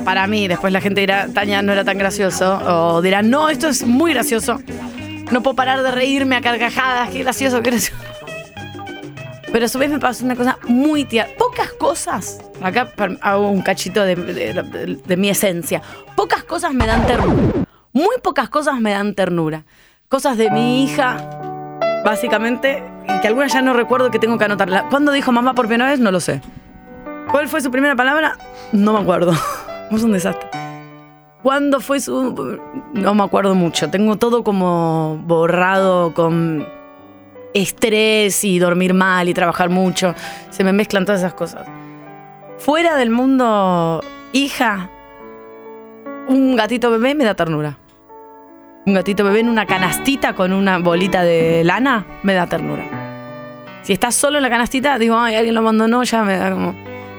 para mí. Después la gente dirá, Tania no era tan gracioso. O dirá, no, esto es muy gracioso. No puedo parar de reírme a carcajadas. Qué gracioso, qué gracioso. Pero a su vez me pasó una cosa muy tierna. Pocas cosas, acá hago un cachito de, de- mi esencia. Pocas cosas me dan ternura. Muy pocas cosas me dan ternura. Cosas de mi hija, básicamente, que algunas ya no recuerdo que tengo que anotarla. ¿Cuándo dijo mamá por primera vez? No lo sé. ¿Cuál fue su primera palabra? No me acuerdo. Es un desastre. ¿Cuándo fue su...? No me acuerdo mucho. Tengo todo como borrado con estrés y dormir mal y trabajar mucho. Se me mezclan todas esas cosas. Fuera del mundo, hija, un gatito bebé me da ternura. Un gatito bebé en una canastita con una bolita de lana me da ternura. Si estás solo en la canastita, digo, ay, alguien lo abandonó, ya me da como.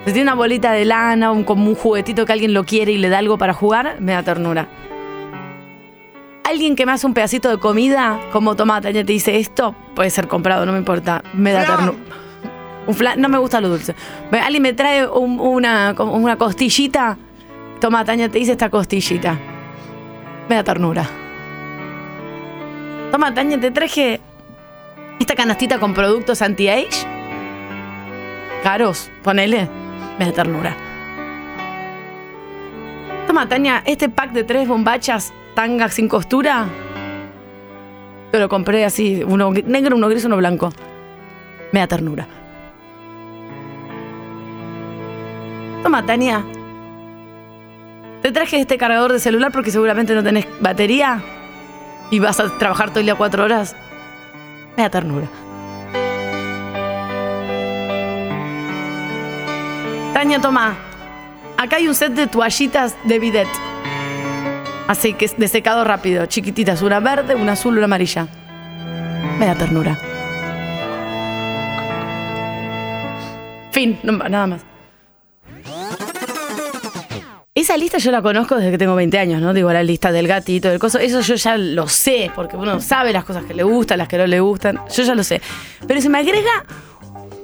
Si tiene una bolita de lana, un, como un juguetito que alguien lo quiere y le da algo para jugar, me da ternura. Alguien que me hace un pedacito de comida, como toma, Tania te dice esto, puede ser comprado, no me importa, me da ternura. Un flan, no me gusta lo dulce. Alguien me trae un- una, una costillita, toma, Tania te dice esta costillita, me da ternura. Toma, Tania, te traje esta canastita con productos anti-age. Caros, ponele. Me da ternura. Toma, Tania, este pack de tres bombachas tangas sin costura. Te lo compré así, uno negro, uno gris, uno blanco. Me da ternura. Toma, Tania. Te traje este cargador de celular porque seguramente no tenés batería y vas a trabajar todo el día cuatro horas. Me da ternura. Tania, toma. Acá hay un set de toallitas de bidet. Así que de secado rápido, chiquititas, una verde, una azul, una amarilla. Me da ternura. Fin, nada más. Esa lista yo la conozco desde que tengo 20 años, ¿no? Digo, la lista del gatito, del coso. Eso yo ya lo sé, porque uno sabe las cosas que le gustan, las que no le gustan. Yo ya lo sé. Pero se me agrega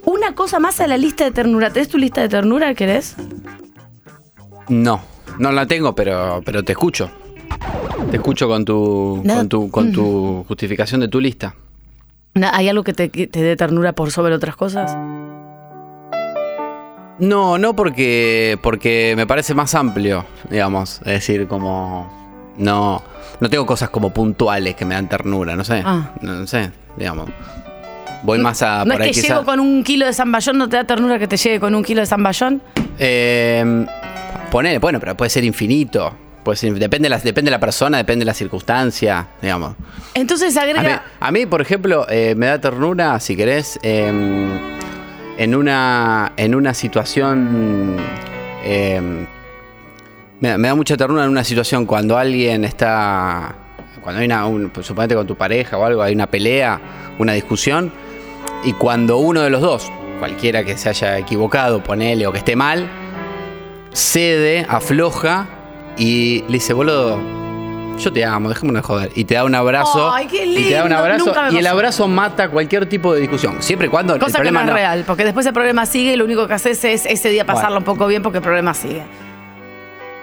una cosa más a la lista de ternura. ¿Tenés tu lista de ternura, querés? No, no la tengo, pero, pero te escucho. Te escucho con tu, con tu, con tu justificación de tu lista. ¿Hay algo que te, te dé ternura por sobre otras cosas? No, no porque, porque me parece más amplio, digamos. Es decir, como. No, no tengo cosas como puntuales que me dan ternura, no sé. Ah. No, no sé, digamos. Voy más a. no por es ahí que quizá- llego con un kilo de zamballón, ¿no te da ternura que te llegue con un kilo de zamballón? Eh, ponele, bueno, pero puede ser infinito. Puede ser- depende, de la, depende de la persona, depende de la circunstancia, digamos. Entonces A mí, agrega... a mí, por ejemplo, eh, me da ternura, si querés, em, en, una, en una situación... em, me, da- me da mucha ternura en una situación cuando alguien está... Cuando hay una... Un, pues, suponete con tu pareja o algo, hay una pelea, una discusión, y cuando uno de los dos, cualquiera que se haya equivocado, ponele o que esté mal, cede, afloja y le dice, boludo, yo te amo, déjame de joder. Y te da un abrazo. Ay, qué Y te da un lindo, abrazo. Y el abrazo mata cualquier tipo de discusión. Siempre y cuando el Cosa que no problema es no. real, porque después el problema sigue y lo único que haces es ese día pasarlo Bueno. un poco bien porque el problema sigue.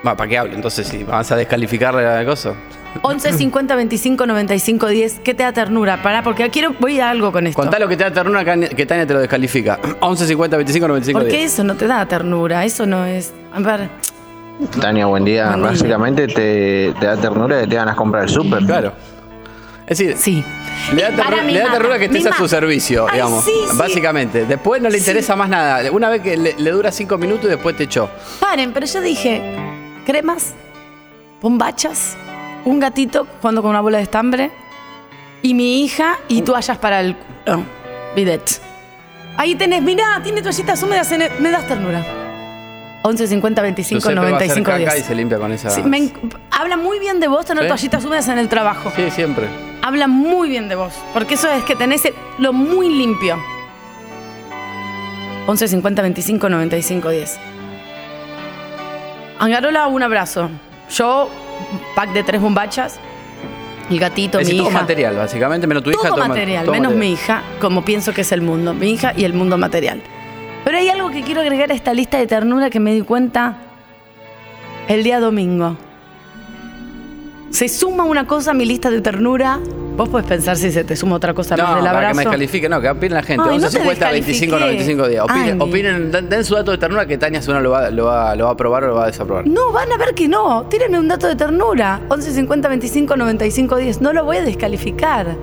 Va, ¿Para qué hablo? Entonces, si vas a descalificar la cosa. 11 50 25 95 10, ¿qué te da ternura? Pará, porque quiero, voy a algo con esto. Contá lo que te da ternura que Tania te lo descalifica. 11 50 25 95 Porque 10. eso no te da ternura, eso no es. A ver, Tania, buen día. Buen día. Básicamente te, te da ternura que te van a comprar el súper. Claro. Es decir, sí. le da, terru- le mata, ternura que estés a su servicio, Ay, digamos. sí, sí. Básicamente. Después no le interesa más nada. Una vez que le, le dura 5 minutos y después te echó. Paren, pero yo dije, cremas, bombachas, un gatito jugando con una bola de estambre y mi hija y toallas para el culo. bidet. Ahí tenés, mirá, tiene toallitas húmedas, en el- me das ternura. 11 50 25 Giuseppe va a hacer 95 caca y 10. se limpia con esa. Sí, me habla muy bien de vos tener ¿Sí? toallitas húmedas en el trabajo. Sí, siempre. Habla muy bien de vos. Porque eso es que tenés el- lo muy limpio. 11 50 25 95 10. Angarola, un abrazo. Yo, pack de tres bombachas. El gatito, Es mi todo hija. material, básicamente, menos tu hija. todo material, todo menos material. mi hija, como pienso que es el mundo. Mi hija y el mundo material. Pero hay algo que quiero agregar a esta lista de ternura que me di cuenta el día domingo. Se suma una cosa a mi lista de ternura. Vos podés pensar si se te suma otra cosa más No, del para que me abrazo. descalifique, no, que opinen la gente. Ay, no 11 te 50 25 descalifiqué. 95 días. Opinen, den, su dato de ternura que Tania seguro lo va, lo, va, lo va a aprobar o lo va a desaprobar. No, van a ver que no. Tírenme un dato de ternura. 11 50 25 95 10. No lo voy a descalificar.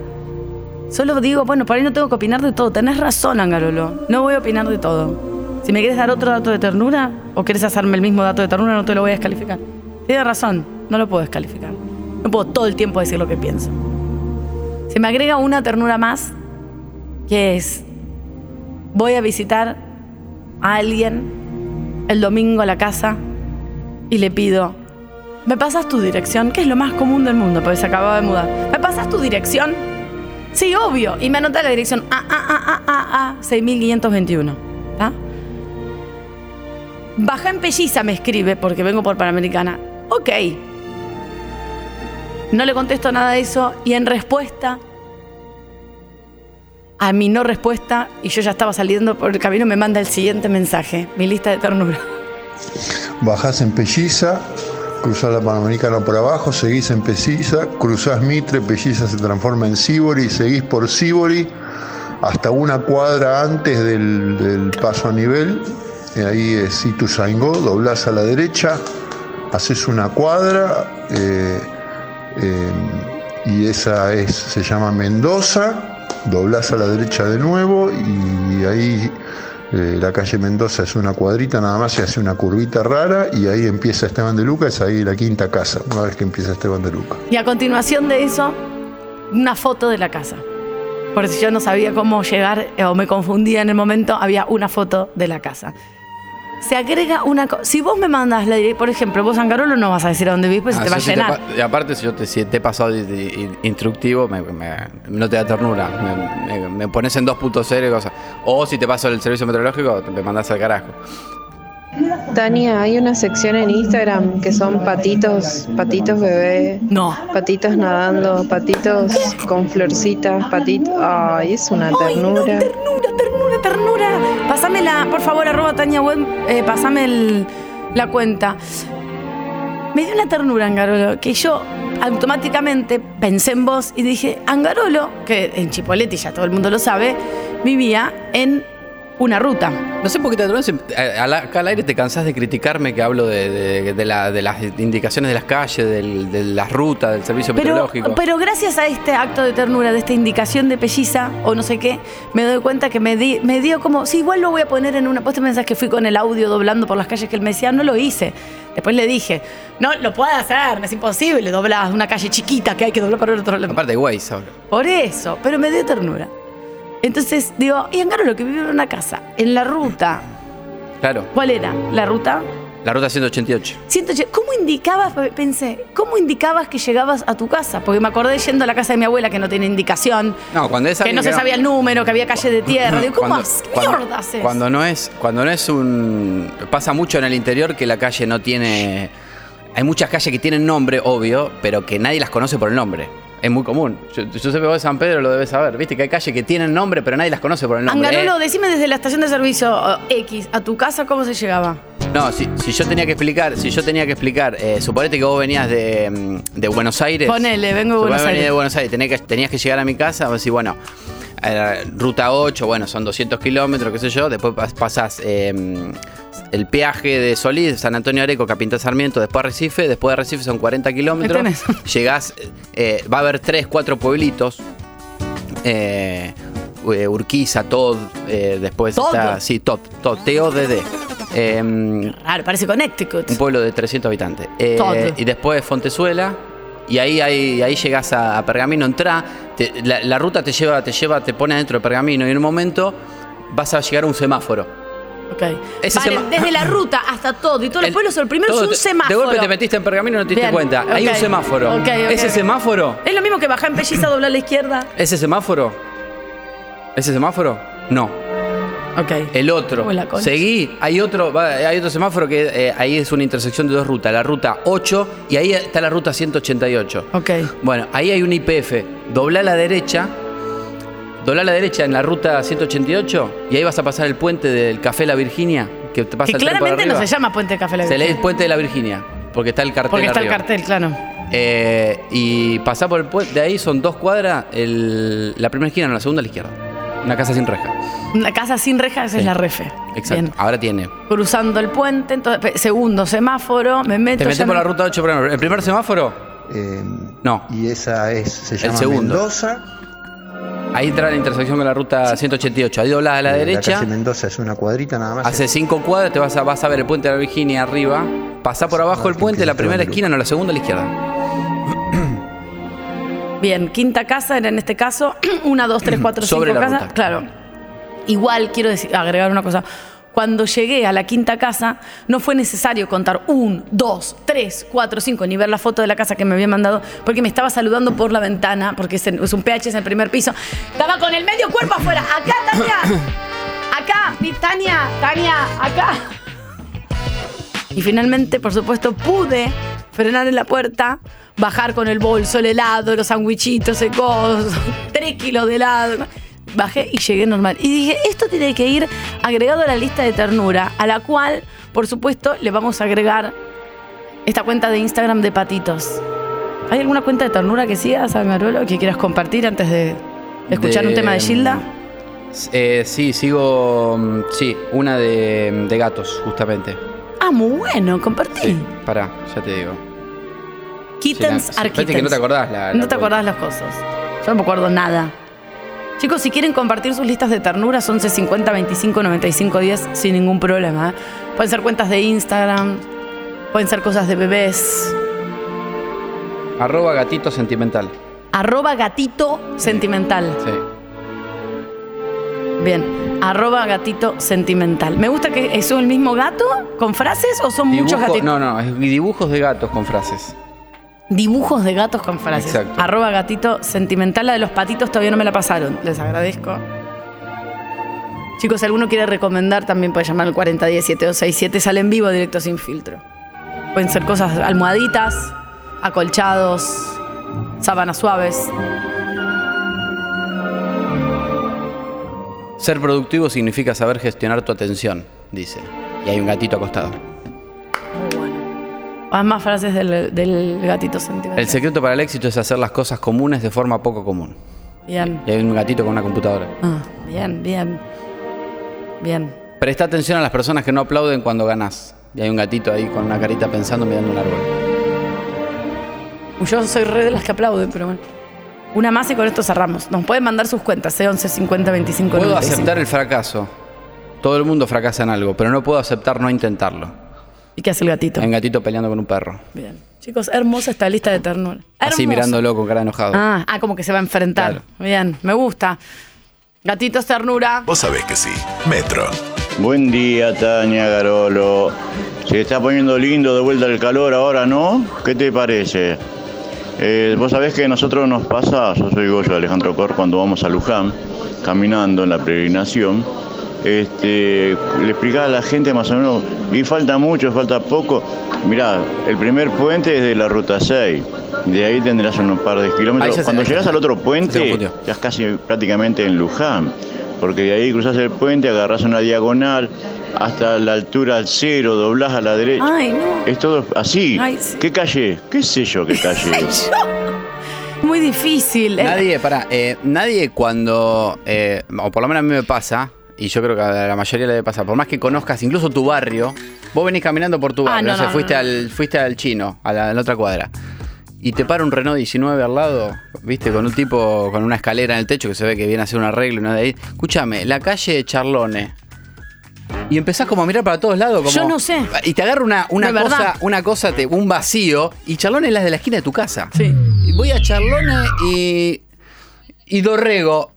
Solo digo, bueno, por ahí no tengo que opinar de todo. Tenés razón, Angarolo. No voy a opinar de todo. Si me quieres dar otro dato de ternura o quieres hacerme el mismo dato de ternura, no te lo voy a descalificar. Tienes razón, no lo puedo descalificar. No puedo todo el tiempo decir lo que pienso. Se me agrega una ternura más, que es, voy a visitar a alguien el domingo a la casa y le pido, ¿me pasas tu dirección? Que es lo más común del mundo, porque se acababa de mudar. ¿Me pasas tu dirección? Sí, obvio. Y me anota la dirección A, A, A, A, A, A, 6521. ¿Está? Baja en pelliza, me escribe, porque vengo por Panamericana. Ok. No le contesto nada de eso y en respuesta a mi no respuesta, y yo ya estaba saliendo por el camino, me manda el siguiente mensaje, mi lista de ternura. Bajás en Pelliza, cruzás la Panamericana por abajo, seguís en Pelliza, cruzás Mitre, Pelliza se transforma en Sibori, seguís por Sibori hasta una cuadra antes del, paso a nivel, ahí es Ituzaingó, doblás a la derecha, haces una cuadra, eh, eh, y esa es, se llama Mendoza, doblás a la derecha de nuevo y ahí eh, la calle Mendoza es una cuadrita nada más, se hace una curvita rara y ahí empieza Esteban de Luca, es ahí la quinta casa, una vez que empieza Esteban de Luca. Y a continuación de eso, una foto de la casa. Por si yo no sabía cómo llegar eh, o me confundía en el momento, había una foto de la casa. Se agrega una cosa. Si vos me mandas la dirección, por ejemplo, vos Angarolo no vas a decir a dónde vivís, pues se Ah, te va a llenar. y aparte, si, yo te, si te he pasado de- de- instructivo, me, me- no te da ternura. Me, me- me pones en 2.0 y cosas. O si te paso el servicio meteorológico, te me mandás al carajo. Tania, hay una sección en Instagram que son patitos, patitos bebé, No. patitos nadando, patitos con florcitas, patitos. Ay, es una Ay, no, ternura. ternura, ternura, ternura. Pásamela, por favor, arroba Tania Web, eh, pásame el- la cuenta. Me dio una ternura, Angarolo, que yo automáticamente pensé en vos y dije, Angarolo, que en Chipoleti ya todo el mundo lo sabe, vivía en una ruta. No sé por qué te ternura. si- a- a la- Acá al aire te cansás de criticarme que hablo de, de- de la- de las indicaciones de las calles, del- de las rutas, del servicio Pero, meteorológico. pero gracias a este acto de ternura, de esta indicación de pelliza o no sé qué, me doy cuenta que me, di- me dio como, sí, igual lo voy a poner en una. Vos te pensás que fui con el audio doblando por las calles que él me decía, no lo hice. Después le dije, no, lo puedo hacer, es imposible, doblas una calle chiquita que hay que doblar para el otro lado. Aparte de Waze ahora. Por eso, pero me dio ternura. Entonces digo, y Angaro lo que vive en una casa, en la ruta. Claro, ¿Cuál era? ¿La ruta? la ruta 188. 180. ¿Cómo indicabas, pensé, cómo indicabas que llegabas a tu casa? Porque me acordé yendo a la casa de mi abuela que no tiene indicación, No, cuando es que no se sabía el número, que había calle de tierra. Digo, ¿cómo Cuando- haces? ¿Qué cuando- mierda haces? Cuando no es, cuando no es un. Pasa mucho en el interior que la calle no tiene hay muchas calles que tienen nombre, obvio, pero que nadie las conoce por el nombre. Es muy común. Yo, yo sé que vos de San Pedro lo debes saber. Viste que hay calles que tienen nombre, pero nadie las conoce por el nombre. Angarolo, Eh, decime desde la estación de servicio eh, X a tu casa cómo se llegaba. No, si, si yo tenía que explicar, si yo tenía que explicar, eh, suponete que vos venías de, mm, de Buenos Aires. Ponele, vengo de Buenos Aires. de Buenos Aires, tenías que, tenías que llegar a mi casa, vos decís, bueno, eh, ruta 8, bueno, son 200 kilómetros, qué sé yo, después pas- pasás eh, el peaje de Solís, San Antonio Areco, Capitán Sarmiento, después Recife, después de Recife son 40 kilómetros. Llegás, eh, va a haber 3, 4 pueblitos. Eh, eh, Urquiza, Todd, eh, después está. Sí, Todd, Todd, T-O-D-D. Raro, parece Connecticut. un pueblo de 300 habitantes. Todd. y después Fontezuela. Y ahí, ahí, ahí llegas a, a Pergamino, entra, te- la, la ruta te lleva, te lleva, te pone adentro de Pergamino y en un momento vas a llegar a un semáforo. Ok. Ese Vale, sema- desde la ruta hasta todo y todos los pueblos, el primero todo es un semáforo. De golpe te metiste en Pergamino y no te diste Bien, cuenta. Hay un semáforo. Ese semáforo, Es lo mismo que bajar en pelliza, doblar a la izquierda. ese semáforo, ese semáforo, no. El otro. Seguí, hay otro, hay otro semáforo que eh, ahí es una intersección de dos rutas, la ruta 8 y ahí está la ruta 188. Ok. Bueno, ahí hay un IPF. Dobla a la derecha. Dobla a la derecha en la ruta 188 y ahí vas a pasar el puente del Café La Virginia. Que te pasa Que el claramente no se llama Puente de Café La Se lee el puente de la Virginia. Porque está el cartel Porque está el cartel, claro. Eh, y pasar por el puente. De ahí son dos cuadras. el- la primera esquina, no, la segunda a la izquierda. Una casa sin reja. Una casa sin rejas es la refe. Exacto. Bien. Ahora tiene. Cruzando el puente, entonces, segundo semáforo, me meto. Te metes por me- la ruta 8 por ejemplo. ¿El primer semáforo? Eh, No. Y esa es, se El llama segundo. Mendoza. Ahí entra la intersección con la ruta 188. Ahí doblás a la Eh, derecha. calle Mendoza es una cuadrita nada más. Hace cinco cuadras te vas a, vas a ver el puente de la Virginia arriba. Pasá por abajo el puente, la primera esquina, no, la segunda a la izquierda. Bien, quinta casa era en este caso una, dos, tres, cuatro, Sobre cinco la casas. Claro. Igual quiero decir, agregar una cosa. Cuando llegué a la quinta casa, no fue necesario contar un, dos, tres, cuatro, cinco, ni ver la foto de la casa que me había mandado, porque me estaba saludando por la ventana, porque es, un PH, es en el primer piso. Estaba con el medio cuerpo afuera. Acá, Tania. Acá, Tania, Tania, acá. Y finalmente, por supuesto, pude frenar en la puerta, bajar con el bolso, el helado, los sandwichitos secos, tres kilos de helado. Bajé y llegué normal. Y dije, esto tiene que ir agregado a la lista de ternura, a la cual, por supuesto, le vamos a agregar esta cuenta de Instagram de patitos. ¿Hay alguna cuenta de ternura que sigas, Angarolo, que quieras compartir antes de escuchar De- un tema de Gilda? Eh, sí, sigo. mm, Sí, una de, de gatos, justamente. Ah, muy bueno, compartí. Pará, ya te digo. Kittens Sí, la- are Espérate que kittens. no te acordás la. No te acordás las cosas. Yo no me acuerdo nada. Chicos, si quieren compartir sus listas de ternura, son 50 25 95 10 sin ningún problema. ¿eh? Pueden ser cuentas de Instagram, pueden ser cosas de bebés. Arroba gatito sentimental. Arroba gatito sentimental. Sí. Bien. Arroba gatito sentimental. Me gusta que es el mismo gato con frases o son muchos gatitos. no, no, es dibujos de gatos con frases. Dibujos de gatos con frases. Exacto. Arroba gatito sentimental. La de los patitos todavía no me la pasaron. Les agradezco. Chicos, si alguno quiere recomendar, también puede llamar al 4010-7267. Sale en vivo directo sin filtro. Pueden ser cosas, almohaditas, acolchados, sábanas suaves. Ser productivo significa saber gestionar tu atención, dice. Y hay un gatito acostado. Más frases del, del gatito sentimental. El secreto para el éxito es hacer las cosas comunes de forma poco común. Bien. Y hay un gatito con una computadora. Ah, bien, bien. Bien. Presta atención a las personas que no aplauden cuando ganás. Y hay un gatito ahí con una carita pensando mirando un árbol. Yo soy re de las que aplauden, pero bueno. Una más y con esto cerramos. Nos pueden mandar sus cuentas, ¿eh? 11 50 25 Puedo 95. aceptar el fracaso. Todo el mundo fracasa en algo, pero no puedo aceptar no intentarlo. ¿Y qué hace el gatito? Un gatito peleando con un perro. Bien. Chicos, hermosa esta lista de ternura. Así Hermoso. mirándolo con cara enojado. Ah, ah, como que se va a enfrentar. Claro. Bien, me gusta. Gatitos ternura. Vos sabés que sí. Metro. Buen día, Tania Garolo. Se está poniendo lindo de vuelta el calor ahora, ¿no? ¿Qué te parece? Eh, Vos sabés que a nosotros nos pasa, yo soy Goyo Alejandro Cor, cuando vamos a Luján, caminando en la peregrinación, este, le explicaba a la gente más o menos, y falta mucho, falta poco. Mirá, el primer puente es de la ruta 6. De ahí tendrás un par de kilómetros. se- Cuando llegas se- al otro puente, ya es casi prácticamente en Luján. Porque de ahí cruzas el puente, agarras una diagonal hasta la altura al cero, doblás a la derecha. Ay, no. Es todo así. Ay, sí. ¿Qué calle? ¿Qué sé yo qué calle? Ay, yo. Muy difícil. Eh, Nadie, para, nadie cuando, eh, o por lo menos a mí me pasa, y yo creo que a la mayoría le debe pasar, por más que conozcas incluso tu barrio, vos venís caminando por tu Ah, barrio, no, no, fuiste, no. Al, fuiste al chino, a la, a la otra cuadra, y te para un Renault 19 al lado, viste, con un tipo con una escalera en el techo que se ve que viene a hacer un arreglo y no de ahí. Escúchame, la calle Charlone. Y empezás como a mirar para todos lados. Como, Yo no sé. Y te agarra una, una De verdad. cosa, una cosa, te- un vacío. Y Charlone es la de la esquina de tu casa. Sí. Y voy a Charlone y. y Dorrego.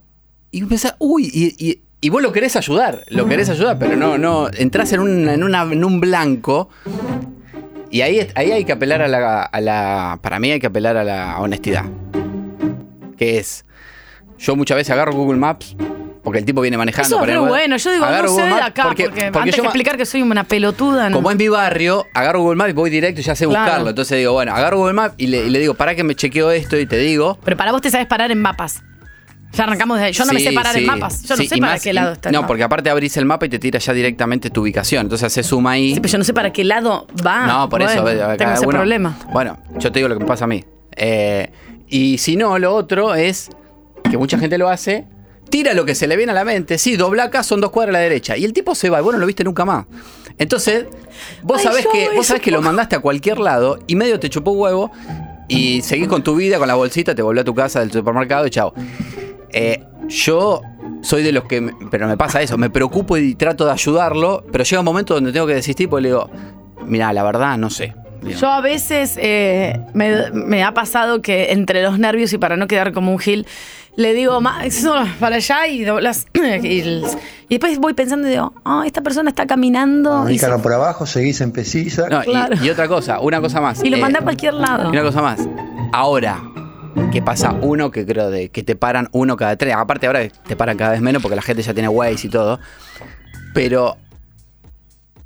Y empezás. Uy, y, y- y vos lo querés ayudar. Lo querés ayudar, pero no, no. Entrás en un, en una- en un blanco. Y ahí, ahí hay que apelar a la, a la- Para mí hay que apelar a la honestidad. Que es. Yo muchas veces agarro Google Maps. Porque el tipo viene manejando. Eso es bueno. Yo digo, agarro no sé Google de Maps acá, porque, porque antes yo que explicar que soy una pelotuda. no. como es mi barrio, agarro Google Maps y voy directo y ya sé Claro. buscarlo. Entonces digo, bueno, agarro Google Maps y le, y le digo, para que me chequeo esto y te digo. Pero para vos te sabes parar en mapas. Ya arrancamos de ahí. Yo no me sé parar en sí. mapas. Yo no sé para más- qué lado está el No, mapa. porque aparte abrís el mapa y te tira ya directamente tu ubicación. Entonces haces suma ahí. Sí, pero yo no sé para qué lado va. no, por Bueno, eso. ve, cada Tengo ese uno- problema. Bueno, yo te digo lo que me pasa a mí. Eh, y si no, lo otro es que mucha gente lo hace. Tira lo que se le viene a la mente. Sí, dobla acá, son dos cuadras a la derecha. Y el tipo se va y vos no lo viste nunca más. Entonces, vos Ay, sabés que, vos sabés que lo mandaste a cualquier lado y medio te chupó huevo y seguís con tu vida, con la bolsita, te volvió a tu casa del supermercado y chao. Eh, yo soy de los que, me- pero me pasa eso, me preocupo y trato de ayudarlo, pero llega un momento donde tengo que desistir porque le digo, mira, la verdad, no sé. Digo, Yo a veces eh, me, me ha pasado que entre los nervios y para no quedar como un gil, le digo, "Ma, eso, para allá y doblas. y, el- y después voy pensando y digo, ah, esta persona está caminando. Y, se- por abajo, seguís en Precisa. no, y- claro. y, otra cosa, una cosa más. y lo eh, mandé a cualquier lado. Y una cosa más. Ahora, que pasa uno que creo de que te paran uno cada tres. Aparte ahora te paran cada vez menos porque la gente ya tiene Waze y todo. Pero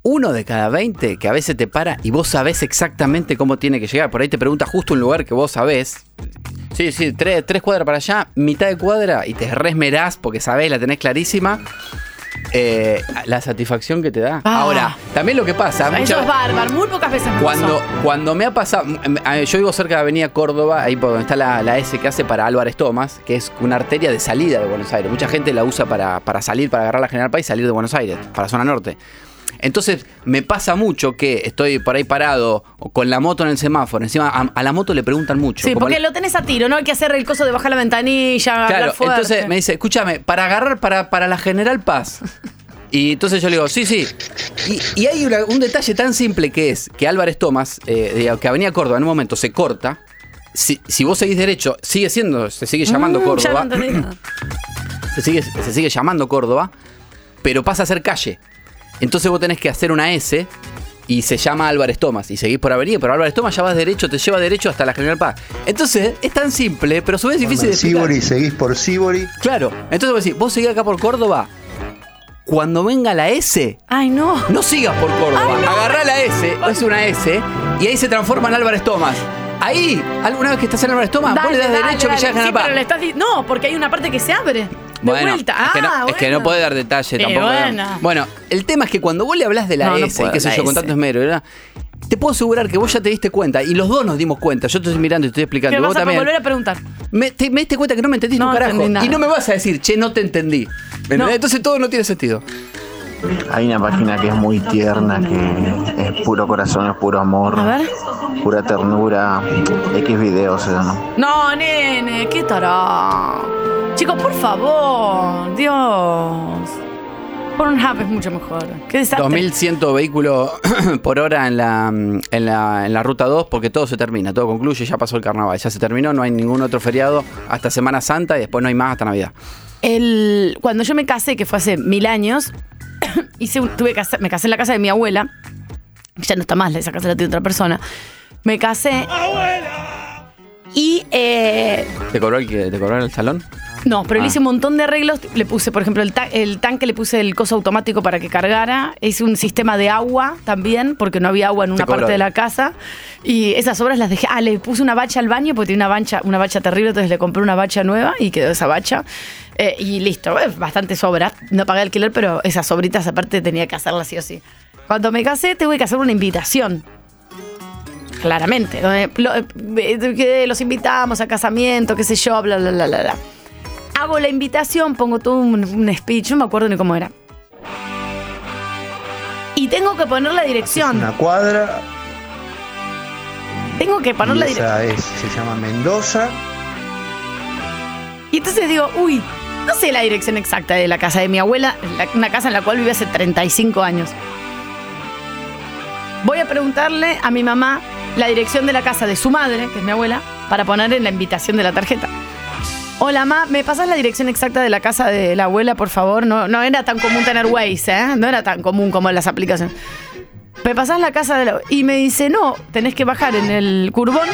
uno de cada 20 que a veces te para y vos sabés exactamente cómo tiene que llegar. Por ahí te pregunta justo un lugar que vos sabés. Sí, sí, tres, tres cuadras para allá, mitad de cuadra y te resmerás porque sabés, la tenés clarísima. Eh, la satisfacción que te da. Ah. Ahora, también lo que pasa. Eso muchas- es bárbaro. Muy pocas veces me cuando, pasó. cuando me ha pasado, yo vivo cerca de Avenida Córdoba, ahí por donde está la, la S que hace para Álvarez Tomás, que es una arteria de salida de Buenos Aires. Mucha gente la usa para, para salir, para agarrar la General Paz y salir de Buenos Aires, para zona norte. Entonces me pasa mucho que estoy por ahí parado con la moto en el semáforo. Encima a, a la moto le preguntan mucho. Sí, como porque la- lo tenés a tiro, no hay que hacer el coso de bajar la ventanilla, Claro, entonces me dice, escúchame, para agarrar para, para la General Paz. Y entonces yo le digo, sí, sí. Y, y hay una- un detalle tan simple que es que Álvarez Tomás, eh, que Avenida Córdoba en un momento se corta. Si, si vos seguís derecho, sigue siendo, se sigue llamando Mm, ya no Córdoba. se, sigue, se sigue llamando Córdoba, pero pasa a ser calle. Entonces vos tenés que hacer una S y se llama Álvarez Tomás. Y seguís por avenida, pero Álvarez Tomás ya vas derecho, te lleva derecho hasta la General Paz. Entonces es tan simple, pero a su vez difícil de explicar. Sibori, seguís por Sibori. Claro. Entonces vos decís, vos seguís acá por Córdoba. Cuando venga la S, Ay, no. no sigas por Córdoba. Ay, no. Agarrá la S, es una S, y ahí se transforma en Álvarez Tomás. Ahí, alguna vez que estás en Álvarez Tomás, vos le das Dale, derecho dale, que llegas a sí, General Paz. pero le estás di- No, porque hay una parte que se abre. De Bueno, vuelta. es, que no, Ah, es que no bueno. puede dar detalle tampoco. bueno. Bueno, el tema es que cuando vos le hablas de la No, no S, y qué sé yo, con tanto esmero, ¿verdad? Te puedo asegurar que vos ya te diste cuenta, y los dos nos dimos cuenta. Yo te estoy mirando y te estoy explicando. ¿Qué y vos vas a también. volver a preguntar? Me, te- me diste cuenta que no me entendiste No un carajo. entendí nada. Y no me vas a decir, che, no te entendí. ¿Me No. Entonces todo no tiene sentido. Hay una página que es muy tierna, que es puro corazón, es puro amor, A ver. pura ternura. X videos se llama. No, nene, ¿qué estará? Chicos, por favor. Dios. Pornhub es mucho mejor. Qué desastre. 2100 vehículos por hora en la, en, la, en la ruta 2 porque todo se termina, todo concluye, ya pasó el carnaval, ya se terminó, no hay ningún otro feriado hasta Semana Santa y después no hay más hasta Navidad. El, cuando yo me casé, que fue hace mil años, hice un- tuve hacer- me casé en la casa de mi abuela. Ya no está más, esa casa la tiene otra persona. Me casé. Y eh, ¿Te cobró el, que- te cobró el salón? No, pero le Ah. hice un montón de arreglos. Le puse, por ejemplo, el, ta- el tanque, le puse el coso automático para que cargara. Hice un sistema de agua también, porque no había agua en una parte de la casa. Y esas obras las dejé. Ah, le puse una bacha al baño, porque tenía una bacha, una bacha terrible, entonces le compré una bacha nueva y quedó esa bacha. Eh, y listo, eh, bastante sobra. No pagué alquiler, pero esas sobritas aparte tenía que hacerlas sí o sí. Cuando me casé, tuve que hacer una invitación. Claramente. donde eh, que los invitamos a casamiento, qué sé yo, bla, bla, bla, bla, bla. Hago la invitación, pongo todo un, un speech, no me acuerdo ni cómo era. Y tengo que poner la dirección. Una cuadra, Tengo que poner la dirección. esa es, se llama Mendoza. Y entonces digo, uy, no sé la dirección exacta de la casa de mi abuela, la- una casa en la cual vive hace 35 años. Voy a preguntarle a mi mamá la dirección de la casa de su madre, que es mi abuela, para poner en la invitación de la tarjeta. Hola, ma, ¿me pasas la dirección exacta de la casa de la abuela, por favor? No, no era tan común tener Waze, ¿eh? No era tan común como en las aplicaciones. ¿Me pasás la casa de la Y me dice, no, tenés que bajar en el curbón.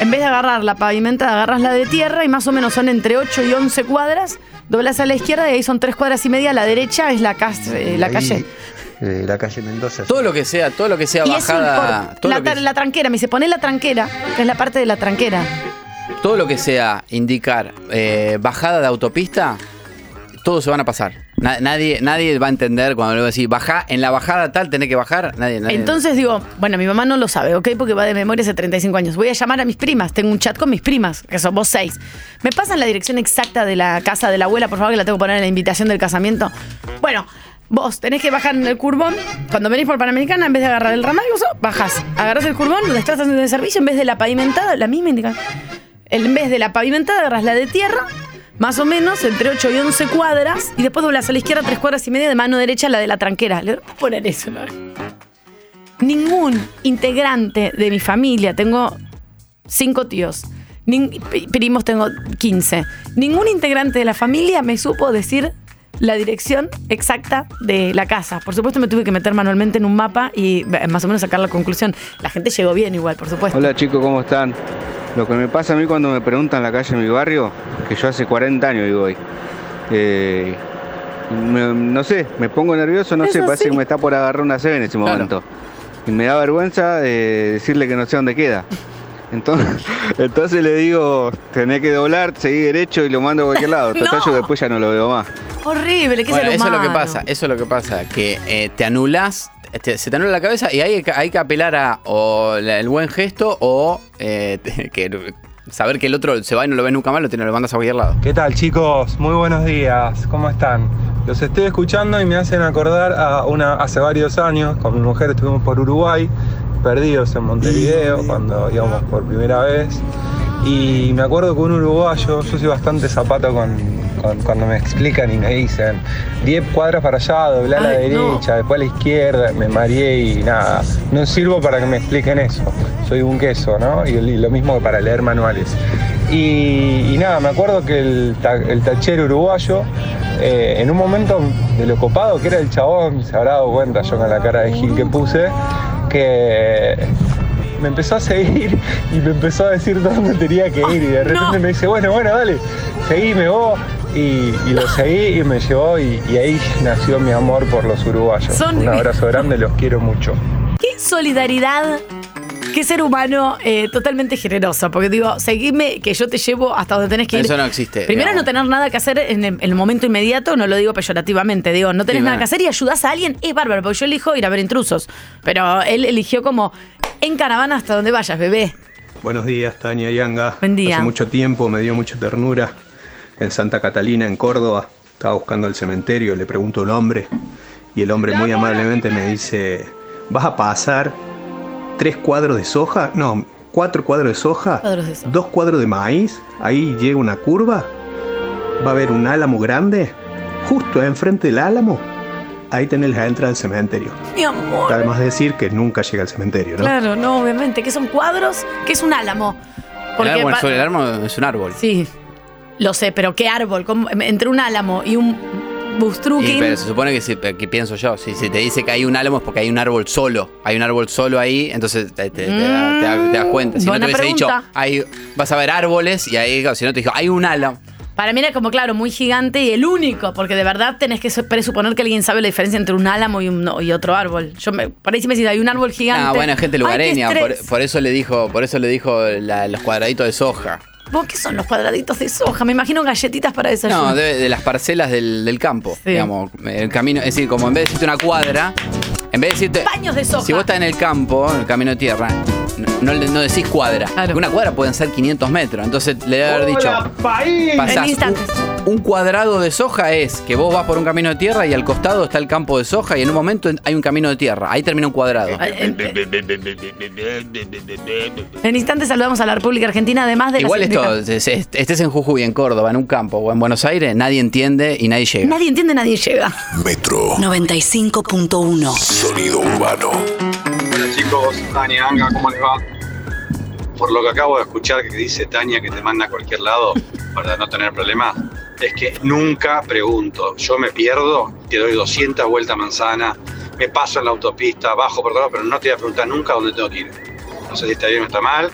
En vez de agarrar la pavimentada, agarras la de tierra y más o menos son entre 8 y 11 cuadras. Doblas a la izquierda y ahí son 3 cuadras y media. A la derecha es la, cas- eh, la Ahí, calle. eh, la calle Mendoza. Todo lo que sea, todo lo que sea Y es un bajada, por- todo, la, lo que, tra- la tranquera, me dice, poné la tranquera, que es la parte de la tranquera. Todo lo que sea indicar eh, bajada de autopista, todos se van a pasar. Na- nadie, nadie va a entender cuando le voy a decir, baja, en la bajada tal tenés que bajar. Nadie, Entonces digo, bueno, mi mamá no lo sabe, ¿ok? Porque va de memoria hace 35 años. Voy a llamar a mis primas. Tengo un chat con mis primas, que son vos seis. ¿Me pasan la dirección exacta de la casa de la abuela, por favor, que la tengo que poner en la invitación del casamiento? Bueno, vos tenés que bajar en el curbón. Cuando venís por Panamericana, en vez de agarrar el ramal, vos bajás. Agarrás el curbón, donde estás haciendo el servicio, en vez de la pavimentada, la misma indicación. En vez de la pavimentada, agarras la de tierra. Más o menos, entre 8 y 11 cuadras, y después doblas a la izquierda tres cuadras y media de mano derecha la de la tranquera. Le voy a poner eso, ¿no? ningún integrante de mi familia, tengo cinco tíos, primos tengo 15, ningún integrante de la familia me supo decir la dirección exacta de la casa. Por supuesto me tuve que meter manualmente en un mapa y eh, más o menos sacar la conclusión. La gente llegó bien igual, por supuesto. Hola chicos, ¿cómo están? Lo que me pasa a mí cuando me preguntan la calle de mi barrio, que yo hace 40 años vivo ahí, eh, me- no sé, me pongo nervioso, no sé, parece que me está por agarrar una CB en ese Claro. momento. Y me da vergüenza eh, decirle que no sé dónde queda. Entonces, entonces le digo, tenés que doblar, seguir derecho y lo mando a cualquier lado. Total, No. yo después ya no lo veo más. Horrible, ¿qué Bueno, eso es lo que pasa, eso es lo que pasa, que eh, te anulas, te- se te anula la cabeza y hay, que- hay que apelar a o la- el buen gesto o eh, que saber que el otro se va y no lo ves nunca más, lo, tiene- lo mandas a cualquier lado. ¿Qué tal chicos? Muy buenos días, ¿cómo están? Los estoy escuchando y me hacen acordar a una hace varios años, con mi mujer estuvimos por Uruguay, perdidos en Montevideo, cuando íbamos por primera vez. Y me acuerdo que un uruguayo, yo soy bastante zapato con, con- cuando me explican y me dicen 10 cuadras para allá, doblá a la Ay, no. derecha, después a la izquierda, me mareé y nada. No sirvo para que me expliquen eso. Soy un queso, ¿no? Y, y lo mismo que para leer manuales. Y, y nada, me acuerdo que el, ta- el tachero uruguayo, eh, en un momento de lo copado que era el chabón, se habrá dado cuenta yo con la cara de Gil que puse, que me empezó a seguir y me empezó a decir dónde tenía que ir. Y de repente no. me dice, bueno, bueno, dale, seguime vos. Y, y lo seguí y me llevó y, y ahí nació mi amor por los uruguayos. Son Un abrazo grande, los quiero mucho. Qué solidaridad, qué ser humano eh, totalmente generoso. Porque digo, seguime que yo te llevo hasta donde tenés que ir. Eso no existe. Primero, digamos. no tener nada que hacer en el, en el momento inmediato, no lo digo peyorativamente, digo, no tenés Sí, nada que hacer y ayudás a alguien, es bárbaro, porque yo elijo ir a ver intrusos. Pero él eligió como en caravana hasta donde vayas, bebé. Buenos días, Tania Yanga. Buen día. Hace mucho tiempo me dio mucha ternura. En Santa Catalina, en Córdoba, estaba buscando el cementerio, le pregunto al hombre y el hombre muy amablemente me dice, ¿vas a pasar tres cuadros de soja? No, cuatro cuadros de soja, Cuadros de soja. dos cuadros de maíz, ahí llega una curva, va a haber un álamo grande, justo enfrente del álamo, ahí tenés la entrada del cementerio. Mi amor. Además de decir que nunca llega al cementerio, ¿no? Claro, no, obviamente, que son cuadros, que es un álamo. El árbol, pa- sobre el árbol es un árbol. Sí, lo sé, pero ¿qué árbol? ¿Cómo- entre un álamo y un Y, pero se supone que, si, que pienso yo, si, si te dice que hay un álamo es porque hay un árbol solo. Hay un árbol solo ahí, entonces te, da- te da- te das cuenta. Si no te hubiese dicho, hay, vas a ver árboles y ahí, si no te dijo, hay un álamo. Para mí era como, claro, muy gigante y el único, porque de verdad tenés que presuponer que alguien sabe la diferencia entre un álamo y, un- y otro árbol. Yo me, por ahí sí me decís, hay un árbol gigante. Ah, bueno, gente Ay, lugareña, por, eso le dijo, por eso le dijo la- los cuadraditos de soja. ¿Vos qué son los cuadraditos de soja? Me imagino galletitas para desayuno. No, de, de las parcelas del, del campo, digamos, el camino, es decir, como en vez de decirte una cuadra, en vez de decirte Paños de soja. Si vos estás en el campo, en el camino de tierra, no, no, no decís cuadra. Una cuadra pueden ser 500 metros. Entonces le debe haber dicho. Pasás En un, instantes. un cuadrado de soja es que vos vas por un camino de tierra y al costado está el campo de soja y en un momento hay un camino de tierra. Ahí termina un cuadrado. En instantes saludamos a la República Argentina, además de Igual esto, es- es- estés en Jujuy, en Córdoba, en un campo o en Buenos Aires, nadie entiende y nadie llega. Nadie entiende, nadie llega. Metro. 95.1. Sonido urbano. Hola chicos, Tania, Anga, ¿cómo les va? Por lo que acabo de escuchar que dice Tania que te manda a cualquier lado para no tener problemas, es que nunca pregunto. Yo me pierdo, te doy 200 vueltas a manzana, me paso en la autopista, bajo por todo, pero no te voy a preguntar nunca dónde tengo que ir. No sé si está bien o está mal,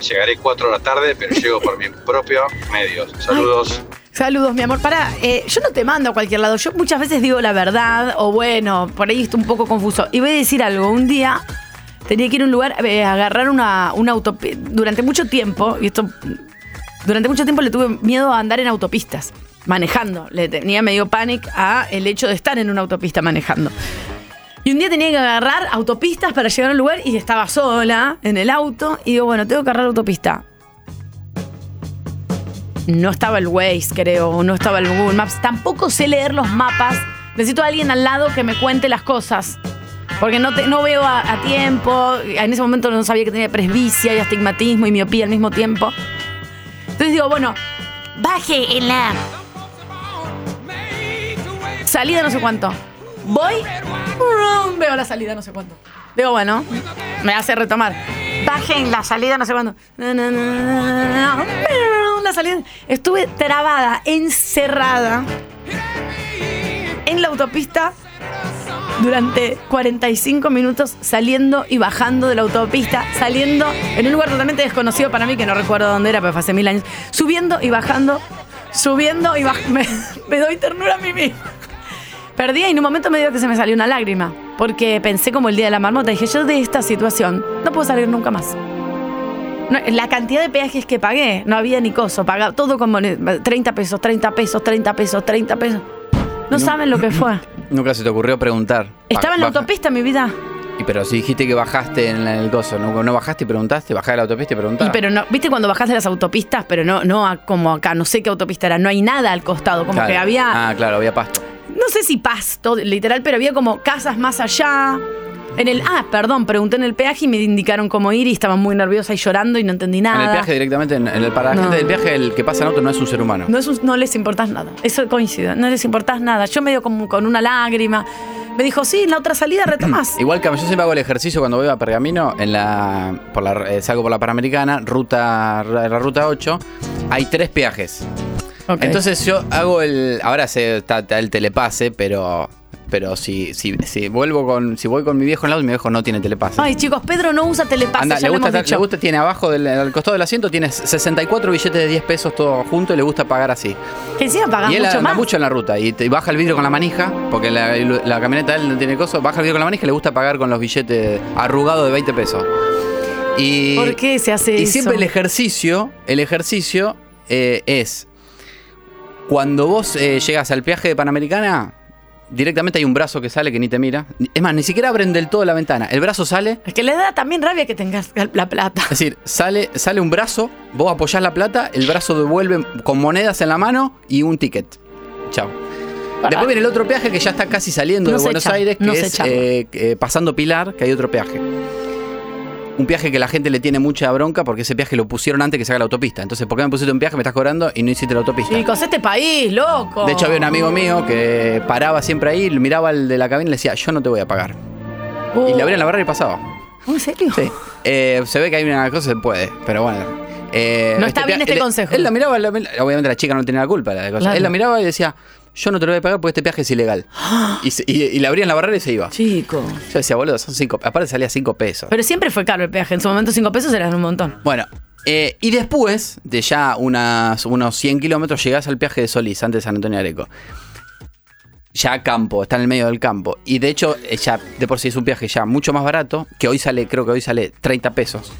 llegaré 4 horas tarde, pero llego por mis propios medios. Saludos. Saludos, mi amor. Para, yo no te mando a cualquier lado. Yo muchas veces digo la verdad, o bueno, por ahí estoy un poco confuso. Y voy a decir algo. Un día tenía que ir a un lugar, eh, agarrar una, una autopista. Durante mucho tiempo, y esto. Durante mucho tiempo le tuve miedo a andar en autopistas, manejando. Le tenía medio pánico a el hecho de estar en una autopista manejando. Y un día tenía que agarrar autopistas para llegar a un lugar y estaba sola en el auto. Y digo, bueno, tengo que agarrar autopista. No estaba el Waze, creo, no estaba el Google Maps. Tampoco sé leer los mapas. Necesito a alguien al lado que me cuente las cosas. Porque no, te- no veo a, tiempo. En ese momento no sabía que tenía presbicia y astigmatismo y miopía al mismo tiempo. Entonces digo, bueno, baje en la salida no sé cuánto. Voy, veo la salida no sé cuánto. Digo, bueno, me hace retomar. Baje en la salida no sé cuánto. La salida. Estuve trabada, encerrada en la autopista durante 45 minutos saliendo y bajando de la autopista, saliendo en un lugar totalmente desconocido para mí, que no recuerdo dónde era, pero fue hace mil años, subiendo y bajando, subiendo y bajando. Me, me doy ternura a mí misma. Perdí y en un momento me dio que se me salió una lágrima, porque pensé como el día de la marmota, dije, yo de esta situación no puedo salir nunca más. No, la cantidad de peajes que pagué, no había ni coso, pagaba todo con moneda, 30 pesos, 30 pesos, 30 pesos, 30 pesos. No, saben lo que fue. Nunca se te ocurrió preguntar. Estaba en la Baja- autopista mi vida. Y pero si dijiste que bajaste en el gozo, ¿no, no bajaste y preguntaste? ¿Bajaste de la autopista y Y preguntaste? pero no, viste cuando bajás de las autopistas, pero no, no a- como acá, no sé qué autopista era, no hay nada al costado, como Claro. que había, Ah, claro, había pasto. no sé si pasto, literal, pero había como casas más allá. En el, ah, perdón, pregunté en el peaje y me indicaron cómo ir y estaba muy nerviosa y llorando y no entendí nada. En el peaje directamente, en, en el, para la No. gente del viaje, el que pasa en auto no es un ser humano. No, es un- no les importás nada. Eso coincide. No les importás nada. Yo medio como con una lágrima. Me dijo, sí, en la otra salida retomás. Igual que yo siempre hago el ejercicio cuando voy a Pergamino, en la, por la, eh, salgo por la Panamericana, ruta, la ruta 8, hay tres peajes. Entonces yo hago el. Ahora se, está, está el telepase, pero. Pero si, si, si vuelvo con. Si voy con mi viejo en lado, mi viejo no tiene telepase. Ay, chicos, Pedro no usa telepase, Anda, ya le gusta, le tiene abajo del al costado del asiento, tiene 64 billetes de 10 pesos todo junto y le gusta pagar así. Que encima pagás y él mucho anda más. mucho en la ruta y, y baja el vidrio con la manija, porque la, la camioneta de él no tiene coso, baja el vidrio con la manija y le gusta pagar con los billetes arrugados de 20 pesos. Y, ¿Por qué se hace y eso? siempre el ejercicio, el ejercicio eh, es cuando vos eh, llegas al peaje de Panamericana, directamente hay un brazo que sale que ni te mira. Es más, ni siquiera abren del todo la ventana. El brazo sale, Es que le da también rabia que tengas la plata. es decir, sale, sale un brazo, vos apoyás la plata, el brazo devuelve con monedas en la mano y un ticket. Chao. Después viene el otro peaje que ya está casi saliendo No de Buenos echa, Aires, que no es eh, eh, pasando Pilar, que hay otro peaje. Un peaje que la gente le tiene mucha bronca porque ese peaje lo pusieron antes que se haga la autopista. Entonces, ¿por qué me pusiste un peaje, me estás cobrando y no hiciste la autopista? Chicos, este país, loco. De hecho, había un amigo mío que paraba siempre ahí, miraba al de la cabina y le decía, yo no te voy a pagar. Uh. Y le abrían la barra y pasaba. ¿En serio? Sí. Eh, se ve que hay una cosa que se puede, pero bueno. Eh, No está bien este consejo. Él la miraba, la- obviamente la chica no tenía la culpa de la cosa. Claro. Él la miraba y decía, yo no te lo voy a pagar porque este peaje es ilegal. y, se- y- y le abrían la barrera y se iba. Chico. Yo decía, boludo, son cinco. Aparte salía cinco pesos. Pero siempre fue caro el peaje. En su momento cinco pesos eran un montón. Bueno, Eh, y después de ya unas, unos 100 kilómetros llegás al peaje de Solís, antes de San Antonio Areco. Ya campo, está en el medio del campo. Y de hecho, eh, ya de por sí es un viaje ya mucho más barato, que hoy sale, creo que hoy sale 30 pesos.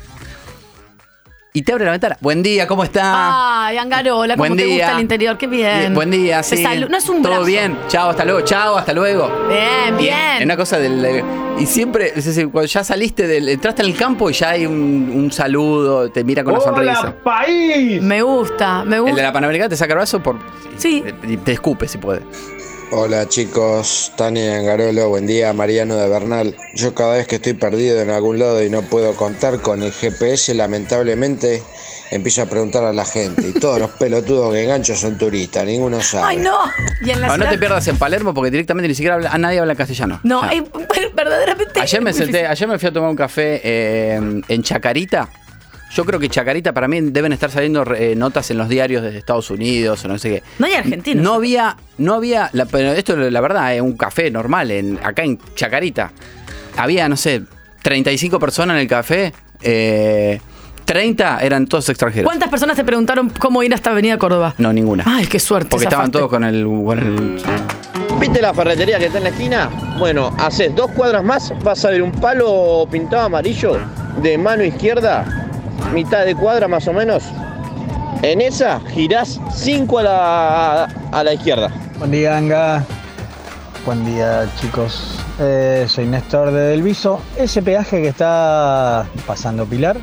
Y te abre la ventana. Buen día, ¿cómo está? Ay, Angarola, Buen te día. gusta el interior, qué bien. Buen día, Te sí. No es un Todo brazo. bien. Chao, hasta luego. Chao, hasta luego. Bien, bien. Es una cosa del. Y siempre, es decir, cuando ya saliste del. Entraste en el campo y ya hay un, un saludo, te mira con una sonrisa. país! Me gusta, me El gusta. de la Panamericana te saca el brazo por. Sí. Y te escupe si puede. Hola chicos, Tania Angarolo, buen día, Mariano de Bernal. Yo cada vez que estoy perdido en algún lado y no puedo contar con el GPS, lamentablemente empiezo a preguntar a la gente. Y todos los pelotudos que engancho son turistas, ninguno sabe. Ay, no. Y en la No, no te pierdas en Palermo porque directamente ni siquiera habla- a nadie habla castellano. No, verdaderamente. Ayer me senté, ayer me fui a tomar un café eh, en Chacarita. Yo creo que Chacarita para mí deben estar saliendo eh, notas en los diarios de Estados Unidos o no sé qué. No hay argentinos. No había, no había, la, pero esto la verdad es un café normal en, acá en Chacarita. Había, no sé, 35 personas en el café. eh, 30 eran todos extranjeros. ¿Cuántas personas te preguntaron cómo ir hasta Avenida Córdoba? No, ninguna. Ay, qué suerte. Porque estaban todos con el, con el- ¿Viste la ferretería que está en la esquina? Bueno, haces dos cuadras más, vas a ver un palo pintado amarillo de mano izquierda, mitad de cuadra más o menos. En esa girás cinco a la, a la izquierda. Buen día, Anga. Buen día, chicos. Eh, soy Néstor de Delviso. Ese peaje que está pasando Pilar,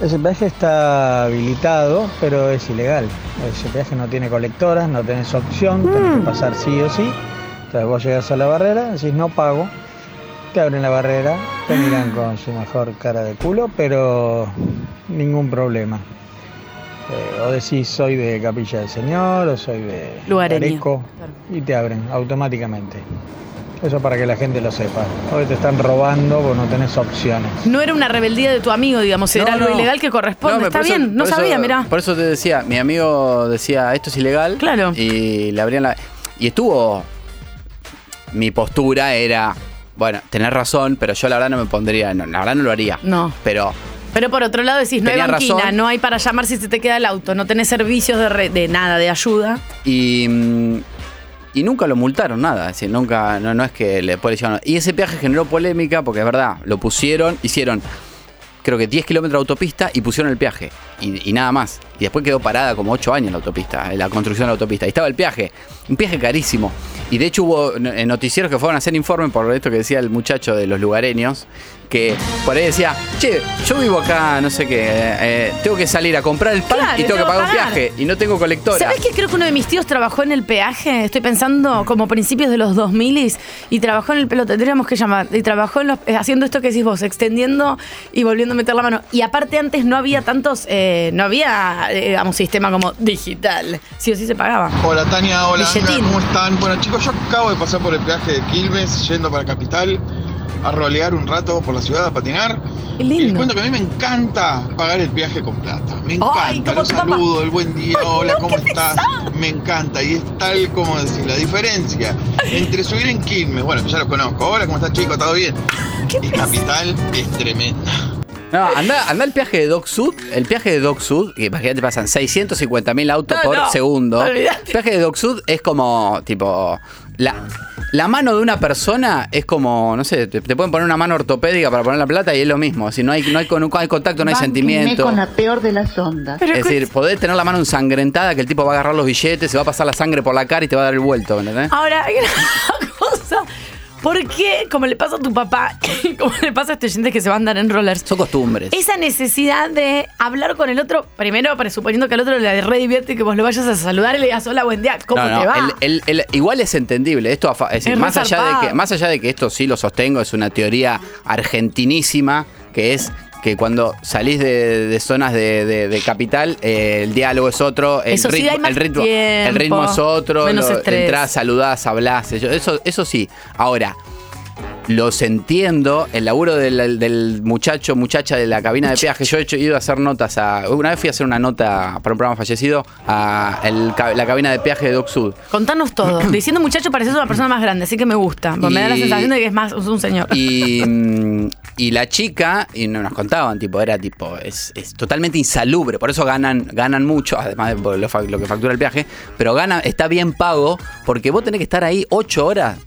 ese peaje está habilitado, pero es ilegal. Ese peaje no tiene colectoras, no tenés opción, tenés que pasar sí o sí. Entonces vos llegás a la barrera, decís no pago, te abren la barrera, te miran con su mejor cara de culo, pero ningún problema. Eh, o decís soy de Capilla del Señor o soy de Areco y te abren automáticamente. Eso para que la gente lo sepa. Hoy te están robando porque no tenés opciones. No era una rebeldía de tu amigo, digamos, era No, algo no. ilegal que corresponde. No, Está eso- bien, no eso- sabía, mirá. Por eso te decía, mi amigo decía, esto es ilegal. Claro. Y le abrían la. Y estuvo. Mi postura era. Bueno, tenés razón, pero yo la verdad no me pondría. No, la verdad no lo haría. No. Pero. Pero por otro lado decís, no hay banquina, razón. no hay para llamar si se te queda el auto, no tenés servicios de, re- de nada, de ayuda. Y. mm, Y nunca lo multaron, nada. Es decir, nunca. No, no es que le le llevaron- Y ese peaje generó polémica porque es verdad, lo pusieron, hicieron. Creo que 10 kilómetros de autopista y pusieron el peaje. Y, y nada más. Y después quedó parada como 8 años la autopista, la construcción de la autopista. Y estaba el peaje. Un peaje carísimo. Y de hecho hubo noticieros que fueron a hacer informe por esto que decía el muchacho de los lugareños. Que por ahí decía, che, yo vivo acá, no sé qué, eh, tengo que salir a comprar el pan Claro, y tengo que tengo que pagar un peaje. Y no tengo colectora. ¿Sabes que creo que uno de mis tíos trabajó en el peaje? Estoy pensando como principios de los 2000 y trabajó en el lo tendríamos que llamar. Y trabajó en los- eh, haciendo esto que decís vos, extendiendo y volviendo a meter la mano. Y aparte antes no había tantos, eh, no había, digamos, sistema como digital. Sí o sí se pagaba. Hola Tania, hola. ¿cómo están? Bueno chicos, yo acabo de pasar por el peaje de Quilmes yendo para Capital a rolear un rato por la ciudad a patinar. Qué Y les lindo. cuento que a mí me encanta pagar el viaje con plata. Me encanta. Los saludo, el buen día, hola, ¿cómo estás? Me encanta. Y es tal como decir, la diferencia entre subir en Quilmes, bueno, que ya lo conozco. Hola, ¿cómo estás chico? ¿Todo bien? Y Capital es tremenda. No, anda, anda el peaje de Doc Sud. El peaje de Doc Sud, que imagínate, pasan 650 mil autos No, por no, segundo. olvidate. El peaje de Doc Sud es como, tipo, la, la mano de una persona es como, no sé, te, te pueden poner una mano ortopédica para poner la plata y es lo mismo. Si no hay, no hay, con- no hay contacto, no hay sentimiento. con la peor de las ondas. Es decir, podés tener la mano ensangrentada, que el tipo va a agarrar los billetes, se va a pasar la sangre por la cara y te va a dar el vuelto, ¿me ¿entendés? Ahora, hay una cosa. ¿Por qué, como le pasa a tu papá, como le pasa a este oyente que se va a andar en rollers? Son costumbres. Esa necesidad de hablar con el otro, primero presuponiendo que al otro le re divierte que vos lo vayas a saludar y le digas, hola, buen día, ¿cómo No, no, te va? el- el- el- igual es entendible. Esto, es decir, Es más, re allá de zarpado. que, más allá de que esto sí lo sostengo, es una teoría argentinísima, que es que cuando salís de, de zonas de, de- de capital, eh, el diálogo es otro, el, Eso ritmo, el, ritmo, el tiempo, ritmo es otro, estrés. entrás, saludás, hablás, eso, eso, eso sí. Ahora, los entiendo, el laburo del, del muchacho, muchacha de la cabina de peaje. Yo he hecho, ido a hacer notas a. Una vez fui a hacer una nota para un programa fallecido a el la cabina de peaje de Doc Sud. Contanos todo. Diciendo muchacho pareces una persona más grande, así que me gusta. porque Me da la sensación de que es más es un señor. Y mm, y la chica, y no nos contaban, tipo, era tipo, es, es totalmente insalubre, por eso ganan, ganan mucho, además de lo, lo que factura el viaje, pero gana, está bien pago, porque vos tenés que estar ahí ocho horas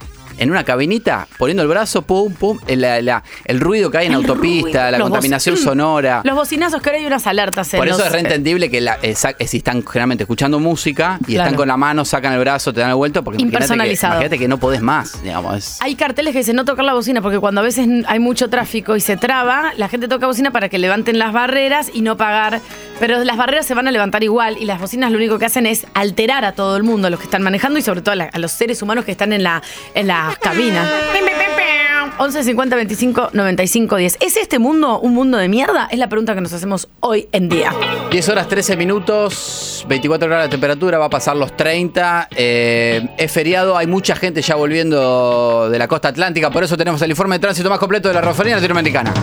en una cabinita, poniendo el brazo, pum, pum, el, la- la- el ruido que hay en El autopista, ruido, la los contaminación sonora. Los bocinazos que ahora hay unas alertas en Por eso los- es reentendible que la, esa- si están generalmente escuchando música y Claro. están con la mano, sacan el brazo, te dan el vuelto, porque imagínate que, Impersonalizado. imagínate que no podés más, digamos. es- Hay carteles que dicen no tocar la bocina porque cuando a veces hay mucho tráfico y se traba, la gente toca bocina para que levanten las barreras y no pagar. Pero las barreras se van a levantar igual y las bocinas lo único que hacen es alterar a todo el mundo, a los que están manejando y sobre todo a, la- a los seres humanos que están en, la, en las cabinas. 11 50 25 95 10. ¿Es este mundo un mundo de mierda? Es la pregunta que nos hacemos hoy en día. 10 horas 13 minutos, 24 grados de temperatura, va a pasar los 30. eh, es feriado, hay mucha gente ya volviendo de la costa atlántica, por eso tenemos el informe de tránsito más completo de la Rofería Latinoamericana.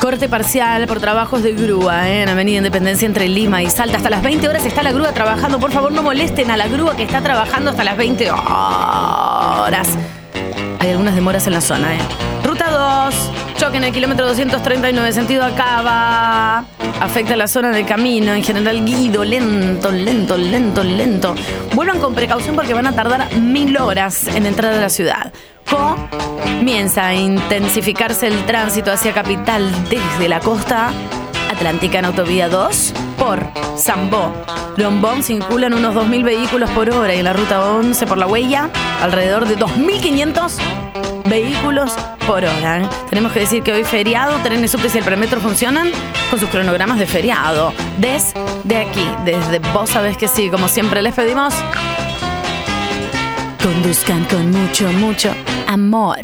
Corte parcial por trabajos de grúa ¿eh? en Avenida Independencia entre Lima y Salta. Hasta las 20 horas está la grúa trabajando. Por favor, no molesten a la grúa que está trabajando hasta las 20 horas. Hay algunas demoras en la zona. ¿eh? Ruta 2, choque en el kilómetro 239, sentido acaba. Afecta la zona del camino. En general, guido, lento, lento, lento, lento. Vuelvan con precaución porque van a tardar mil horas en entrar a la ciudad. Comienza a intensificarse el tránsito hacia capital desde la costa atlántica en autovía 2 por Zambó. Lombón circulan unos 2.000 vehículos por hora y en la ruta 11 por la huella alrededor de 2.500 vehículos por hora. Tenemos que decir que hoy feriado, trenes subtes y el premetro funcionan con sus cronogramas de feriado. Desde aquí, desde vos sabés que sí, como siempre les pedimos, conduzcan con mucho, mucho amor.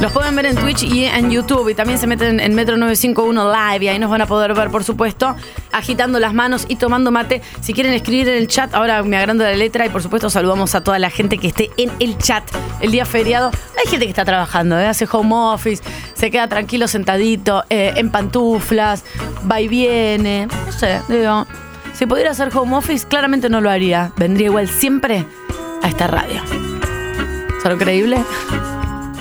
Los pueden ver en Twitch y en YouTube y también se meten en Metro 951 Live y ahí nos van a poder ver, por supuesto, agitando las manos y tomando mate. Si quieren escribir en el chat, ahora me agrando la letra y por supuesto saludamos a toda la gente que esté en el chat el día feriado. Hay gente que está trabajando, ¿eh? hace home office, se queda tranquilo sentadito, eh, en pantuflas, va y viene. No sé, digo, si pudiera hacer home office, claramente no lo haría. Vendría igual siempre a esta radio. ¿Solo creíble?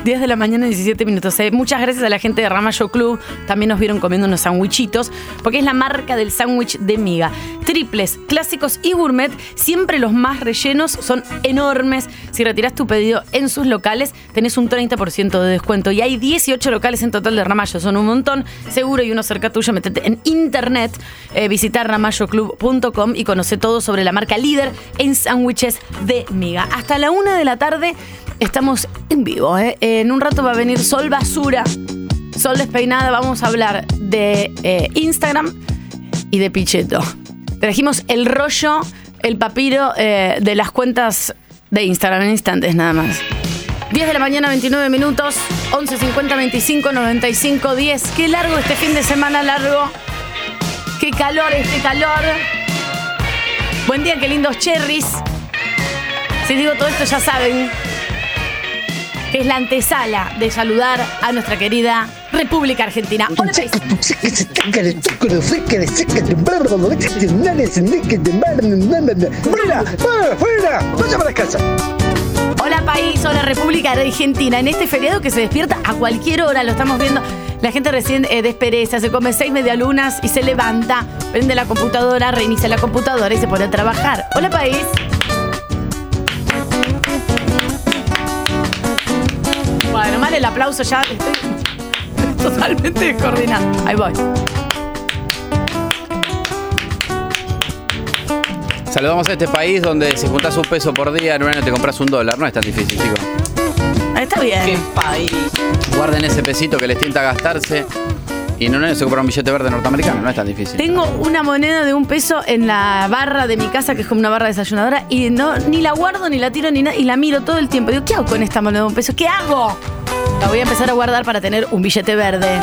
10 de la mañana, 17 minutos. Eh, Muchas gracias a la gente de Ramallo Club. También nos vieron comiendo unos sandwichitos, porque es la marca del sándwich de miga. Triples, clásicos y gourmet, siempre los más rellenos, son enormes. Si retiras tu pedido en sus locales, tenés un 30% de descuento. Y hay 18 locales en total de Ramallo, son un montón. Seguro y uno cerca tuyo, metete en internet, eh, visitar ramalloclub.com y conoce todo sobre la marca líder en sándwiches de miga. Hasta la una de la tarde estamos en vivo. ¿eh? En un rato va a venir Sol Basura, Sol Despeinada. Vamos a hablar de eh, Instagram y de Pichetto. Trajimos el rollo, el papiro eh, de las cuentas de Instagram en instantes nada más. 10 de la mañana, 29 minutos, 11 50 25 95 10. Qué largo este fin de semana largo. Qué calor este calor. Buen día, qué lindos cherries. Si digo todo esto ya saben es la antesala de saludar a nuestra querida República Argentina. Hola, país. Hola país, hola República Argentina. En este feriado que se despierta a cualquier hora, lo estamos viendo. La gente recién eh, despereza, se come seis medialunas y se levanta, prende la computadora, reinicia la computadora y se pone a trabajar. Hola país. Bueno, mal el aplauso ya. Estoy totalmente descoordinado. Ahí voy. Saludamos a este país donde si juntas un peso por día, en un año te compras un dólar. No es tan difícil, chicos. Está bien. Qué país. Guarden ese pesito que les tienta gastarse y en un año se compra un billete verde norteamericano. No es tan difícil. Tengo una moneda de un peso en la barra de mi casa, que es como una barra desayunadora, y no, ni la guardo, ni la tiro, ni nada, y la miro todo el tiempo. Digo, ¿qué hago con esta moneda de un peso? ¿Qué hago? La voy a empezar a guardar para tener un billete verde.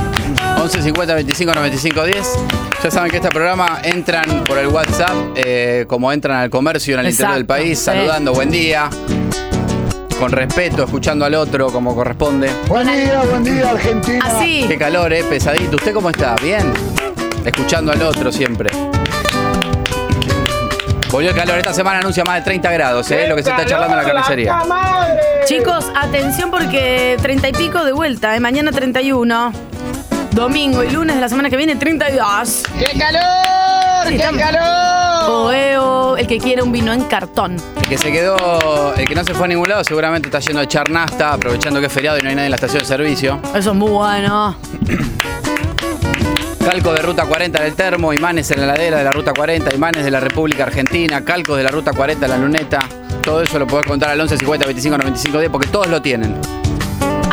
11 50 25 95 10. Ya saben que este programa entran por el WhatsApp, eh, como entran al comercio en el interior del país, saludando, buen día, con respeto, escuchando al otro como corresponde. Buen día, buen día, Argentina. Así. Qué calor, eh, pesadito. ¿Usted cómo está? ¿Bien? Escuchando al otro siempre. Volvió el calor. Esta semana anuncia más de 30 grados, ¿eh? Lo que se está charlando en la carnicería. Chicos, atención porque 30 y pico de vuelta, ¿eh? mañana 31. Domingo y lunes de la semana que viene 32. ¡Qué calor! Sí, ¡Qué estamos- calor! Oeo, el que quiere un vino en cartón. El que se quedó, el que no se fue a ningún lado, seguramente está yendo a echar nafta, aprovechando que es feriado y no hay nadie en la estación de servicio. Eso es muy bueno. Calco de Ruta 40 del termo, imanes en la ladera de la Ruta 40, imanes de la República Argentina, calcos de la Ruta 40 en la luneta. Todo eso lo podés contar al 11 50 25 95 10 porque todos lo tienen.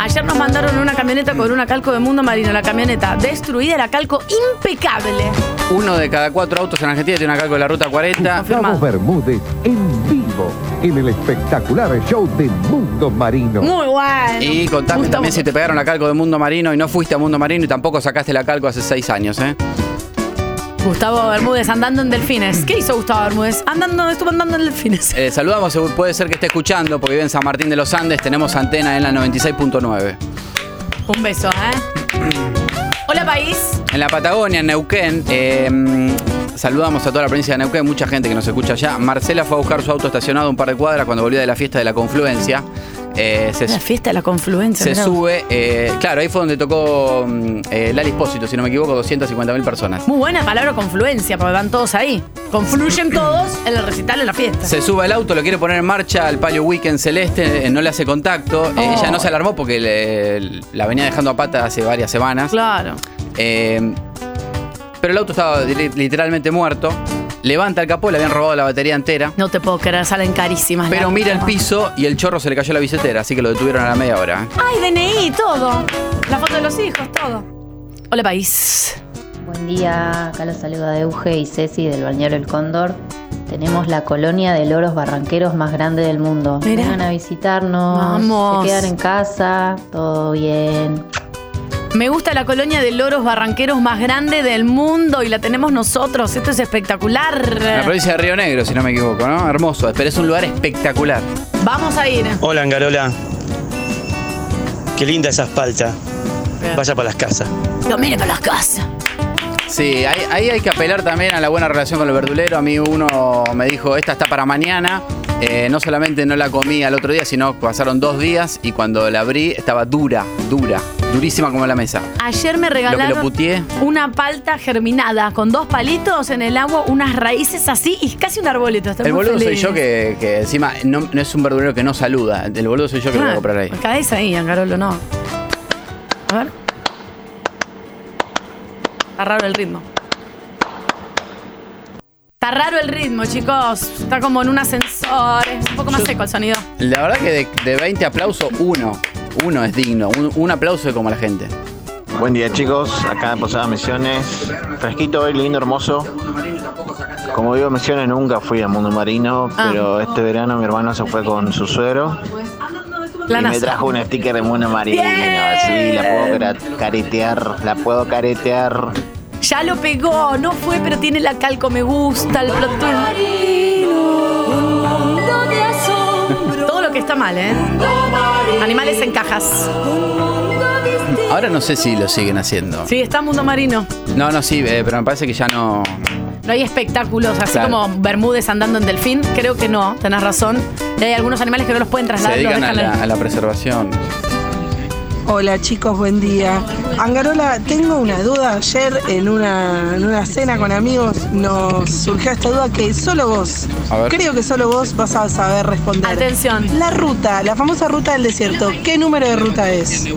Ayer nos mandaron una camioneta con una calco de Mundo Marino. La camioneta destruida, la calco impecable. Uno de cada cuatro autos en Argentina tiene una calco de la Ruta 40. Gustavo Bermúdez en vivo en el espectacular show de Mundo Marino. Muy bueno. Y contame Gustavo. también si te pegaron la calco de Mundo Marino y no fuiste a Mundo Marino y tampoco sacaste la calco hace seis años, ¿eh? Gustavo Bermúdez andando en delfines. ¿Qué hizo Gustavo Bermúdez? Andando, estuvo andando en delfines. Eh, saludamos, puede ser que esté escuchando porque vive en San Martín de los Andes, tenemos antena en la 96.9. Un beso, ¿eh? Hola, país. En la Patagonia, en Neuquén, eh, saludamos a toda la provincia de Neuquén, mucha gente que nos escucha allá. Marcela fue a buscar su auto estacionado un par de cuadras cuando volvía de la fiesta de la confluencia. Eh, se, La fiesta de la confluencia. se sube, eh, claro, ahí fue donde tocó mm, eh, Lali Espósito, si no me equivoco, 250 mil personas. Muy buena palabra confluencia, porque van todos ahí. Confluyen todos en el recital en la fiesta. Se sube al auto, lo quiere poner en marcha al Palio Weekend Celeste, eh, no le hace contacto. Oh. ella no se alarmó porque le- la venía dejando a pata hace varias semanas. Claro. Pero el auto estaba li- literalmente muerto. Levanta el capó, le habían robado la batería entera. No te puedo creer, salen carísimas. Pero mira el piso y el chorro se le cayó la billetera, así que lo detuvieron a la media hora. ¿eh? Ay, DNI, todo. La foto de los hijos, todo. Hola, país. Buen día, acá los saluda Euge y Ceci del Balneario El Cóndor. Tenemos la colonia de loros barranqueros más grande del mundo. Mirá. Vengan a visitarnos, Vamos. se quedan en casa, todo bien. Me gusta la colonia de loros barranqueros más grande del mundo y la tenemos nosotros. Esto es espectacular. En la provincia de Río Negro, si no me equivoco, ¿no? Hermoso, pero es un lugar espectacular. Vamos a ir. Hola, Angarola. Qué linda esa espalda. Vaya para las casas. Lo mire para las casas. Sí, ahí, ahí hay que apelar también a la buena relación con el verdulero. A mí uno me dijo, esta está para mañana. Eh, no solamente no la comí al otro día, sino pasaron dos días y cuando la abrí estaba dura, dura, durísima como la mesa. Ayer me Lo que lo regalaron una palta germinada con dos palitos en el agua, unas raíces así y casi un arbolito. Estoy El muy boludo soy yo que, que encima no, no es un verdulero que no saluda. El boludo soy yo que lo voy a Ah, comprar ahí. Caes ahí, Angarolo, no. A ver. Está raro el ritmo. Está raro el ritmo, chicos. Está como en un ascensor. Es un poco más seco el sonido. La verdad que de, de 20 aplausos, uno. Uno es digno. Un, un aplauso como la gente. Buen día chicos, acá en Posada Misiones. Fresquito hoy, lindo, hermoso. Como digo Misiones, nunca fui a Mundo Marino, Ah. pero este verano mi hermano se fue con su suegro y me trajo un sticker de Mundo Marino. Así la puedo caretear, la puedo caretear. Ya lo pegó, no fue, pero tiene la calco, me gusta el plot que está mal, ¿eh? Animales en cajas. Ahora no sé si lo siguen haciendo. Sí, está Mundo Marino. No, no, sí, eh, pero me parece que ya no. No hay espectáculos, así Claro. como Bermúdez andando en delfín. Creo que no, tenés razón. Y hay algunos animales que no los pueden Se trasladar. los dedican a dejan en- la, a la preservación. Hola chicos, buen día. Angarola, tengo una duda. Ayer en una, en una cena con amigos nos surgió esta duda que solo vos, creo que solo vos vas a saber responder. Atención. La ruta, la famosa ruta del desierto, ¿qué número de ruta es?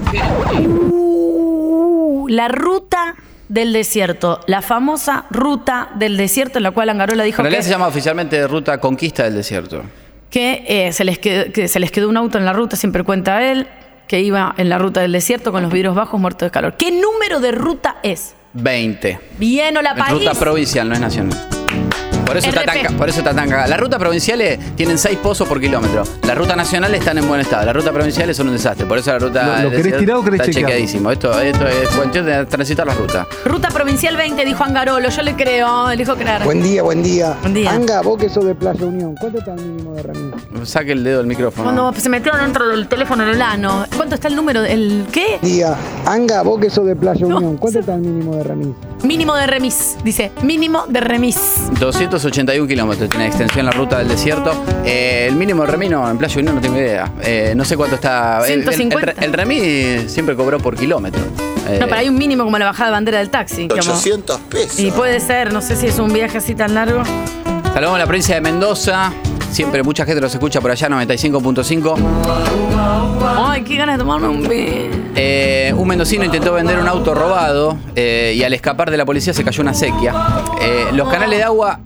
Uh, la ruta del desierto. La famosa ruta del desierto, en la cual Angarola dijo En realidad que, se llama oficialmente Ruta Conquista del Desierto. que, eh, se les quedó, que se les quedó un auto en la ruta, siempre cuenta él, que iba en la ruta del desierto con los vidrios bajos, muerto de calor. ¿Qué número de ruta es? 20. Bien, o la país. ruta provincial, no es nacional. Por eso, está tan, por eso está tan cagada. Las rutas provinciales tienen 6 pozos por kilómetro. Las rutas nacionales están en buen estado. Las rutas provinciales son un desastre. Por eso la ruta. ¿Lo- querés tirar o querés Está chequeadísimo. Esto, esto es cuestión de transitar las rutas. Ruta provincial 20, dijo Angarolo. Yo le creo, elijo creer. Buen día, buen día. Buen día. Anga, vos que sos de Playa Unión, ¿cuánto está el mínimo de remis? Saque el dedo del micrófono. Cuando se metió dentro del teléfono el ano. ¿Cuánto está el número? ¿El qué? Día. Anga, vos que sos de Playa Unión, ¿cuánto está el mínimo de remis? Mínimo de remis, dice. Mínimo de remis. 281 kilómetros tiene extensión la ruta del desierto. Eh, el mínimo de remis no, en Playa Unión no tengo idea. Eh, no sé cuánto está. el- el- El, 150. el remis siempre cobró por kilómetro. Eh, No, pero hay un mínimo como la bajada de bandera del taxi. como- 800 pesos. Y puede ser, no sé si es un viaje así tan largo. Saludamos a la provincia de Mendoza. Siempre mucha gente nos escucha por allá, 95.5. Ay, qué ganas de tomarme un vino. Eh, un mendocino intentó vender un auto robado eh, y al escapar de la policía se cayó una sequía. Eh, los canales de agua,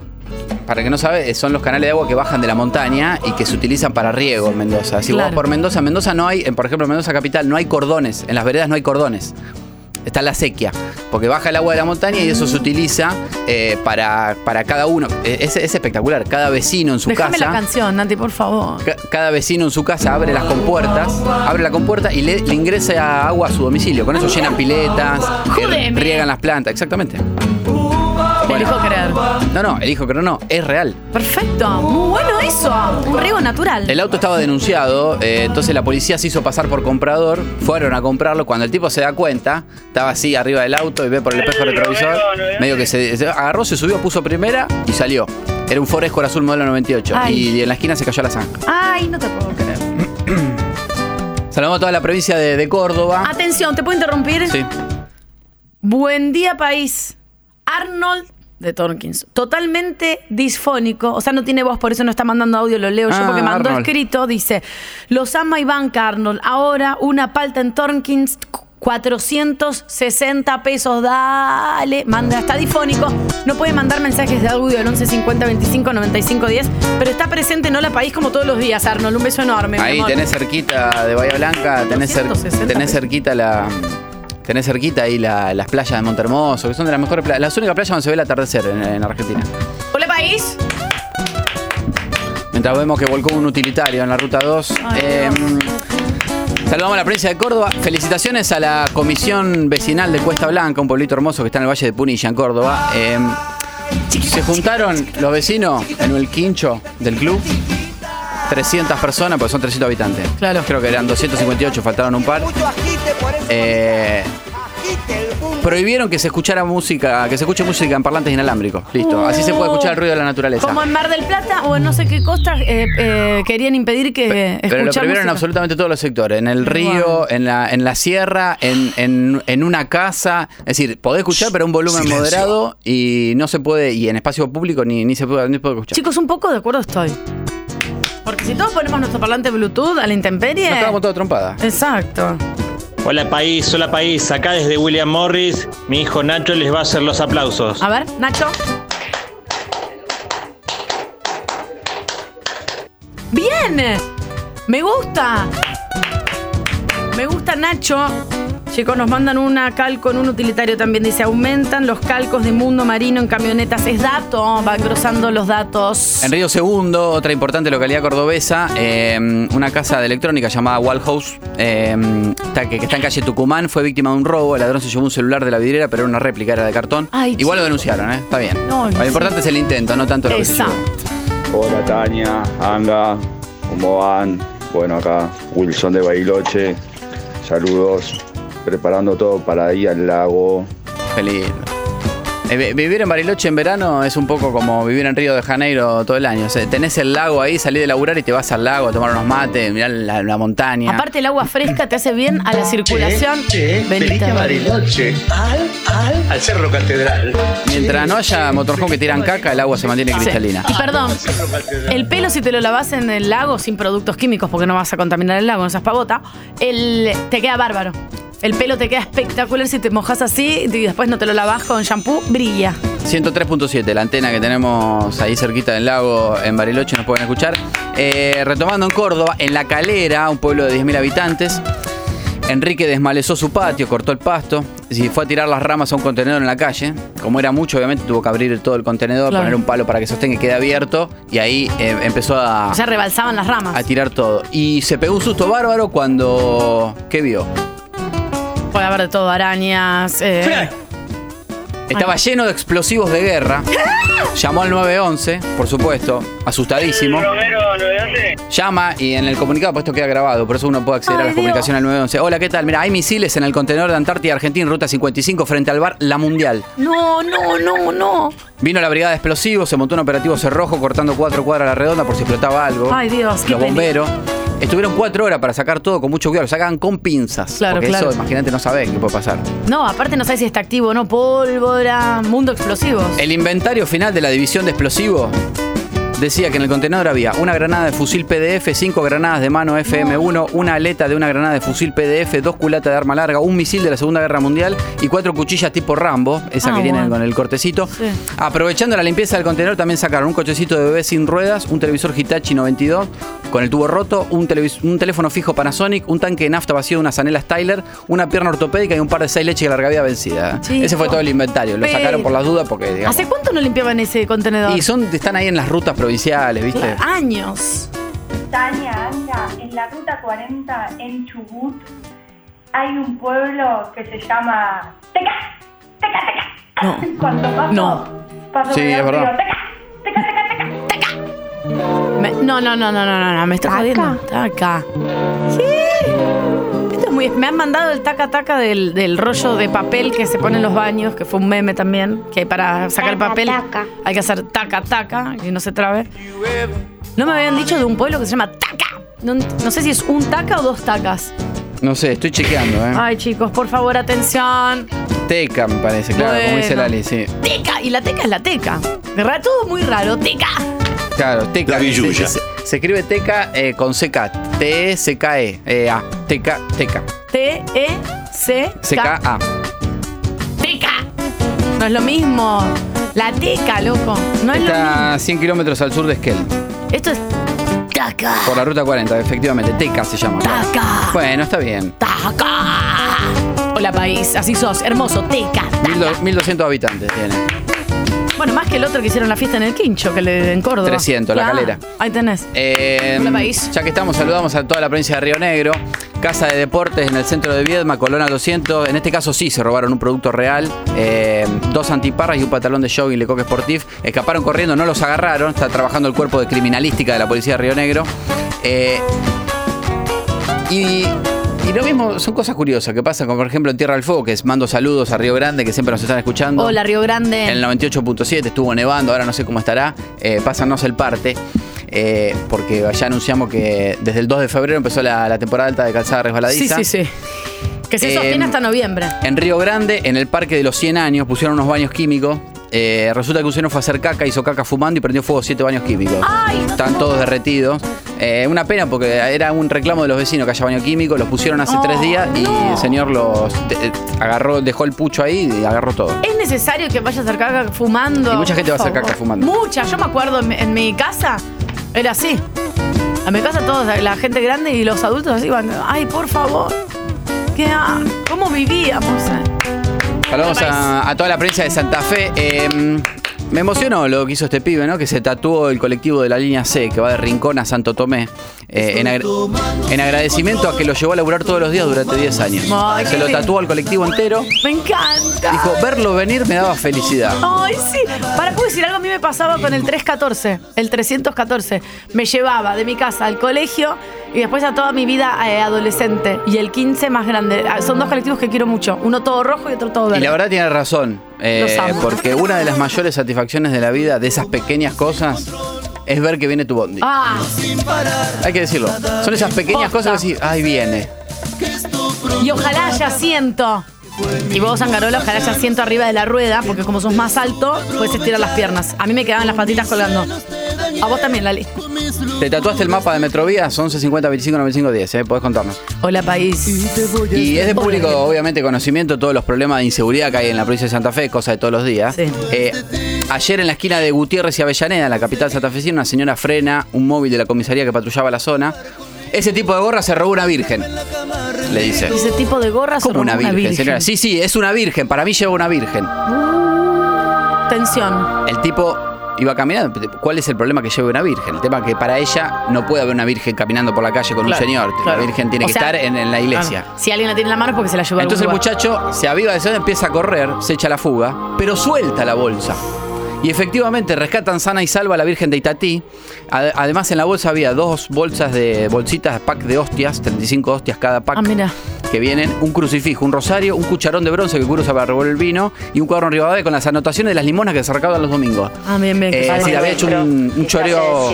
para el que no sabe, son los canales de agua que bajan de la montaña y que se utilizan para riego en Mendoza. Si Claro. vas por Mendoza, en Mendoza no hay, en, por ejemplo, en Mendoza capital no hay cordones, en las veredas no hay cordones. Está la sequía, porque baja el agua de la montaña y eso se utiliza eh, para, para cada uno. Eh, Es, es espectacular, cada vecino en su Déjame casa. la canción, Nati, por favor. Ca- Cada vecino en su casa abre las compuertas, abre la compuerta y le, le ingresa agua a su domicilio. Con eso llenan piletas, eh, riegan las plantas, exactamente. Elijo creer. No, no, el hijo que no, no, es real. Perfecto. Muy bueno eso. Un riego natural. El auto estaba denunciado, eh, entonces la policía se hizo pasar por comprador, fueron a comprarlo. Cuando el tipo se da cuenta, estaba así arriba del auto y ve por el espejo retrovisor, medio que se, se agarró, se subió, puso primera y salió. Era un Ford Escort azul modelo 98 Ay. y en la esquina se cayó la zanja. Ay, no te puedo creer. Saludamos a toda la provincia de, de Córdoba. Atención, ¿te puedo interrumpir? Sí. Buen día, país. Arnold de Torkins. Totalmente disfónico. O sea, no tiene voz, por eso no está mandando audio, lo leo yo Ah, porque mandó Arnold. escrito. Dice: Los ama y banca Arnold. Ahora una palta en Torkins. 460 pesos, dale. Manda, está difónico. No puede mandar mensajes de audio al 11 50 25 95 10, pero está presente en Hola País como todos los días, Arnold. Un beso enorme. mi Ahí amor. tenés cerquita de Bahía Blanca, tenés, cer- 260 tenés cerquita la. Tenés cerquita ahí la- las playas de Montermoso, que son de las mejores playas, las únicas playas donde se ve el atardecer en, en Argentina. Hola País. Mientras vemos que volcó un utilitario en la ruta 2. Eh, saludamos a la provincia de Córdoba. Felicitaciones a la Comisión Vecinal de Cuesta Blanca, un pueblito hermoso que está en el Valle de Punilla, en Córdoba. Eh, se juntaron los vecinos en el quincho del club. 300 personas, porque son 300 habitantes. Claro. Creo que eran 258, faltaron un par. Eh, prohibieron que se escuchara música, que se escuche música en parlantes inalámbricos. Listo. Así se puede escuchar el ruido de la naturaleza. Como en Mar del Plata o en no sé qué costa eh, eh, querían impedir que Pero lo escuchamos prohibieron en absolutamente todos los sectores. En el río, en, la, en la sierra, en, en- en una casa. Es decir, podés escuchar, pero a un volumen Silencio. moderado y no se puede, y en espacio público ni, ni se puede, ni se puede escuchar. Chicos, un poco de acuerdo estoy. Porque si todos ponemos nuestro parlante Bluetooth a la intemperie. Nos quedamos todos trompadas. Exacto. Hola país, hola país, acá desde William Morris, mi hijo Nacho les va a hacer los aplausos. A ver, Nacho. Bien. Me gusta. Me gusta Nacho. Chicos, nos mandan una calco en un utilitario también. Dice, aumentan los calcos de mundo marino en camionetas. Es dato, va engrosando los datos. En Río Segundo, otra importante localidad cordobesa, eh, una casa de electrónica llamada Wall House, eh, está- que, que está en calle Tucumán, fue víctima de un robo. El ladrón se llevó un celular de la vidriera, pero era una réplica, era de cartón. Ay, Igual lo denunciaron, ¿eh? Está bien. No, lo sí. importante es el intento, no tanto lo que se llevó. Exacto. Hola Tania, Anga, ¿cómo van? Bueno, acá Wilson de Bailoche, saludos, preparando todo para ir al lago. Feliz. Eh, vi- vivir en Bariloche en verano es un poco como vivir en Río de Janeiro todo el año. O sea, tenés el lago ahí, salís de laburar y te vas al lago a tomar unos mates, mirar la, la montaña. Aparte, el agua fresca te hace bien a la circulación. Venite a a Bariloche. Al, al, al Cerro Catedral. Mientras no haya motorhome que tiran caca, el agua se mantiene Sí. cristalina. Y perdón, el pelo si te lo lavas en el lago sin productos químicos porque no vas a contaminar el lago, no seas pavota, el, te queda bárbaro. El pelo te queda espectacular si te mojas así y después no te lo lavas con shampoo, brilla. 103.7, la antena que tenemos ahí cerquita del lago en Bariloche, nos pueden escuchar. Eh, retomando en Córdoba, en La Calera, un pueblo de 10.000 habitantes, Enrique desmalezó su patio, cortó el pasto, y fue a tirar las ramas a un contenedor en la calle. Como era mucho, obviamente tuvo que abrir todo el contenedor, Claro. poner un palo para que sostenga y quede abierto, y ahí eh, empezó a, sea, rebalsaban las ramas. a tirar todo. Y se pegó un susto bárbaro cuando... ¿Qué vio? Puede haber de todo, arañas. eh, Estaba lleno de explosivos de guerra. Llamó al 911, por supuesto, asustadísimo. Llama y en el comunicado, pues esto queda grabado, por eso uno puede acceder a Ay, la Dios. comunicación al 911. Hola, ¿qué tal? Mira, hay misiles en el contenedor de Antártida Argentina, ruta 55, frente al bar La Mundial. No, no, no, no. Vino la brigada de explosivos, se montó un operativo cerrojo cortando cuatro cuadras a la redonda por si explotaba algo. Ay, Dios, qué Los bomberos. Estuvieron cuatro horas para sacar todo con mucho cuidado. Lo sacaban con pinzas. Claro, porque claro. eso, imagínate, no sabés qué puede pasar. No, aparte no sabes si está activo o no. Pólvora, mundo explosivos. El inventario final de la división de explosivos decía que en el contenedor había una granada de fusil PDF, cinco granadas de mano FM1, una aleta de una granada de fusil PDF, dos culatas de arma larga, un misil de la Segunda Guerra Mundial y cuatro cuchillas tipo Rambo, esa Ah, que tienen bueno. con el cortecito. Sí. Aprovechando la limpieza del contenedor también sacaron un cochecito de bebé sin ruedas, un televisor Hitachi 92 con el tubo roto, un, un teléfono fijo Panasonic, un tanque de nafta vacío de una zanela Styler, una pierna ortopédica y un par de seis leches de larga vida vencida. Chicos. Ese fue todo el inventario. Lo sacaron por las dudas porque, digamos, ¿Hace cuánto no limpiaban ese contenedor? y son, están ahí en las rutas provinciales, ¿viste? Años. Tania, Anga, en la ruta 40 en Chubut hay un pueblo que se llama Teca, Teca, Teca. Cuando paso, No. paso Sí, es verdad. río, Teca, Me- no, no, no, no, no, no, no, me está jodiendo. Taca. ¿Qué? Esto es muy. Me han mandado el taca taca del, del rollo de papel que se pone en los baños, que fue un meme también, que para sacar el papel hay que hacer taca taca y no se trabe. No me habían dicho de un pueblo que se llama Taca. No, no sé si es un taca o dos tacas. No sé, estoy chequeando, ¿eh? Ay, chicos, por favor, atención. Teca, me parece, claro, como dice Bueno. Lali, sí. Teca, y la teca es la teca. De verdad, todo muy raro. Teca. Claro, Teca. La Se, billulla. se- se escribe Teca eh, con CK. T-E-C-K-E. Eh, A. Teca, Teca. T-E-C-K. C-K-A. Teca. No es lo mismo. La teca, loco. No es lo mismo. Está a 100 kilómetros al sur de Esquel. Esto es taca. Por la ruta 40, efectivamente. Teca se llama. Taca. Bueno, está bien. Taca. Hola, país. Así sos. Hermoso. Teca. 1200 1200 habitantes tiene. Bueno, más que el otro que hicieron la fiesta en el Quincho, que le en Córdoba. 300, la Claro. calera. Ahí tenés. Eh, Hola, país. Ya que estamos, saludamos a toda la provincia de Río Negro. Casa de Deportes en el centro de Viedma, Colona 200. En este caso sí se robaron un producto real. eh, dos antiparras y un pantalón de jogging Lecoq Sportif. Escaparon corriendo, no los agarraron. Está trabajando el cuerpo de criminalística de la policía de Río Negro. Eh, y, y lo mismo, son cosas curiosas que pasan, como por ejemplo en Tierra del Fuego, que es mando saludos a Río Grande, que siempre nos están escuchando. Hola, Río Grande. En el 98.7 estuvo nevando, ahora no sé cómo estará. Eh, pásanos el parte. eh, porque ya anunciamos que desde el 2 de febrero empezó la, la temporada alta de calzada Sí, resbaladiza. sí, sí. Que se Eh, sostiene hasta noviembre. En Río Grande, en el parque de los 100 años, pusieron unos baños químicos. Eh, resulta que un señor fue a hacer caca, hizo caca fumando y prendió fuego siete baños químicos. Están todos derretidos. Eh, una pena porque era un reclamo de los vecinos que haya baño químico. Los pusieron hace Oh, tres días y no. el señor los de- eh, agarró, dejó el pucho ahí y agarró todo. ¿Es necesario que vayas a hacer caca fumando? Y mucha gente va a hacer caca fumando. Mucha. Yo me acuerdo en mi, en mi casa, era así. A mi casa todos, la gente grande y los adultos así van. Ay, por favor. ¿Qué ¿Cómo vivíamos? eh? Saludamos a, a toda la prensa de Santa Fe. Eh, me emocionó lo que hizo este pibe, ¿no? Que se tatuó el colectivo de la línea C, que va de Rincón a Santo Tomé, eh, en, agra- en agradecimiento a que lo llevó a laburar todos los días durante 10 años. Ay, se lo tatuó al colectivo entero. Me encanta. Dijo, verlo venir me daba felicidad. Ay, sí. Para, puedo decir algo, a mí me pasaba con el 314, el 314. Me llevaba de mi casa al colegio y después a toda mi vida eh, adolescente. Y el 15 más grande. Ah, Son dos colectivos que quiero mucho. Uno todo rojo y otro todo Y verde. la verdad tiene razón, eh, porque una de las mayores satisfacciones de la vida, de esas pequeñas cosas, es ver que viene tu bondi. Ah, Hay que decirlo. Son esas pequeñas Posta. cosas que decís, ay, viene. y ojalá haya asiento. Y vos, Angarola, ojalá haya asiento arriba de la rueda, porque como sos más alto, puedes estirar las piernas. A mí me quedaban las patitas colgando. A vos también, Lali. ¿Te tatuaste el mapa de Metrovías? 11 50 25 95 10, ¿eh? Podés contarnos. Hola, país. Y es de público, obviamente, conocimiento todos los problemas de inseguridad que hay en la provincia de Santa Fe, cosa de todos los días. Eh, ayer en la esquina de Gutiérrez y Avellaneda, en la capital santafesina, una señora frena un móvil de la comisaría que patrullaba la zona. Ese tipo de gorra se robó una virgen, le dice. Ese tipo de gorra ¿Cómo una virgen, señora? Sí, sí, es una virgen. Para mí lleva una virgen. Tensión. El tipo iba caminando. ¿Cuál es el problema que lleve una virgen? El tema que para ella no puede haber una virgen caminando por la calle con Claro, un señor. claro. La virgen tiene O que sea, estar en, en la iglesia. claro, Si alguien la tiene en la mano es porque se la llevó Entonces el muchacho se aviva de eso, empieza a correr, se echa la fuga, pero suelta la bolsa. Y efectivamente rescatan sana y salva a la Virgen de Itatí. Ade- Además en la bolsa había dos bolsas de bolsitas, pack de hostias, 35 hostias cada pack. Ah, mira. Que vienen un crucifijo, un rosario, un cucharón de bronce que cruza para revolver el vino y un cuadro en Rivadavia con las anotaciones de las limonas que se recaudan los domingos. Ah, bien, bien. Eh, sí, había hecho un, un choreo.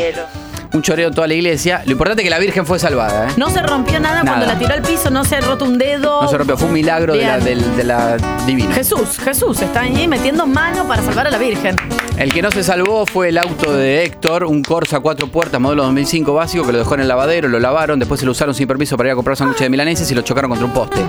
Un choreo en toda la iglesia. Lo importante es que la Virgen fue salvada, ¿eh? No se rompió nada, cuando la tiró al piso, no se roto un dedo. No se rompió, fue un milagro de la, de divina. Jesús, Jesús está ahí metiendo mano para salvar a la Virgen. El que no se salvó fue el auto de Héctor, un Corsa cuatro puertas, modelo 2005 básico, que lo dejó en el lavadero, lo lavaron, después se lo usaron sin permiso para ir a comprar sándwiches de milaneses y lo chocaron contra un poste.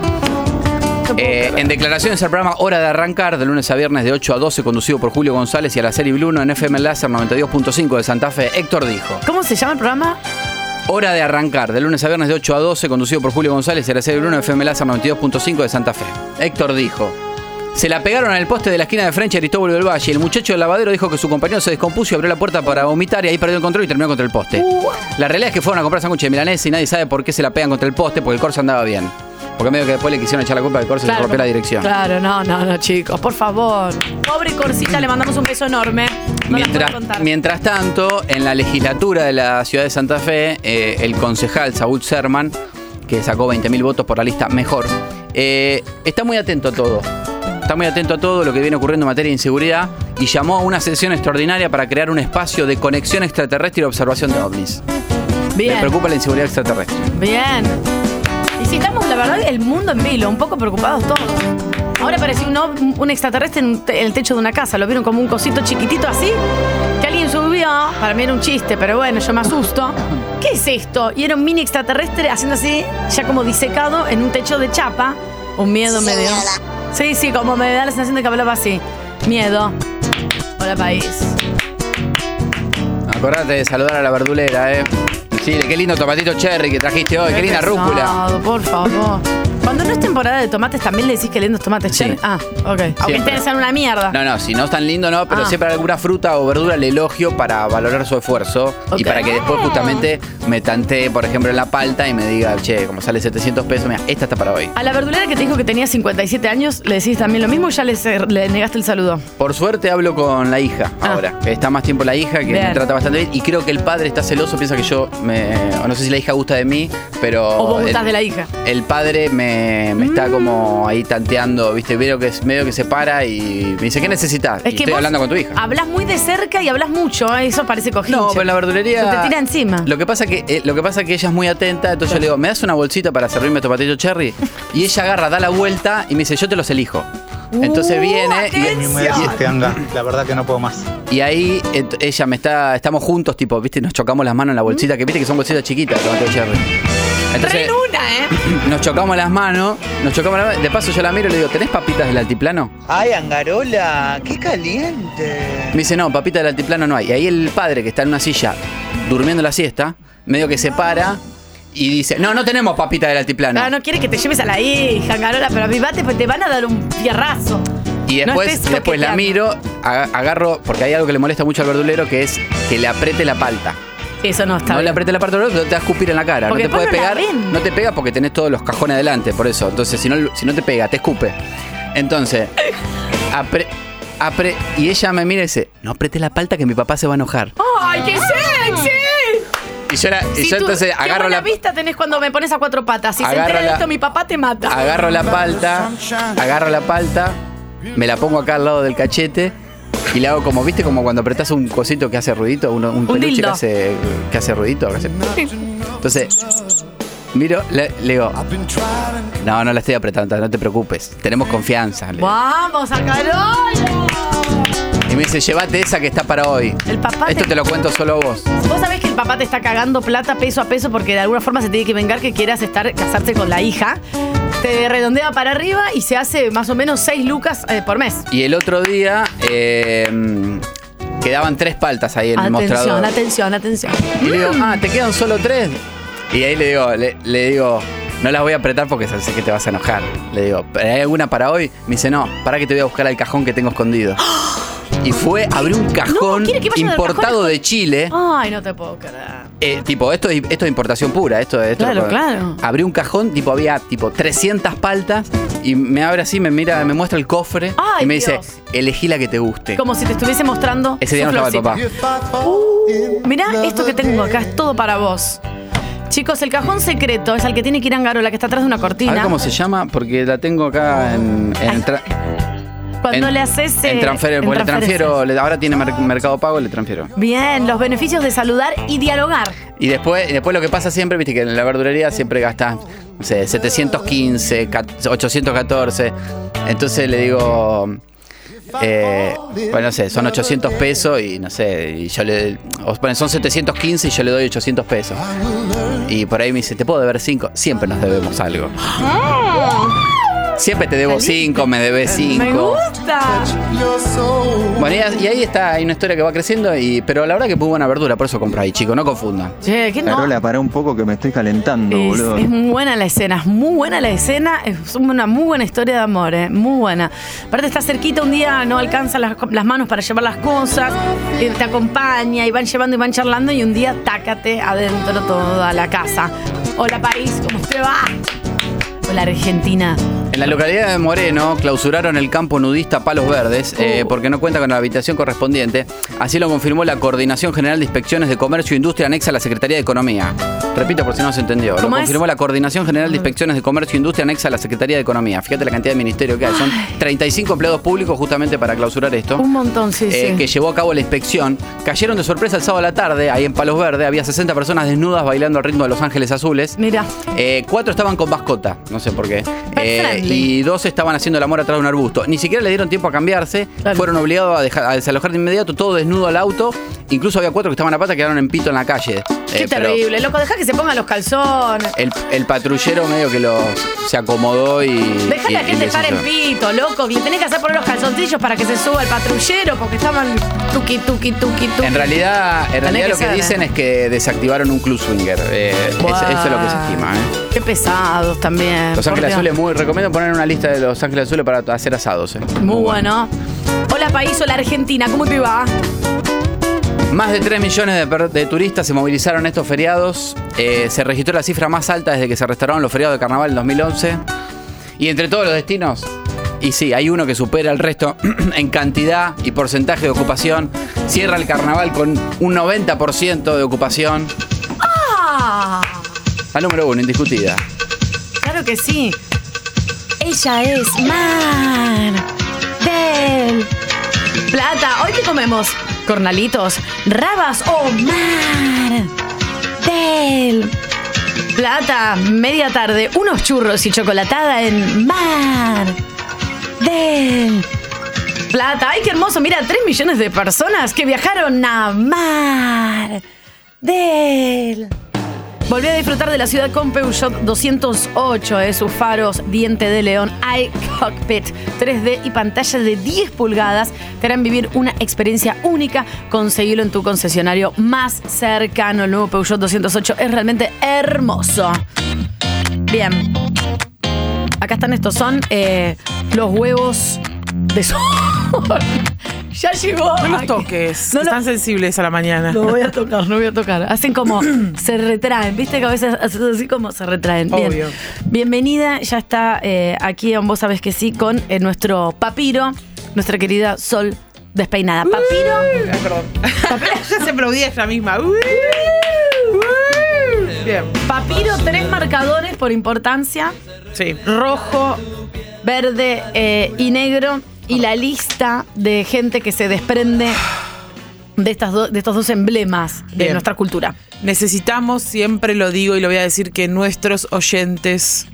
Eh, en declaraciones al programa Hora de Arrancar, de lunes a viernes de 8 a 12, conducido por Julio González y a la serie Bluno en FM Láser 92.5 de Santa Fe, Héctor dijo. ¿Cómo se llama el programa? Hora de arrancar, de lunes a viernes de 8 a 12, conducido por Julio González y a la serie Bruno FM Láser 92.5 de Santa Fe. Héctor dijo. Se la pegaron al poste de la esquina de French Aristóbulo del Valle. El muchacho del lavadero dijo que su compañero se descompuso y abrió la puerta para vomitar y ahí perdió el control y terminó contra el poste. La realidad es que fueron a comprar sándwiches de milanesa y nadie sabe por qué se la pegan contra el poste porque el Corsa andaba bien. Porque medio que después le quisieron echar la culpa al Corsa y se rompió la dirección. Claro, no, no, no, chicos, por favor. Pobre Corsita, le mandamos un beso enorme. No Mientras, mientras tanto, en la legislatura de la ciudad de Santa Fe, eh, el concejal Saúl Serman, que sacó 20.000 votos por la lista mejor, eh, está muy atento a todo. Está muy atento a todo lo que viene ocurriendo en materia de inseguridad y llamó a una sesión extraordinaria para crear un espacio de conexión extraterrestre y observación de ovnis. Bien. Le preocupa la inseguridad extraterrestre. Bien. Y si estamos, la verdad, el mundo en vilo, un poco preocupados todos. Ahora apareció un, un extraterrestre en el techo de una casa. Lo vieron como un cosito chiquitito así. Que alguien subió. Para mí era un chiste, pero bueno, yo me asusto. ¿Qué es esto? Y era un mini extraterrestre haciendo así, ya como disecado en un techo de chapa. Un miedo medio. Sí, sí, como me da la sensación de que hablaba así. Miedo. Hola, país. Acordate de saludar a la verdulera, ¿eh? Sí, qué lindo tomatito cherry que trajiste hoy, qué linda rúcula. Por favor. Cuando no es temporada de tomates, también le decís que lindos tomates cherry. Ah, ok. Aunque Siempre. ustedes sean una mierda. No, no, si no es tan lindo, no, pero Ah. siempre alguna fruta o verdura le elogio para valorar su esfuerzo y Ok. para que después justamente me tantee, por ejemplo, en la palta y me diga, che, como sale 700 pesos, mira, esta está para hoy. A la verdulera que te dijo que tenía 57 años, ¿le decís también lo mismo o ya le, le negaste el saludo? Por suerte hablo con la hija ahora, que está más tiempo la hija, que Ah. Bien. me trata bastante bien y creo que el padre está celoso, piensa que yo me... o no sé si la hija gusta de mí, pero... O vos el- gustás de la hija. El padre me, me está como ahí tanteando, ¿viste? Veo que es medio que se para y me dice, ¿qué necesitas? Es y que estoy vos hablando con tu hija. Hablas muy de cerca y hablas mucho, ¿eh? eso parece cojinche. No, pero en la verdulería. Se te tira encima. Lo que pasa que eh, lo que pasa que ella es muy atenta, entonces yo le digo, ¿me das una bolsita para servirme tomatito cherry? Y ella agarra, da la vuelta y me dice, yo te los elijo. Entonces Uh, viene y, anda. La verdad que no puedo más. y ahí ella me está, estamos juntos, tipo, viste, nos chocamos las manos en la bolsita, que viste que son bolsitas chiquitas, tomatito cherry. Entonces, Re luna, ¿eh? nos chocamos las manos, nos chocamos las manos, de paso yo la miro y le digo, ¿tenés papitas del altiplano? Ay, Angarola, qué caliente. Me dice, no, papita del altiplano no hay. Y ahí el padre que está en una silla durmiendo la siesta, medio que se para y dice, no, no tenemos papita del altiplano. Ah, no quiere que te lleves a la hija, Garola, pero avivate, pues te van a dar un fierrazo. Y No después, después la miro, aga- agarro, porque hay algo que le molesta mucho al verdulero, que es que le apriete la palta. Eso no está no le apriete la palta, pero te va a escupir en la cara. Porque no te puede no pegar. No te pega porque tenés todos los cajones adelante, por eso. Entonces, si no, si no te pega, te escupe. Entonces, apre- apre- y ella me mira y dice, no apretes la palta que mi papá se va a enojar. ¡Ay, qué sexy! Y yo, la- y Si yo tú- entonces qué agarro buena la, vista tenés cuando me pones a cuatro patas. Si se entera de esto, mi papá te mata. agarro la palta, agarro la palta, me la pongo acá al lado del cachete y le hago como, ¿viste? Como cuando apretás un cosito que hace ruidito, un, un peluche que hace, que hace ruidito. que hace- Entonces, miro, le, le digo, no, no la estoy apretando, no te preocupes, tenemos confianza. le digo. ¡Vamos a Carola! Y me dice, llévate esa que está para hoy. El papá Esto te- te lo cuento solo vos. Vos sabés que el papá te está cagando plata peso a peso porque de alguna forma se tiene que vengar que quieras estar casarse con la hija. Te redondea para arriba y se hace más o menos 6 lucas eh, por mes. Y el otro día eh, quedaban tres paltas ahí en el Atención, mostrador. atención, atención. Y le digo, ah, ¿te quedan solo tres? Y ahí le digo, le, le digo, no las voy a apretar porque sé que te vas a enojar. Le digo, ¿pero hay alguna para hoy? Me dice, no, para que te voy a buscar al cajón que tengo escondido. Y fue, abrió un cajón ¿quiere que vaya a los importado de Chile. Ay, no te puedo creer. Eh, tipo, esto es, esto es importación pura. Esto, esto Claro, claro. Abrió un cajón, tipo, había tipo 300 paltas. Y me abre así, me mira, me muestra el cofre. Ay, y me dice, elegí la que te guste. Como si te estuviese mostrando. Ese día no estaba el papá. Uh, mirá esto que tengo acá, es todo para vos. Chicos, el cajón secreto es el que tiene que ir a Angarola, que está atrás de una A ver cortina. cómo se llama, porque la tengo acá en. en Cuando en- le haces. en eh, transfer- en le transfiero, le- ahora tiene mer- mercado pago, le transfiero. Bien, los beneficios de saludar y dialogar. Y después, después lo que pasa siempre, viste que en la verdulería siempre gastas, no sé, 715, ca- 814. Entonces le digo, eh, bueno, no sé, son 800 pesos y no sé, y yo le, o ponen, son 715 y yo le doy 800 pesos. Y por ahí me dice, ¿te puedo deber 5? Siempre nos debemos algo. Siempre te debo 5, me debes 5. Me gusta. Bueno, y, y ahí está, hay una historia que va creciendo, y, pero la verdad que muy buena verdura, por eso compro ahí, chicos, no confundan. Che, ¿qué no? Carola, para un poco que me estoy calentando, Es, boludo. es muy buena la escena, es muy buena la escena, es una muy buena historia de amor, eh, muy buena. Aparte está cerquita un día, no alcanza las, las manos para llevar las cosas, eh, te acompaña y van llevando y van charlando y un día tácate adentro toda la casa. Hola país, ¿cómo te va? Hola Argentina. En la localidad de Moreno clausuraron el campo nudista Palos Verdes eh, porque no cuenta con la habitación correspondiente. Así lo confirmó la Coordinación General de Inspecciones de Comercio e Industria anexa a la Secretaría de Economía. Repito por si no se entendió. Lo confirmó la Coordinación General de Inspecciones de Comercio e Industria anexa a la Secretaría de Economía. Fíjate la cantidad de ministerios que hay. Son 35 empleados públicos justamente para clausurar esto. Un montón, sí, eh, sí. que llevó a cabo la inspección. Cayeron de sorpresa el sábado a la tarde, ahí en Palos Verdes. Había 60 personas desnudas bailando al ritmo de Los Ángeles Azules. Mira. Eh, cuatro estaban con mascota, no sé por qué. Y dos estaban haciendo el amor atrás de un arbusto. Ni siquiera le dieron tiempo a cambiarse. Fueron obligados a, dejar, a desalojar de inmediato, todo desnudo al auto. Incluso había cuatro que estaban a pata que quedaron en pito en la calle. Qué Eh, terrible, loco, deja que se pongan los calzones. El, el patrullero medio que los se acomodó y. Deja a y- la y gente estar en pito, loco. Le tenés que hacer poner los calzoncillos para que se suba el patrullero porque estaban tuki, tuki, tuki, tuki. En realidad, en lo que dicen ¿eh? es que desactivaron un club swinger. Eh, eso es lo que se estima. ¿eh? Qué pesados también. Los Ángeles. Azules, muy. Recomiendo poner una lista de Los Ángeles Azules para hacer asados. ¿eh? Muy bueno. Hola país, hola Argentina, ¿cómo te va? Más de 3 millones de turistas se movilizaron estos feriados. Eh, se registró la cifra más alta desde que se restauraron los feriados de carnaval en 2011. Y entre todos los destinos, y sí, hay uno que supera al resto en cantidad y porcentaje de ocupación. Cierra el carnaval con un 90% de ocupación. La número uno, indiscutida. Claro que sí. Ella es Mar del Plata. Hoy que comemos cornalitos, rabas o Mar del Plata. Media tarde, unos churros y chocolatada en Mar del Plata. Ay, qué hermoso. Mira, 3 millones de personas que viajaron a Mar del Volví a disfrutar de la ciudad con Peugeot 208, eh, sus faros, diente de león, iCockpit 3D y pantalla de 10 pulgadas te harán vivir una experiencia única. Conseguilo en tu concesionario más cercano. El nuevo Peugeot 208 es realmente hermoso. Bien. Acá están estos, son eh, los huevos de sol. Ya llegó. No los toques, No lo- están sensibles a la mañana. no voy a tocar, no voy a tocar. Hacen como, se retraen, viste que a veces hacen así como se retraen. Bien. Obvio. Bienvenida, ya está eh, aquí, vos sabés que sí, con eh, nuestro papiro, nuestra querida Sol despeinada. Papiro. Ay, perdón. ya se aplaudía ella misma. Bien. Papiro, tres marcadores por importancia. Sí. Rojo, verde eh, y negro. Y la lista de gente que se desprende de, estas do- de estos dos emblemas de Bien. nuestra cultura. Necesitamos, siempre lo digo y lo voy a decir, que nuestros oyentes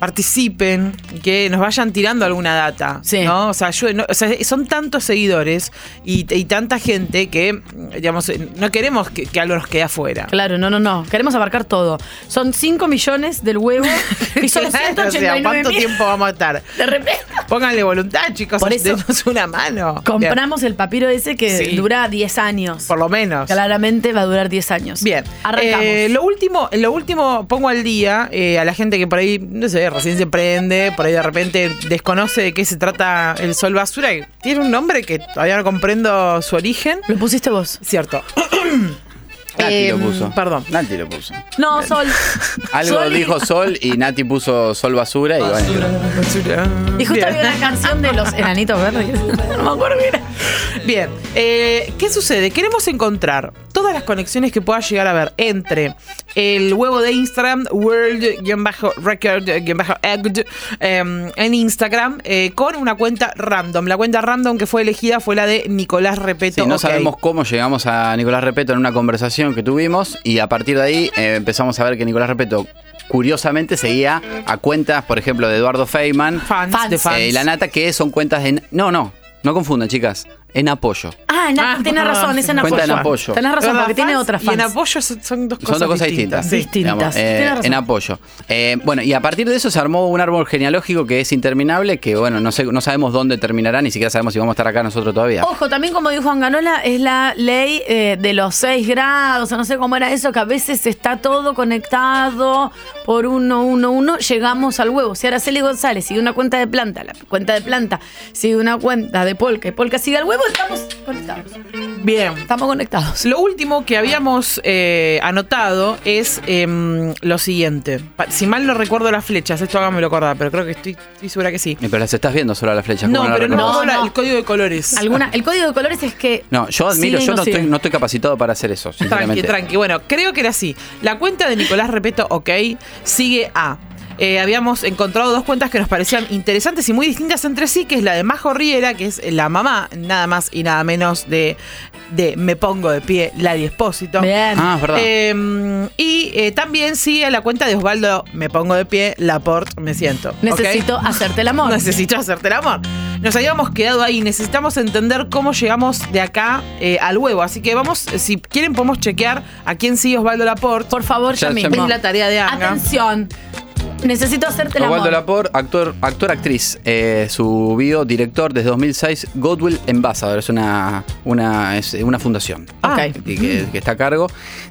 participen, que nos vayan tirando alguna data. ¿no? O sea, yo- no- o sea, son tantos seguidores y, y tanta gente que, digamos, no queremos que, que algo nos quede afuera. Claro, no, no, no. Queremos abarcar todo. Son 5 millones del huevo y son Claro, o sea, 189 ¿cuánto mil. tiempo vamos a estar? De repente. Pónganle voluntad, chicos. Por eso- denos una mano. Compramos el papiro ese que Sí. dura 10 años. Por lo menos. Claramente va a durar 10 años. Bien. Arrancamos. Eh, lo último, lo último pongo al día eh, a la gente que por ahí, no sé, sé, recién se prende, por ahí de repente desconoce de qué se trata el sol basura. Tiene un nombre que todavía no comprendo su origen. Lo pusiste vos. Cierto. Nati lo Em, puso. Perdón. Nati lo puso. No, Sol. Algo Sol y- dijo Sol y Nati puso Sol Basura y bueno. Y justo Bien. había una canción de los enanitos verdes. No me acuerdo era. Bien, eh, ¿qué sucede? Queremos encontrar todas las conexiones que pueda llegar a haber entre el huevo de Instagram, world-record-egg, em, en Instagram, eh, con una cuenta random. La cuenta random que fue elegida fue la de Nicolás Repeto. Sí, no sabemos cómo llegamos a Nicolás Repeto en una conversación que tuvimos y a partir de ahí eh, empezamos a ver que Nicolás Repeto curiosamente seguía a cuentas, por ejemplo, de Eduardo Feynman Fans, de fans. eh, y la Nata, que son cuentas en... No, no, no confundan, chicas. En apoyo. Ah, na- tenés razón, es en apoyo. Cuenta en apoyo. Tenés razón, ¿Verdad, porque tiene fans? otras Y en fans. apoyo son, son dos cosas Son dos cosas distintas. Distintas. digamos, eh, Tienes razón. en apoyo. Eh, bueno, y a partir de eso se armó un árbol genealógico que es interminable, que bueno, no, sé, no sabemos dónde terminará, ni siquiera sabemos si vamos a estar acá nosotros todavía. Ojo, también como dijo Juan Ganola, es la ley eh, de los seis grados, o no sé cómo era eso, que a veces está todo conectado por uno, uno, uno, llegamos al huevo. Si Araceli González sigue una cuenta de planta, la cuenta de planta sigue una cuenta de polka y polka sigue al huevo, estamos conectados. Bien. Estamos conectados. Lo último que habíamos eh, anotado es em, lo siguiente. Pa- Si mal no recuerdo las flechas, esto hágamelo acordar, pero creo que estoy, estoy segura que sí. Eh, Pero las estás viendo solo a las flechas. No, ¿cómo pero no, no. el código de colores. Alguna, el código de colores es que. No, yo admiro, Sí, yo no estoy, no estoy capacitado para hacer eso, Tranqui, sinceramente. tranqui. Bueno, creo que era así. La cuenta de Nicolás Repeto, ok, sigue a. eh, habíamos encontrado dos cuentas que nos parecían interesantes y muy distintas entre sí, que es la de Majo Riera, que es la mamá, nada más y nada menos de, de Me Pongo de Pie, Ladi Espósito. Bien. Ah, es verdad. Eh, y eh, también sigue la cuenta de Osvaldo Me Pongo de Pie, Laporte, Me Siento. Necesito hacerte el amor. Necesito hacerte el amor. Nos habíamos quedado ahí. Necesitamos entender cómo llegamos de acá eh, al huevo. Así que vamos, si quieren, podemos chequear a quién sigue Osvaldo Laporte. Por favor, ya, Ya- mismo. Es la tarea de Anga. Atención. Necesito hacerte amor. Osvaldo Lapor, actor, actor actriz. Eh, su bio, director desde 2006, Godwill Ambassador. Es una, una, es una fundación Ok. que, que- que está a cargo.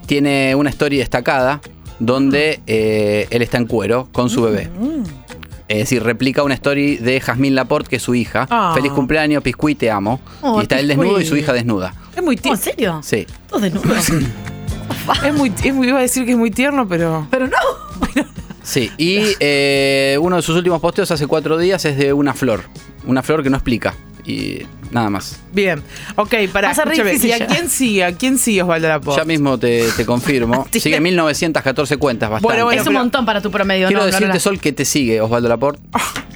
Tiene una historia destacada donde eh, él está en cuero con su bebé. Es decir, replica una story de Jasmine Laporte, que es su hija. Ah. Feliz cumpleaños, Piscuí, te amo. Oh, y está él desnudo y su hija desnuda. Es muy Oh, ¿En tierno. serio? Sí. Todos desnudos. es muy, es muy- iba a decir que es muy tierno, pero. Pero no. Sí, y eh, uno de sus últimos posteos hace cuatro días es de una flor. Una flor que no explica. Y nada más. Bien. Ok, para. ¿Y a quién sigue? ¿A quién sigue Osvaldo Laporte? Ya mismo te, te confirmo. Sigue 1914 cuentas, bastante. Bueno, bueno, es un montón para tu promedio, Quiero ¿no? decirte, Lola? Sol, que te sigue Osvaldo Laporte.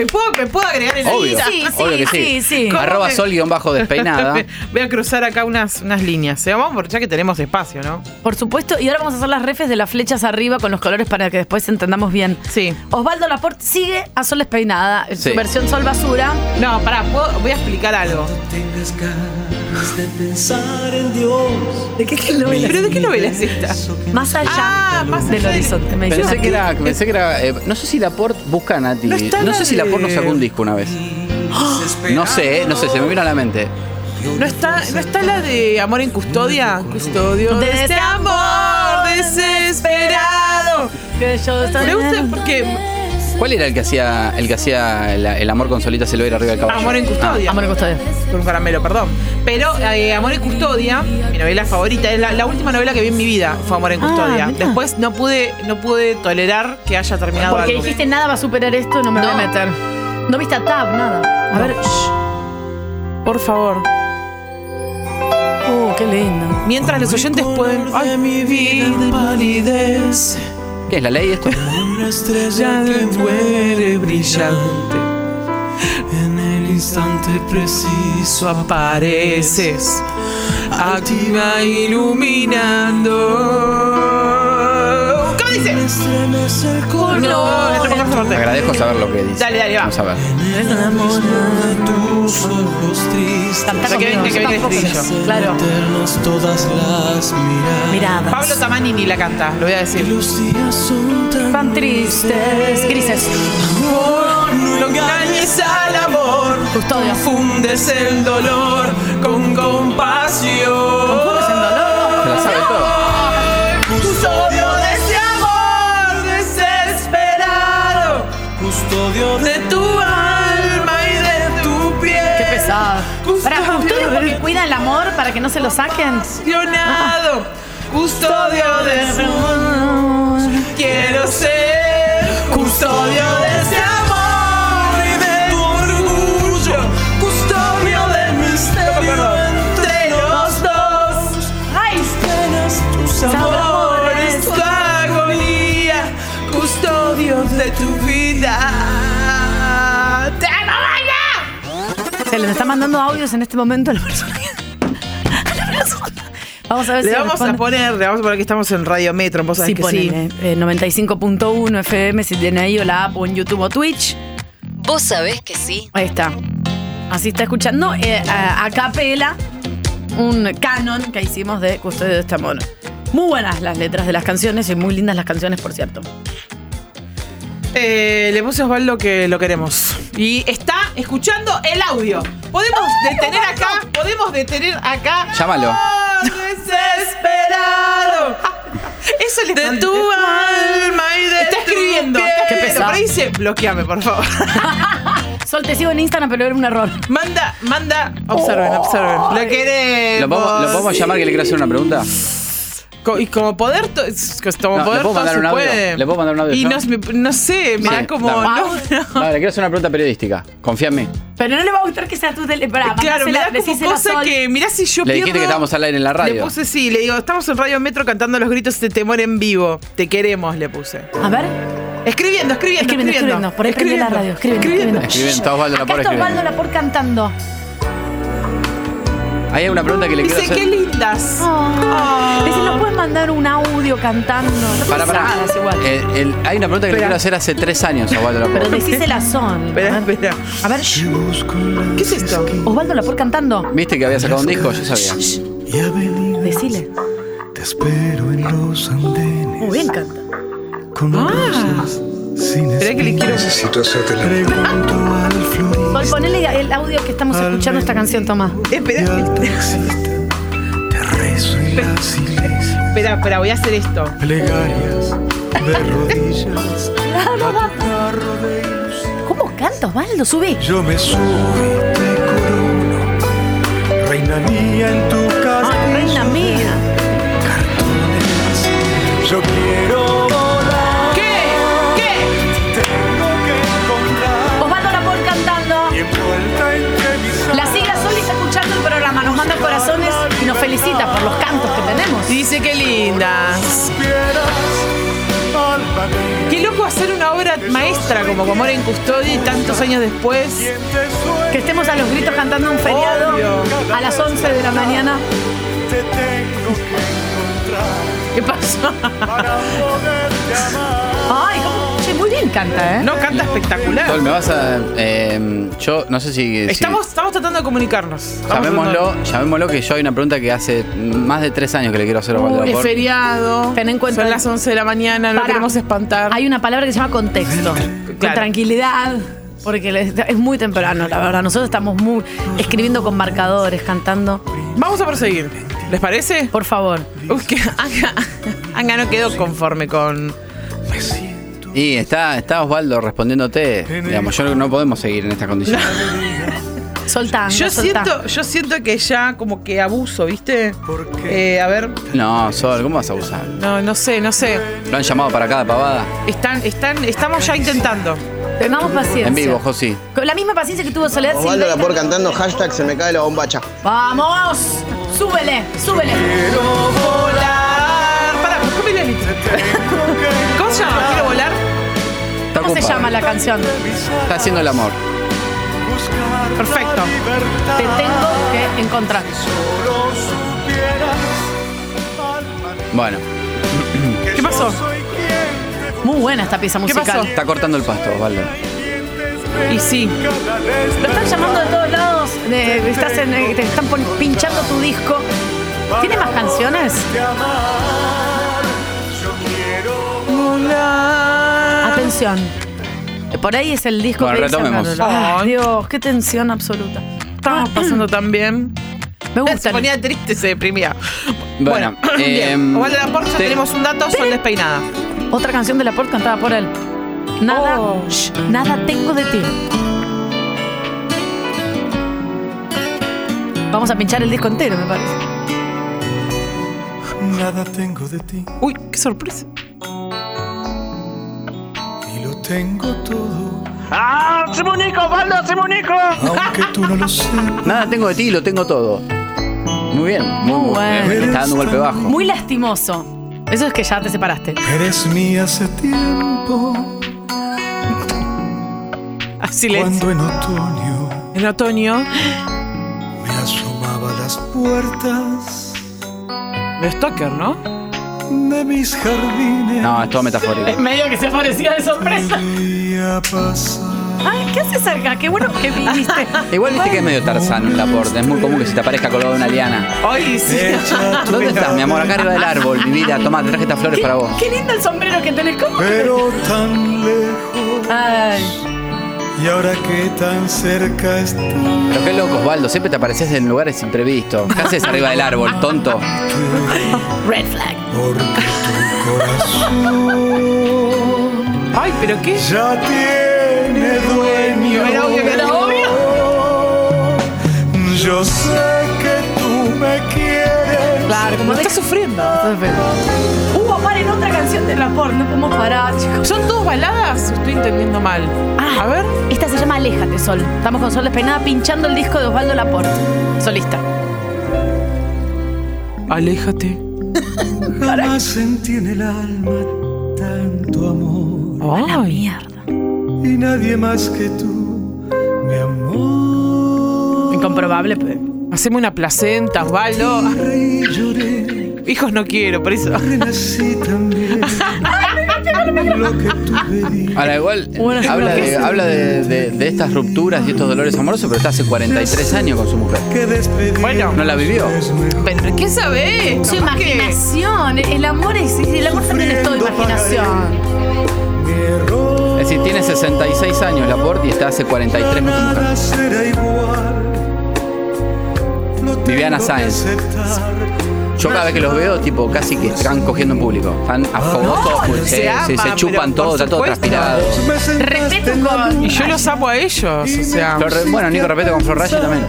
¿Me puedo, ¿Me puedo agregar en la Obvio, sí, obvio que sí, sí. sí. ¿Cómo Arroba me- sol guion bajo despeinada. Voy a cruzar acá unas, unas líneas. ¿eh? Vamos, porque ya que tenemos espacio, ¿no? Por supuesto, y ahora vamos a hacer las refes de las flechas arriba con los colores para que después entendamos bien. Sí. Osvaldo Laporte sigue a Sol Despeinada, en Sí. su versión Sol Basura. No, pará, ¿puedo- voy a explicar algo. Tengas ganas de pensar en Dios. ¿De qué, qué novela? ¿Pero de qué novela es esta? Más allá Ah, más del allá de- horizonte. Me Pensé que era, pensé que era eh, no sé si Laporte busca a Nati. No No, está la sé si Laporte nos sacó un disco una vez. No sé, no sé, se me vino a la mente. ¿No está, ¿No está la de Amor en Custodia? Custodio de, este amor desesperado. Que yo estoy- Me gusta porque ¿Cuál era el que hacía el que hacía el, el amor con Solita Silveira arriba del caballo? Amor en Custodia. Amor en custodia. Con un caramelo, perdón. Pero eh, Amor en Custodia, mi novela favorita, es la, la última novela que vi en mi vida fue Amor en Ah, Custodia. Después no pude, no pude tolerar que haya terminado Porque algo. dijiste nada va a superar esto, no me voy a No. meter. No viste a Tab, nada. A No. ver. shh. Por favor. Oh, qué lindo. Mientras los oyentes pueden. Ay, mi vida de palidez. ¿Qué es la ley esto? Una estrella que muere brillante. En el instante preciso apareces. Activa iluminando. Estremece el No, corazón. es más fuerte. Agradezco saber lo que dice. Dale, dale, va. Vamos a ver. En el abismo de tus ojos tristes. Que venga, que venga el estribillo. Claro. Eternas todas las miradas. Miradas. Pablo Tamanini la canta, lo voy a decir. Los días son tan, Tan tristes. Grises. Amor, no engañes al amor. Custodio. Confundes el dolor con compasión. ¿Confundes el dolor? Se la sabe todo. de tu alma y de tu piel. Qué pesado. Para ustedes porque cuidan el amor para que no se lo saquen. Ah. Custodio de amor. Quiero ser custodio de ese. Mandando audios en este momento a la persona. que- a la persona. Vamos a ver Le si vamos a poner, le vamos a poner que estamos en Radio Metro, vos sabés Sí, que ponele, sí. eh, 95.1 FM si tiene ahí o la app o en YouTube o Twitch. Vos sabés que sí. Ahí está. Así está escuchando eh, a, a capela un canon que hicimos de Custodio de este amor. Muy buenas las letras de las canciones y muy lindas las canciones, por cierto. Eh, le puse a Osvaldo que lo queremos. Y está escuchando el audio. Podemos detener acá, podemos detener acá. Llámalo. Oh, desesperado. Eso le de tu alma y de Está escribiendo. Qué pesado. Por ahí dice, bloqueame, por favor. Sol, te sigo en Instagram, pero era un error. Manda, manda. Observen, observen. Lo queremos. ¿Lo podemos, ¿Lo podemos llamar que le quiero hacer una pregunta? Co- Y como poder, to- es- como No, ¿le poder puedo todo mandar se un audio? puede. ¿Le puedo mandar un audio Y no, me- no sé, me Sí, da como. dame. No, no. Le quiero hacer una pregunta periodística. Confía en mí. Pero no le va a gustar que sea tu tele. Pará, Claro, me da como cosa que, mirá si yo Le dijiste pierdo- que estábamos al aire en la radio. Le puse sí, le digo, estamos en Radio Metro cantando los gritos de temor en vivo. Te queremos, le puse. A ver. Escribiendo, escribiendo, Escribiendo, escribiendo. escribiendo. Por ahí prende la radio. Escribiendo, escribiendo. Escribiendo, Lapor está Osvaldo escribiendo. Lapor Hay una pregunta que le quiero Dice, hacer. qué lindas. Oh. Dice, ¿nos puedes mandar un audio cantando? No Para, para. igual. Eh, el- hay una pregunta que le quiero hacer hace tres años a Osvaldo Lapor. Pero decísela Sol. Espera, espera. A ver. ¿Qué es esto? Osvaldo Lapor cantando. ¿Viste que había sacado un disco? Yo sabía. Decile. Te espero en los andenes Muy bien canta. con rosas sin Esperá que le quiero- Necesito hacerte la. Sol, ponele el audio que estamos escuchando esta canción, Tomás. Espera, espera, espera, voy a hacer esto. Plegarias de rodillas. Claro, ¿Cómo canta Osvaldo? Sube. Yo me subo y te corono. Reina mía en tu casa. Ay, reina mía. Y dice, qué mía. Qué loco hacer una obra maestra como Amor en Custodia y tantos años después. Que estemos a los gritos cantando un feriado Obvio. a las 11 de la mañana. Te tengo que encontrar ¿Qué pasó? Ay, cómo- muy bien canta, ¿eh? No canta espectacular. Sol, me vas a. eh, yo no sé si. si- Estamos, estamos tratando de comunicarnos. Estamos Llamémoslo, tratando. llamémoslo que yo hay una pregunta que hace más de tres años que le quiero hacer a Osvaldo Es feriado. Ten en cuenta- Son las 11 de la mañana, no queremos espantar. Hay una palabra que se llama contexto. Con Claro. tranquilidad. Porque es muy temprano, la verdad. Nosotros estamos muy escribiendo con marcadores, cantando. Vamos a proseguir. ¿Les parece? Por favor. Que Anga, Anga no quedó conforme con. Y está, está Osvaldo respondiéndote. Digamos, yo no podemos seguir en estas condiciones. Soltando. Yo siento, yo siento que ya como que abuso, ¿viste? Eh, a ver, No, Sol, ¿cómo vas a abusar? no, no sé, no sé. ¿Lo han llamado para cada pavada? Están, están, estamos ya intentando. Tengamos paciencia. En vivo, Josi. Con la misma paciencia que tuvo Soledad Osvaldo Silveira. Lapor cantando hashtag se me cae la bombacha. ¡Vamos! ¡Súbele! ¡Súbele! volar. Pará. ¿Cómo ¿Cómo se llama la canción? Está haciendo el amor. Perfecto. Te tengo que encontrar. Bueno, ¿Qué pasó? Muy buena esta pieza ¿Qué musical. pasó? está cortando el pasto, Osvaldo. Y sí. Lo están llamando de todos lados. de- estás en- eh, te están pinchando tu disco. ¿Tiene más canciones? Por ahí es el disco Bueno, que retomemos. Angarola. Ay, Dios, qué tensión absoluta. Estamos pasando tan bien. Me Se gusta. ponía triste, se deprimía. Bueno, bien. eh, Osvaldo Laporte, ya te- tenemos un dato, son despeinada. Otra canción de Laporte cantada por él. Nada, Oh. shh, nada tengo de ti. Vamos a pinchar el disco entero, me parece. Nada tengo de ti Uy, qué sorpresa. Tengo todo. ¡Ah! ¡Simonico, Valdo, Simonico! Aunque tú no lo sepas. Nada tengo de ti, lo tengo todo. Muy bien, muy, muy bueno. bien. Está dando un golpe bajo. Muy lastimoso. Eso es que ya te separaste. Eres mía hace tiempo. Ah, silencio. Cuando en otoño En otoño. me asomaba a las puertas De Stoker, ¿no? De mis jardines. No, es todo metafórico. Es medio que se aparecía de sorpresa. Ay, ¿qué haces acá? Qué bueno que viniste. Igual viste que es medio tarzano el Laporte. Es muy común que se te aparezca colgado de una liana. Ay, sí. ¿Dónde estás, mi amor? Acá arriba del árbol, mi vida. Toma, te traje estas flores para vos. Qué lindo el sombrero que tenés. ¿Cómo? pero tan lejos. Ay. Y ahora que tan cerca estoy, Pero qué loco, Osvaldo. Siempre te apareces en lugares imprevistos. ¿Qué haces arriba del árbol, tonto? Red flag. porque tu corazón Ay, pero qué. ya tiene dueño. Era obvio que era obvio. Yo sé que tú me quieres. Claro, como Está sufriendo. Uh, paren otra canción de Laporte. No podemos parar, chicos. ¿Son todas baladas? Estoy entendiendo mal. Ah, A ver. Esta se llama Aléjate, Sol. Estamos con Sol Despeinada pinchando el disco de Osvaldo Laporte. Solista. Aléjate. Jamás sentí en el alma tanto amor. Ay. Mierda. Y nadie más que tú, mi amor. Incomprobable, pues. Haceme una placenta, Osvaldo. Lloré, Hijos no quiero, por eso. Ahora, igual, Bueno, habla, ¿qué de, habla de, de- de estas rupturas y estos dolores amorosos, pero está hace 43 años con su mujer. Bueno. ¿No la vivió? Pero, ¿qué? Su que- imaginación. El amor es. El amor también es todo imaginación. Es decir, tiene 66 años Laporte y está hace 43 con su mujer. Viviana Sáenz. Yo cada vez que los veo, tipo, casi que están cogiendo en público. Están afogosos, No, pues, se se, aman, se- se chupan pero todo, por está todo transpirado. Respeto con. Y yo los amo a ellos, o sea. Re- bueno, Nico Repete con Flor Rayo también.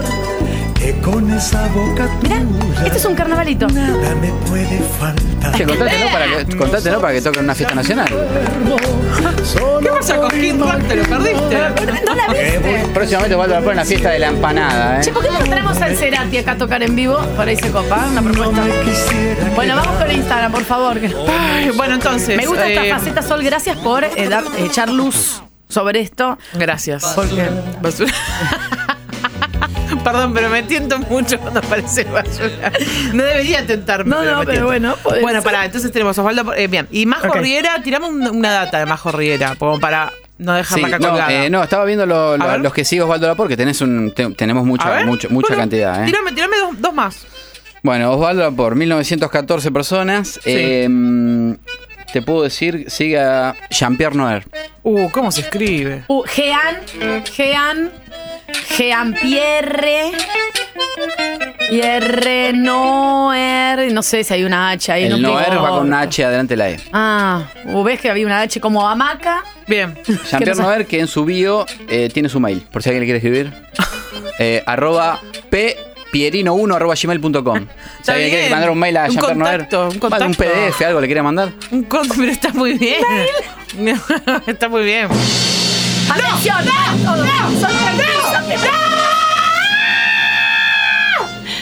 con esa boca Mirá, tuya este es un carnavalito. nada me puede faltar. Che, contátelo para que, contátelo para que toquen en una fiesta nacional. ¿Qué pasa con King Rock? ¿Te lo perdiste? ¿No la viste? Próximamente vuelvo a poner la fiesta de la empanada, Che, ¿eh? ¿por qué no traemos al Cerati acá a tocar en vivo? Por ahí se copa, una propuesta. Bueno, vamos con Instagram, por favor. Ay, bueno, entonces. Me gusta eh, esta faceta, Sol. Gracias por eh, dar- eh, echar luz sobre esto. Gracias. Porque Basura. Perdón, pero me tiento mucho cuando aparece basura. No debería tentarme. No, no, me pero tiento. bueno, puede Bueno, pará, entonces tenemos Osvaldo. eh, bien. Y Majo Ok. Riera, tiramos un- una data de Majo Riera, como para no Sí, dejarla acá no, colgada. eh, no, estaba viendo lo- los que sigue Osvaldo Laporte, que tenés un, te- tenemos mucha, ver. mucho- mucha Bueno, cantidad, ¿eh? Tirame, tirame dos, dos más. Bueno, Osvaldo Laporte, 1914 personas. Eh, te puedo decir, sigue a Jean-Pierre Noer. Uh, ¿cómo se escribe? Uh, Jean, Jean, Jean Pierre, Pierre Noer, no sé si hay una H ahí. El no Noer tengo- va con una H adelante de la E. Ah, ves que había una H como hamaca. Bien. Jean-Pierre. Noer, que en su bio eh, tiene su mail, por si alguien le quiere escribir. Eh, arroba ppierino1 arroba gmail.com. Si alguien quiere bien. mandar un mail a Un Jean-Pierre Noer, contacto, un manda un contacto. PDF, algo le quiere mandar. Un con- pero está muy bien. está muy bien. ¡Atención! ¡No! ¡No!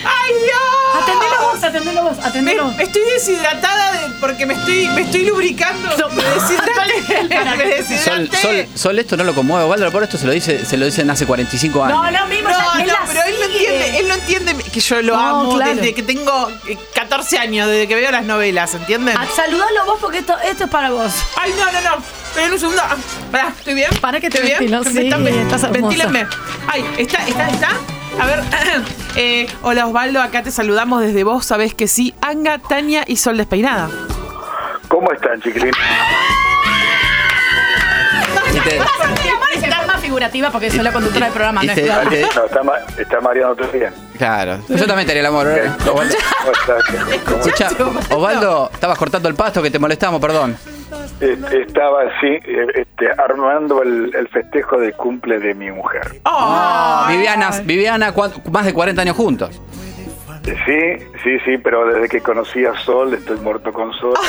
¡Ay, Dios! Atendelo vos, atendelo vos, atendelo. Me- estoy deshidratada de- porque me estoy, me estoy lubricando. me deshidraté. me deshidraté. Sol, Sol, Sol, esto no lo conmueve. Osvaldo por esto se lo dice, se lo dicen hace 45 años. No, no, mismo, No, no, pero él no entiende, él no entiende que yo lo No, amo claro. desde que tengo eh, 14 años, desde que veo las novelas, ¿entienden? Ah, saludalo vos porque esto, esto es para vos. Ay, no, no, no. Esperen un segundo. Ah, Pará, ¿estoy bien? Para que te ventilo, sí, Están- estás. Ventílenme. Ay, ¿está, está, está? A ver, eh, hola Osvaldo, acá te saludamos desde vos, sabés que sí, Anga, Tania y Sol Despeinada. ¿Cómo están, chiquilín? Y te- Mi amor es el más figurativa porque soy la conductora del programa, y no es te- te- No, está, ma- está Mariano también. Claro. Yo también te haría el amor. ¿eh? Osvaldo, ¿Cómo estás? ¿Cómo escucha, Osvaldo, estabas cortando el pasto que te molestamos, perdón. Este, estaba así, eh, este, armando el, el festejo de cumple de mi mujer. Ah, Viviana, Viviana, ¿cuán- más de 40 años juntos. Sí, sí, sí, pero desde que conocí a Sol estoy muerto con Sol.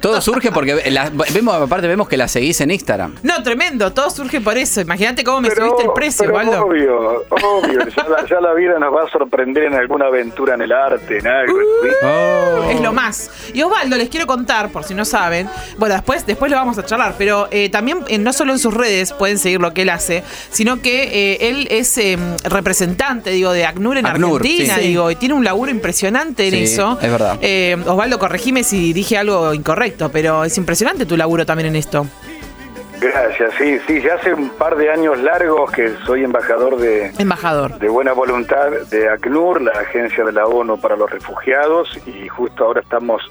Todo surge porque la- vemos, aparte vemos que la seguís en Instagram. No, tremendo, todo surge por eso. Imagínate cómo me Pero- subiste el precio, pero Waldo. Obvio, obvio. Ya la, ya la vida nos va a sorprender en alguna aventura en el arte, en algo. Oh. Es lo más. Y Osvaldo, les quiero contar, por si no saben, bueno, después, después lo vamos a charlar, pero eh, también eh, no solo en sus redes pueden seguir lo que él hace, sino que eh, él es eh, representante, digo, de ACNUR en ACNUR, Argentina, sí. digo, y tiene un laburo impresionante en Sí, eso. es verdad. Eh, Osvaldo, corregime si dije algo incorrecto, pero es impresionante tu laburo también en esto. Gracias, sí, sí, ya hace un par de años largos que soy embajador de, Embajador. de buena voluntad de ACNUR, la agencia de la ONU para los refugiados, y justo ahora estamos,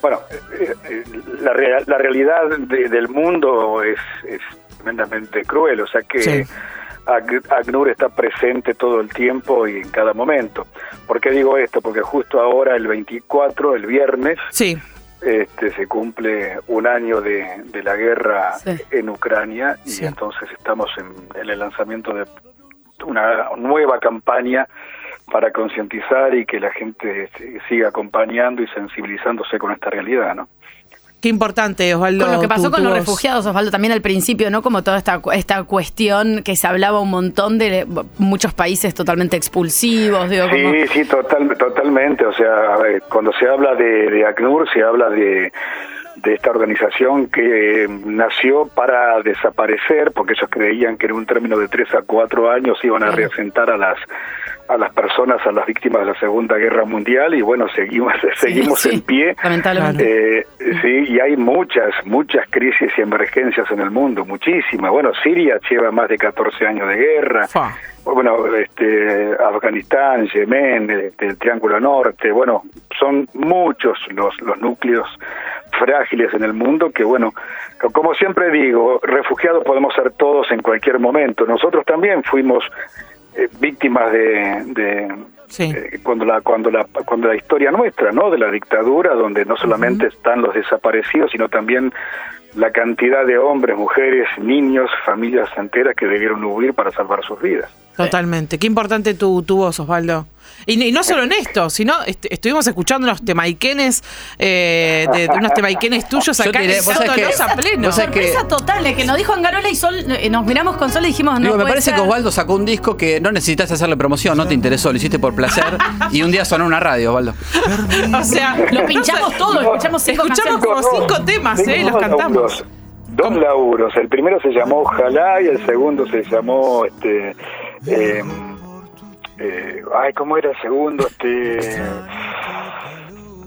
bueno, eh, eh, la, rea- la realidad de- del mundo es, es tremendamente cruel, o sea que Sí. AC- ACNUR está presente todo el tiempo y en cada momento. ¿Por qué digo esto? Porque justo ahora, el 24, el viernes, Sí. este, se cumple un año de, de la guerra Sí. en Ucrania y Sí. entonces estamos en, en el lanzamiento de una nueva campaña para concientizar y que la gente siga acompañando y sensibilizándose con esta realidad, ¿no? Qué importante, Osvaldo. Con lo que pasó tu- con tu los voz. refugiados, Osvaldo, también al principio, ¿no? Como toda esta, esta cuestión que se hablaba un montón de muchos países totalmente expulsivos, digo, como... Sí, sí, total, totalmente. O sea, a ver, cuando se habla de, de ACNUR, se habla de, de esta organización que eh, nació para desaparecer, porque ellos creían que en un término de tres a cuatro años iban a reasentar a las a las personas, a las víctimas de la Segunda Guerra Mundial y bueno, seguimos seguimos sí, en pie. lamentablemente. Eh, sí, y hay muchas, muchas crisis y emergencias en el mundo, muchísimas. Bueno, Siria lleva más de 14 años de guerra. Bueno, este, Afganistán, Yemen, este, el Triángulo Norte, bueno, son muchos los, los núcleos frágiles en el mundo que, bueno, co- como siempre digo, refugiados podemos ser todos en cualquier momento. Nosotros también fuimos eh, víctimas de, de, eh, cuando la cuando la cuando la historia nuestra, ¿no? De la dictadura, donde no solamente están los desaparecidos, sino también la cantidad de hombres, mujeres, niños, familias enteras que debieron huir para salvar sus vidas. Totalmente. Qué importante tu, tu voz, Osvaldo. Y, y no solo en esto, sino est- estuvimos escuchando unos temaiquenes, eh, de, de unos temaiquenes tuyos Yo acá, diré, vos que- a pleno. vos sabés que- Sorpresa total, eh, que nos dijo Angarola y Sol, eh, nos miramos con Sol y dijimos, no Digo, me parece ser. que Osvaldo sacó un disco que no necesitaste hacerle promoción, no te interesó, lo hiciste por placer y un día sonó en una radio, Osvaldo. O sea, Lo pinchamos todo, escuchamos cinco Escuchamos como cinco temas, ¿eh? Los cantamos. Dos laburos. El primero se llamó Ojalá y el segundo se llamó este eh, eh, ay, ¿cómo era el segundo? Este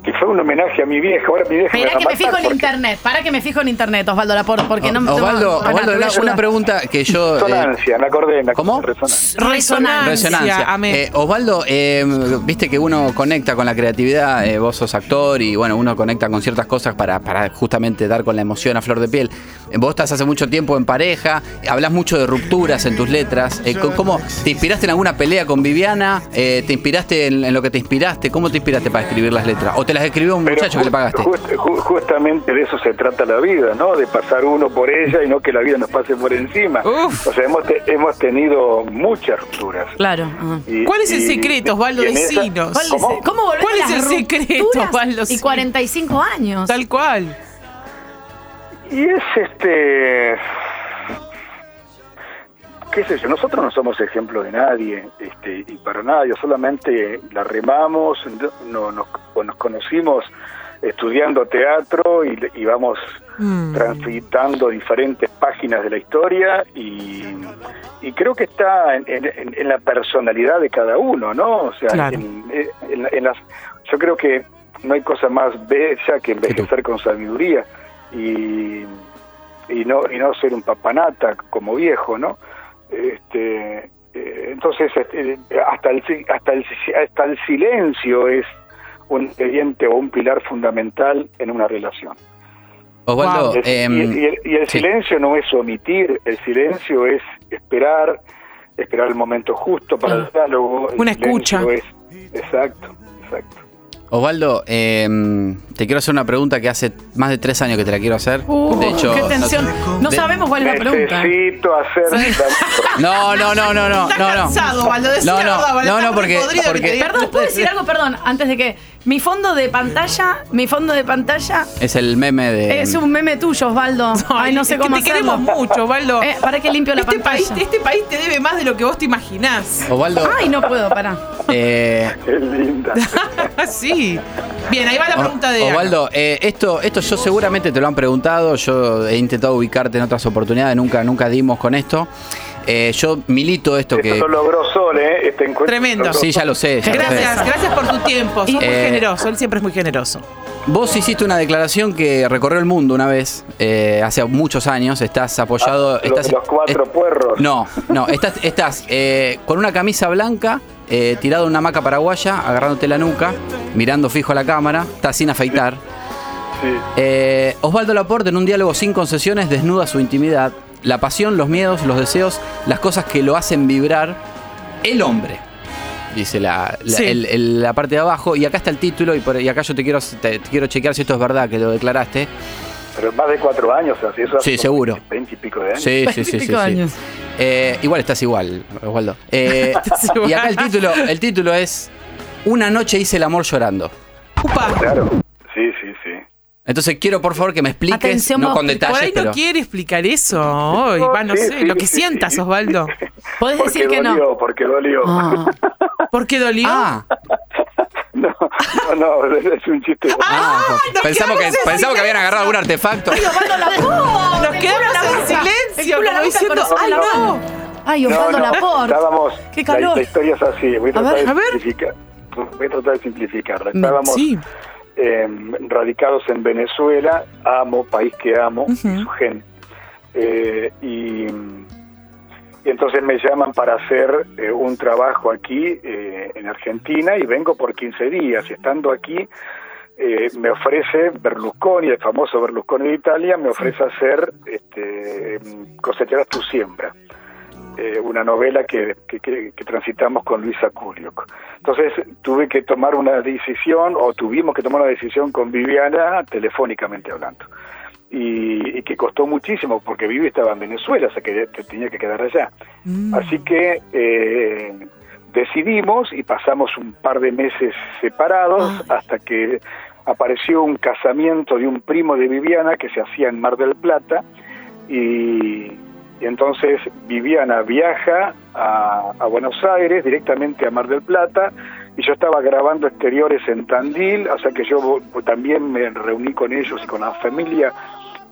que fue un homenaje a mi vieja. Ahora mi vieja Mirá que me fijo en porque- internet, para que me fijo en internet, Osvaldo Laporte, porque no no- Osvaldo, Acá, Osvaldo, voy a una, pregunta que yo... eh, Resonancia, me acordé. Me ¿Cómo? Resonancia. Resonancia. Eh, Osvaldo, eh, viste que uno conecta con la creatividad, eh, vos sos actor y bueno, uno conecta con ciertas cosas para, para justamente dar con la emoción a flor de piel. Eh, Vos estás hace mucho tiempo en pareja, hablas mucho de rupturas en tus letras. Eh, ¿Cómo te inspiraste en alguna pelea con Viviana? Eh, ¿Te inspiraste en, en lo que te inspiraste? ¿Cómo te inspiraste para escribir las letras? ¿O te las escribió un Pero muchacho que le pagaste? just- ju- justamente de eso se trata la vida, ¿no? De pasar uno por ella y no que la vida nos pase por encima. O sea, hemos, te- hemos tenido muchas rupturas. Claro. Y- ¿Cuál es el secreto, Osvaldo? Decinos. ¿Cuál es- ¿Cómo? ¿Cómo volver ¿Cuál a es el secreto, Osvaldo? Y Sí. 45 años. Tal cual. Y es este. Qué sé yo, nosotros no somos ejemplo de nadie, este, y para nadie, solamente la remamos, no, nos, pues nos conocimos estudiando teatro y, y vamos Mm. transitando diferentes páginas de la historia y, y creo que está en, en- en la personalidad de cada uno, ¿no? O sea, Claro. en, en- en las, yo creo que no hay cosa más bella que envejecer con sabiduría y, y no y no ser un papanata como viejo, ¿no? Este, eh, entonces este, hasta el hasta el hasta el silencio es un ingrediente o un pilar fundamental en una relación. Osvaldo, Es- em, y, y el, y el sí. silencio no es omitir, el silencio es esperar, esperar el momento justo para el diálogo. Una escucha. es- exacto, exacto. Osvaldo, eh, te quiero hacer una pregunta que hace más de tres años que te la quiero hacer. Uh, de hecho, qué tensión. No de- sabemos cuál es la pregunta. Necesito hacer. No, no, no, no, no, no, no. cansado, Osvaldo, decí No, no, no, no, porque, porque diga- Perdón, ¿puedo decir algo? Perdón, antes de que. Mi fondo de pantalla, mi fondo de pantalla es el meme de. es un meme tuyo, Osvaldo. Ay, no sé es que cómo te queremos mucho, Osvaldo. Eh, para que limpio la este pantalla. país, este país te debe más de lo que vos te imaginás. Osvaldo. Ay, no puedo, pará. eh, Qué linda. sí. Bien, ahí va la pregunta de. Osvaldo, eh, esto, esto yo seguramente te lo han preguntado, yo he intentado ubicarte en otras oportunidades, nunca, nunca dimos con esto. Eh, yo milito esto que... Esto lo logró Sol, ¿eh? Este encuentro. Tremendo. Sí, ya lo sé. ya lo sé. Gracias, gracias por tu tiempo. Sos muy Eh, generoso. Él siempre es muy generoso. Vos hiciste una declaración que recorrió el mundo una vez, eh, hace muchos años, estás apoyado... Los, estás, los cuatro puerros. No, no, estás, estás eh, con una camisa blanca, eh, tirado en una hamaca paraguaya, agarrándote la nuca, mirando fijo a la cámara, estás sin afeitar. Eh, Osvaldo Laporte, en un diálogo sin concesiones, desnuda su intimidad, la pasión, los miedos, los deseos, las cosas que lo hacen vibrar el hombre. Dice la, la- Sí. el- el- la parte de abajo, y acá está el título, y, por- y acá yo te quiero, te, te quiero chequear si esto es verdad que lo declaraste. Pero más de cuatro años, así eso hace Sí, seguro. Veinte y pico de años. Sí, sí, sí, sí, sí. Eh, igual estás igual, Osvaldo. Eh, y acá el título, el título es Una noche hice el amor llorando. Claro. Sí, sí, sí. Entonces quiero por favor que me expliques, Atención, no con detalles, Por ahí pero no quiere explicar eso hoy. Va, no Sí, sé, sí, lo que sí, sientas, sí. Osvaldo. Podés Porque decir que no. dolió, porque dolió. ¿Por qué dolió? Ah, No, no, no, es un chiste. ah, nos pensamos que pensamos que habían agarrado algún artefacto. Ay, Osvaldo Laporte. Nos quedamos en silencio, la como diciendo, ¡ay, la no! Ay, No, Osvaldo no, Laporte. estábamos, Qué la, calor. la historia es así, voy a tratar ver, de a ver. simplificar. Voy a tratar de simplificarla. Estábamos Sí. Eh, radicados en Venezuela, amo, país que amo, y su gente. Eh, y, y entonces me llaman para hacer eh, un trabajo aquí eh, en Argentina y vengo por 15 días. Y estando aquí, me ofrece Berlusconi, el famoso Berlusconi de Italia, me ofrece hacer este, Cosecharás tu siembra. Eh, una novela que, que, que- transitamos con Luisa Culiok. Entonces tuve que tomar una decisión, o tuvimos que tomar una decisión con Viviana, telefónicamente hablando. Y, y que costó muchísimo, porque Vivi estaba en Venezuela, o sea que te- tenía que quedar allá. Así que eh, decidimos y pasamos un par de meses separados hasta que apareció un casamiento de un primo de Viviana que se hacía en Mar del Plata y, y entonces Viviana viaja a, a Buenos Aires directamente a Mar del Plata y yo estaba grabando exteriores en Tandil, o sea que yo también me reuní con ellos y con la familia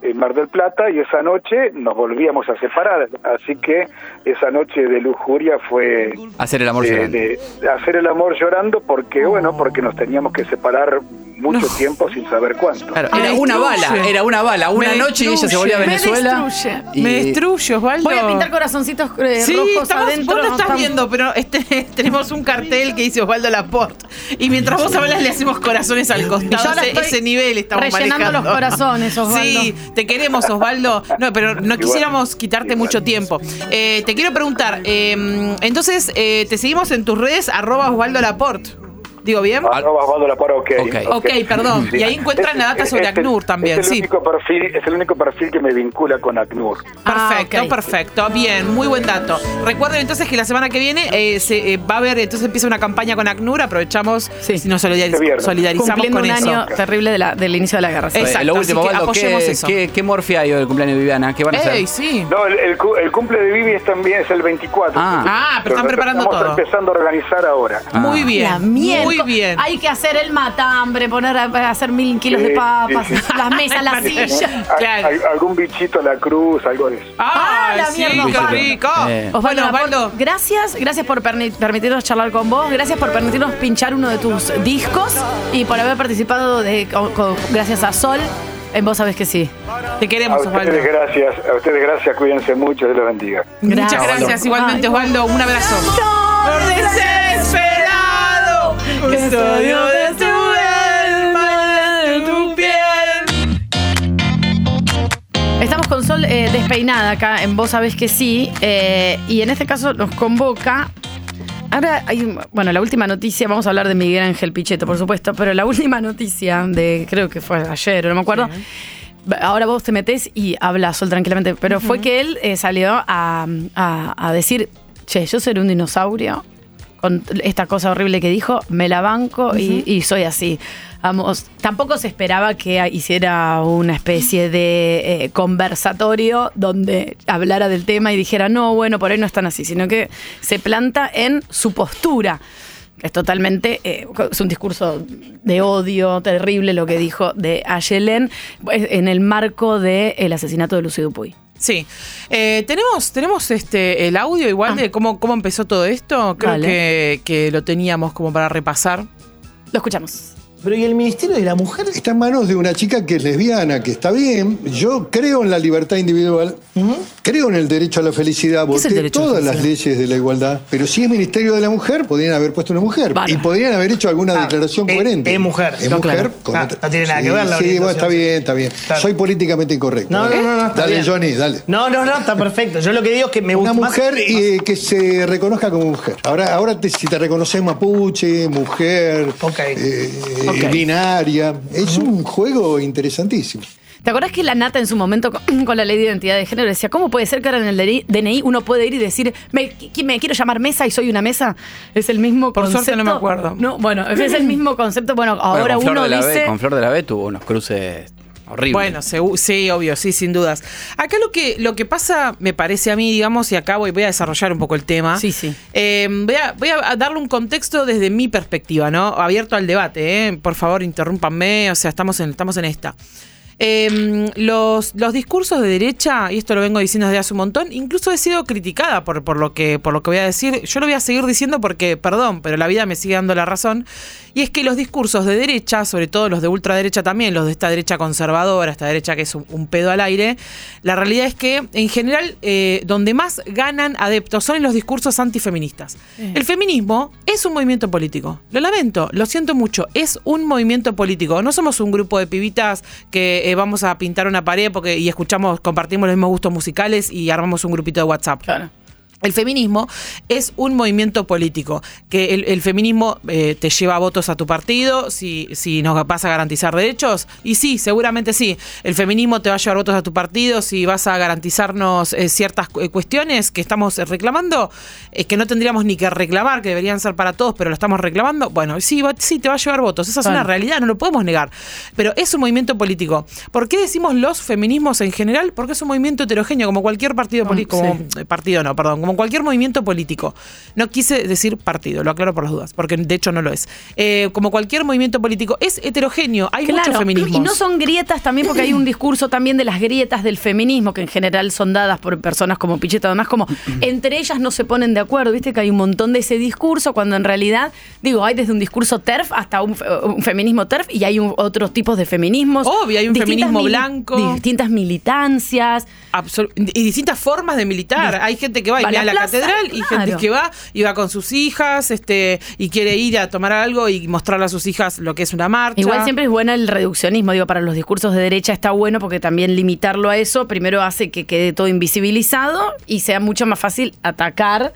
en Mar del Plata y esa noche nos volvíamos a separar, así que esa noche de lujuria fue Hacer el amor de, llorando. de- de hacer el amor llorando porque bueno, porque nos teníamos que separar mucho tiempo sin saber cuánto. Claro, era una bala, era una bala, una Me noche y ella se volvió a. Venezuela. Me destruye. y- Me destruye, Osvaldo. Voy a pintar corazoncitos eh, Sí, rojos estamos, adentro. vos no estás Estamos- viendo, pero este, tenemos un cartel que dice Osvaldo Laporte. Y mientras vos hablas, le hacemos corazones al costado. Ese, ese nivel estamos rellenando manejando. los corazones, Osvaldo. Sí, te queremos, Osvaldo. No, pero no quisiéramos quitarte mucho tiempo. Eh, te quiero preguntar, eh, entonces, eh, te seguimos en tus redes, arroba Osvaldo Laporte. ¿Digo bien? Arroba Osvaldo Laparo, ok. Ok, perdón. Y ahí encuentran la data sobre Este- ACNUR también, es el sí. Único perfil, es el único perfil que me vincula con ACNUR. Perfecto, perfecto. Bien, muy buen dato. Recuerden entonces que la semana que viene eh, se, eh, va a haber, entonces empieza una campaña con ACNUR, aprovechamos y nos solidariz- solidarizamos Cumpliendo con un eso. año terrible de la- del inicio de la guerra. Eh, Exacto, lo último, así que Osvaldo, apoyemos ¿qué, eso. qué, qué morfia hay hoy del cumpleaños de Viviana? ¿Qué van a hacer? Ey, sí. No, el, el cu- el cumple de Vivi es también es el 24. Ah, pero están preparando estamos todo. empezando a organizar ahora. Muy bien, La miel. Muy bien. Hay que hacer el matambre, poner a, a hacer mil kilos de papas, sí, sí. las mesas, las sillas. Al- algún bichito a la cruz, algo de eso. Ah, la sí, mierda, qué Osvaldo. rico. Eh. Osvaldo, Bueno, Osvaldo. gracias, gracias por permitirnos charlar con vos, gracias por permitirnos pinchar uno de tus discos y por haber participado de, con- con- gracias a Sol. En vos sabés que sí. Te A queremos, Osvaldo. ustedes gracias, a ustedes gracias, cuídense mucho, Dios los bendiga. Muchas Gracias. gracias, igualmente, Osvaldo. Un abrazo. Desesperado, custodio de tu alma, de tu piel. Estamos con Sol eh, despeinada acá en Vos Sabés que sí, eh, y en este caso nos convoca Ahora hay, bueno, la última noticia, vamos a hablar de Miguel Ángel Pichetto, por supuesto, pero la última noticia de, creo que fue ayer, no me acuerdo. Ahora vos te metés y habla Sol tranquilamente, pero fue que él eh, salió a, a- a decir, che, yo seré un dinosaurio con esta cosa horrible que dijo, me la banco y, y soy así. Vamos, tampoco se esperaba que hiciera una especie de eh, conversatorio donde hablara del tema y dijera, no, bueno, por ahí no están así, sino que se planta en su postura. que Es totalmente, eh, es un discurso de odio terrible lo que dijo de Ayelen en el marco del asesinato de Lucio Dupuy. Sí. Eh, tenemos, tenemos este el audio igual de cómo, cómo empezó todo esto. Creo que, que lo teníamos como para repasar. Lo escuchamos. Pero ¿y el Ministerio de la Mujer? Está en manos de una chica que es lesbiana, que está bien. Yo creo en la libertad individual, creo en el derecho a la felicidad, ¿Qué es el voté todas las leyes de la igualdad. Pero si es Ministerio de la Mujer, podrían haber puesto una mujer. Y podrían haber hecho alguna Ah, declaración coherente. es mujer. Es No, mujer. claro. con Ah, otra- no tiene nada que ver la Sí, bueno, orientación. está bien, está bien. Claro. Soy políticamente incorrecto. No, no, no, no, está Dale, bien. Johnny, dale. No, no, no, está perfecto. Yo lo que digo es que me Una gusta más- mujer eh, que se reconozca como mujer. Ahora, ahora te- si te reconoces mapuche, mujer, eh, Ok. binaria, es un juego interesantísimo. ¿Te acordás que la Nata en su momento con, la ley de identidad de género decía, ¿cómo puede ser que ahora en el DNI uno puede ir y decir, me, qui- me quiero llamar mesa y soy una mesa? Es el mismo Por concepto. suerte no me acuerdo. No, bueno, es el mismo concepto. Bueno, Bueno, ahora uno de la B- dice... con Flor de la B tuvo unos cruces Bueno, sí, obvio, sí, sin dudas. Acá lo que, lo que pasa, me parece a mí, digamos, y acá voy, voy a desarrollar un poco el tema. Sí, sí. Eh, voy, a, voy a darle un contexto desde mi perspectiva, ¿no? Abierto al debate, ¿eh? Por favor, interrúmpanme, o sea, estamos en, estamos en esta. Eh, los, los discursos de derecha, y esto lo vengo diciendo desde hace un montón, incluso he sido criticada por, por, lo que, por lo que voy a decir. Yo lo voy a seguir diciendo porque, perdón, pero la vida me sigue dando la razón. Y es que los discursos de derecha, sobre todo los de ultraderecha también, los de esta derecha conservadora, esta derecha que es un, un pedo al aire, la realidad es que en general eh, donde más ganan adeptos son en los discursos antifeministas. El feminismo es un movimiento político. Lo lamento, lo siento mucho, es un movimiento político. No somos un grupo de pibitas que eh, vamos a pintar una pared porque y escuchamos, compartimos los mismos gustos musicales y armamos un grupito de WhatsApp. El feminismo es un movimiento político, que el, el feminismo eh, te lleva votos a tu partido, si, si nos vas a garantizar derechos, y sí, seguramente sí, el feminismo te va a llevar votos a tu partido, si vas a garantizarnos eh, ciertas cu- cuestiones que estamos reclamando, es que no tendríamos ni que reclamar, que deberían ser para todos, pero lo estamos reclamando, bueno, sí, va- sí, te va a llevar votos, esa es una realidad, no lo podemos negar, pero es un movimiento político. ¿Por qué decimos los feminismos en general? Porque es un movimiento heterogéneo, como cualquier partido político, sí. eh, partido no, perdón, como cualquier movimiento político. No quise decir partido, lo aclaro por las dudas, porque de hecho no lo es. Eh, como cualquier movimiento político, es heterogéneo, hay muchos feminismos. Y no son grietas también, porque hay un discurso también de las grietas del feminismo, que en general son dadas por personas como Pichetto, además como entre ellas no se ponen de acuerdo, viste que hay un montón de ese discurso, cuando en realidad, digo, hay desde un discurso TERF hasta un, fe- un feminismo TERF y hay un- otros tipos de feminismos. Obvio, hay un feminismo blanco. Distintas militancias. Y distintas formas de militar. Hay gente que va y Va a la plaza, catedral y gente que va y va con sus hijas este y quiere ir a tomar algo y mostrarle a sus hijas lo que es una marcha. Igual siempre es buena el reduccionismo, digo, para los discursos de derecha está bueno porque también limitarlo a eso primero hace que quede todo invisibilizado y sea mucho más fácil atacar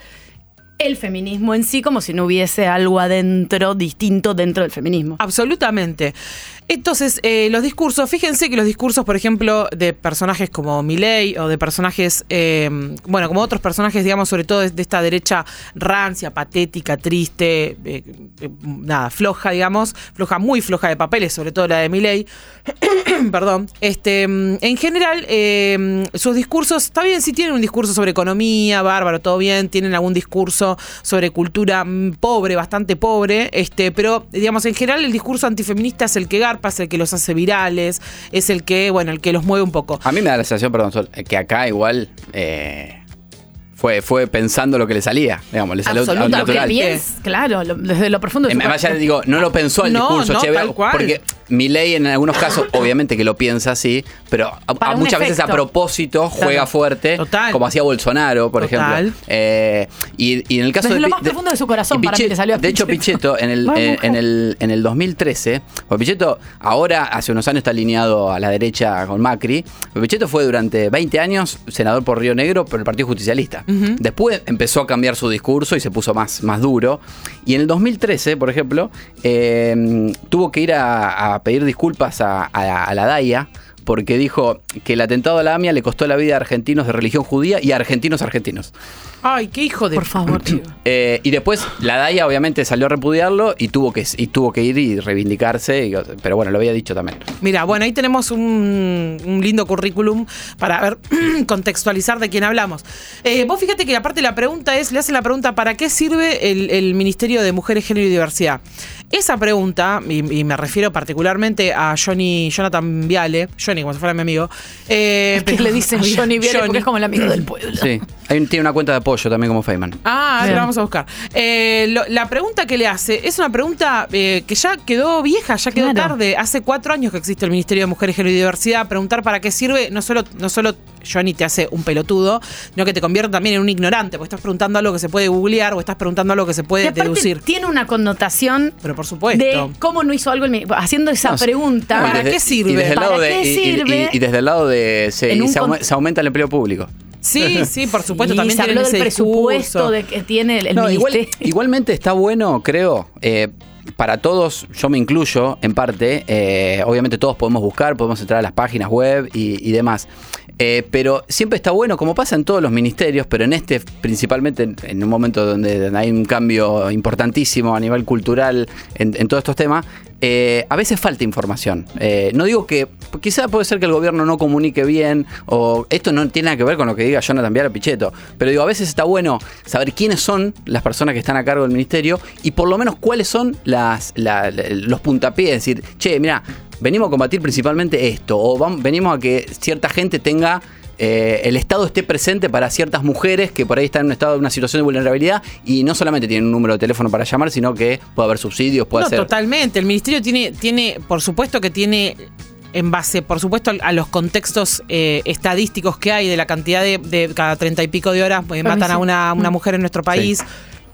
el feminismo en sí como si no hubiese algo adentro distinto dentro del feminismo. Absolutamente. Entonces, eh, los discursos, fíjense que los discursos, por ejemplo, de personajes como Milei o de personajes, eh, bueno, como otros personajes, digamos, sobre todo de, esta derecha rancia, patética, triste, eh, eh, nada, floja, digamos, floja, muy floja de papeles, sobre todo la de Milei, perdón, este, mm, en general, eh, sus discursos, está bien, si tienen un discurso sobre economía, bárbaro, todo bien, tienen algún discurso sobre cultura mm, pobre, bastante pobre, este, pero digamos, en general el discurso antifeminista es el que garpa, es el que los hace virales, es el que, bueno, el que los mueve un poco. A mí me da la sensación, perdón, Sol, que acá igual eh, fue, fue pensando lo que le salía, digamos, le salió Absolutamente. natural. Piens- claro, lo- desde lo profundo de Eh, su Además, ya corazón. digo, no lo pensó el No, discurso, no, che, tal vea, cual. porque mi ley en algunos casos, obviamente que lo piensa así, pero a- a muchas veces a propósito juega fuerte, Total. como hacía Bolsonaro, por Total. ejemplo. Eh, y, y en el caso Desde de, lo más profundo de su corazón, y para mí, le salió a De hecho, Pichetto. Pichetto, en el, eh, en el, en el 2013, porque Pichetto ahora, hace unos años, está alineado a la derecha con Macri. Pichetto fue durante 20 años senador por Río Negro por el Partido Justicialista. Después empezó a cambiar su discurso y se puso más, más duro. Y en el 2013, por ejemplo, eh, tuvo que ir a, a pedir disculpas a, a- a la DAIA porque dijo que el atentado a la AMIA le costó la vida a argentinos de religión judía y a argentinos argentinos. Ay, qué hijo de. Por favor, chico. Eh, y después la DAIA obviamente salió a repudiarlo y tuvo que, y tuvo que ir y reivindicarse, y- pero bueno, lo había dicho también. Mira, bueno, ahí tenemos un, un lindo currículum para ver, contextualizar de quién hablamos. Eh, vos fíjate que aparte la pregunta es, le hacen la pregunta, ¿para qué sirve el, el Ministerio de Mujeres, Género y Diversidad? Esa pregunta, y, y me refiero particularmente a Johnny, Jonathan Viale, Johnny, como si fuera mi amigo. Eh, que le dicen Johnny Viale porque es como el amigo del pueblo. Sí, hay tiene una cuenta de apoyo también como Feynman. Ah, ahora vamos a buscar. Eh, lo- la pregunta que le hace es una pregunta eh, que ya quedó vieja, ya quedó Claro. tarde. Hace cuatro años que existe el Ministerio de Mujeres, Género y Diversidad. Preguntar para qué sirve, no solo, no solo Johnny te hace un pelotudo, sino que te convierte también en un ignorante, porque estás preguntando algo que se puede googlear o estás preguntando algo que se puede deducir. tiene una connotación Pero por supuesto. de cómo no hizo algo el haciendo esa No, pregunta. ¿Para desde- qué sirve? Y desde el ¿Para lado de, qué y- y- sirve? y- y desde el lado de se, se, aumenta el empleo público. Sí, sí, por supuesto, Y también se habló del ese presupuesto discurso. de que tiene el, el No, igual- igualmente está bueno, creo, eh, para todos, yo me incluyo en parte, eh, obviamente todos podemos buscar, podemos entrar a las páginas web y, y demás. Eh, pero siempre está bueno, como pasa en todos los ministerios, pero en este principalmente en, un momento donde hay un cambio importantísimo a nivel cultural en, en todos estos temas, eh, a veces falta información. Eh, no digo que, quizá puede ser que el gobierno no comunique bien, o esto no tiene nada que ver con lo que diga Jonathan Viara Pichetto, pero digo, a veces está bueno saber quiénes son las personas que están a cargo del ministerio y por lo menos cuáles son las, la- la- los puntapiés, es decir, che, mira, venimos a combatir principalmente esto, o venimos a que cierta gente tenga eh, el Estado esté presente para ciertas mujeres que por ahí están en un estado de una situación de vulnerabilidad y no solamente tienen un número de teléfono para llamar, sino que puede haber subsidios, puede no, ser. totalmente. El ministerio tiene, tiene, por supuesto que tiene, en base, por supuesto, a los contextos eh, estadísticos que hay de la cantidad de, de cada treinta y pico de horas pues, matan a una, una Mm. mujer en nuestro país.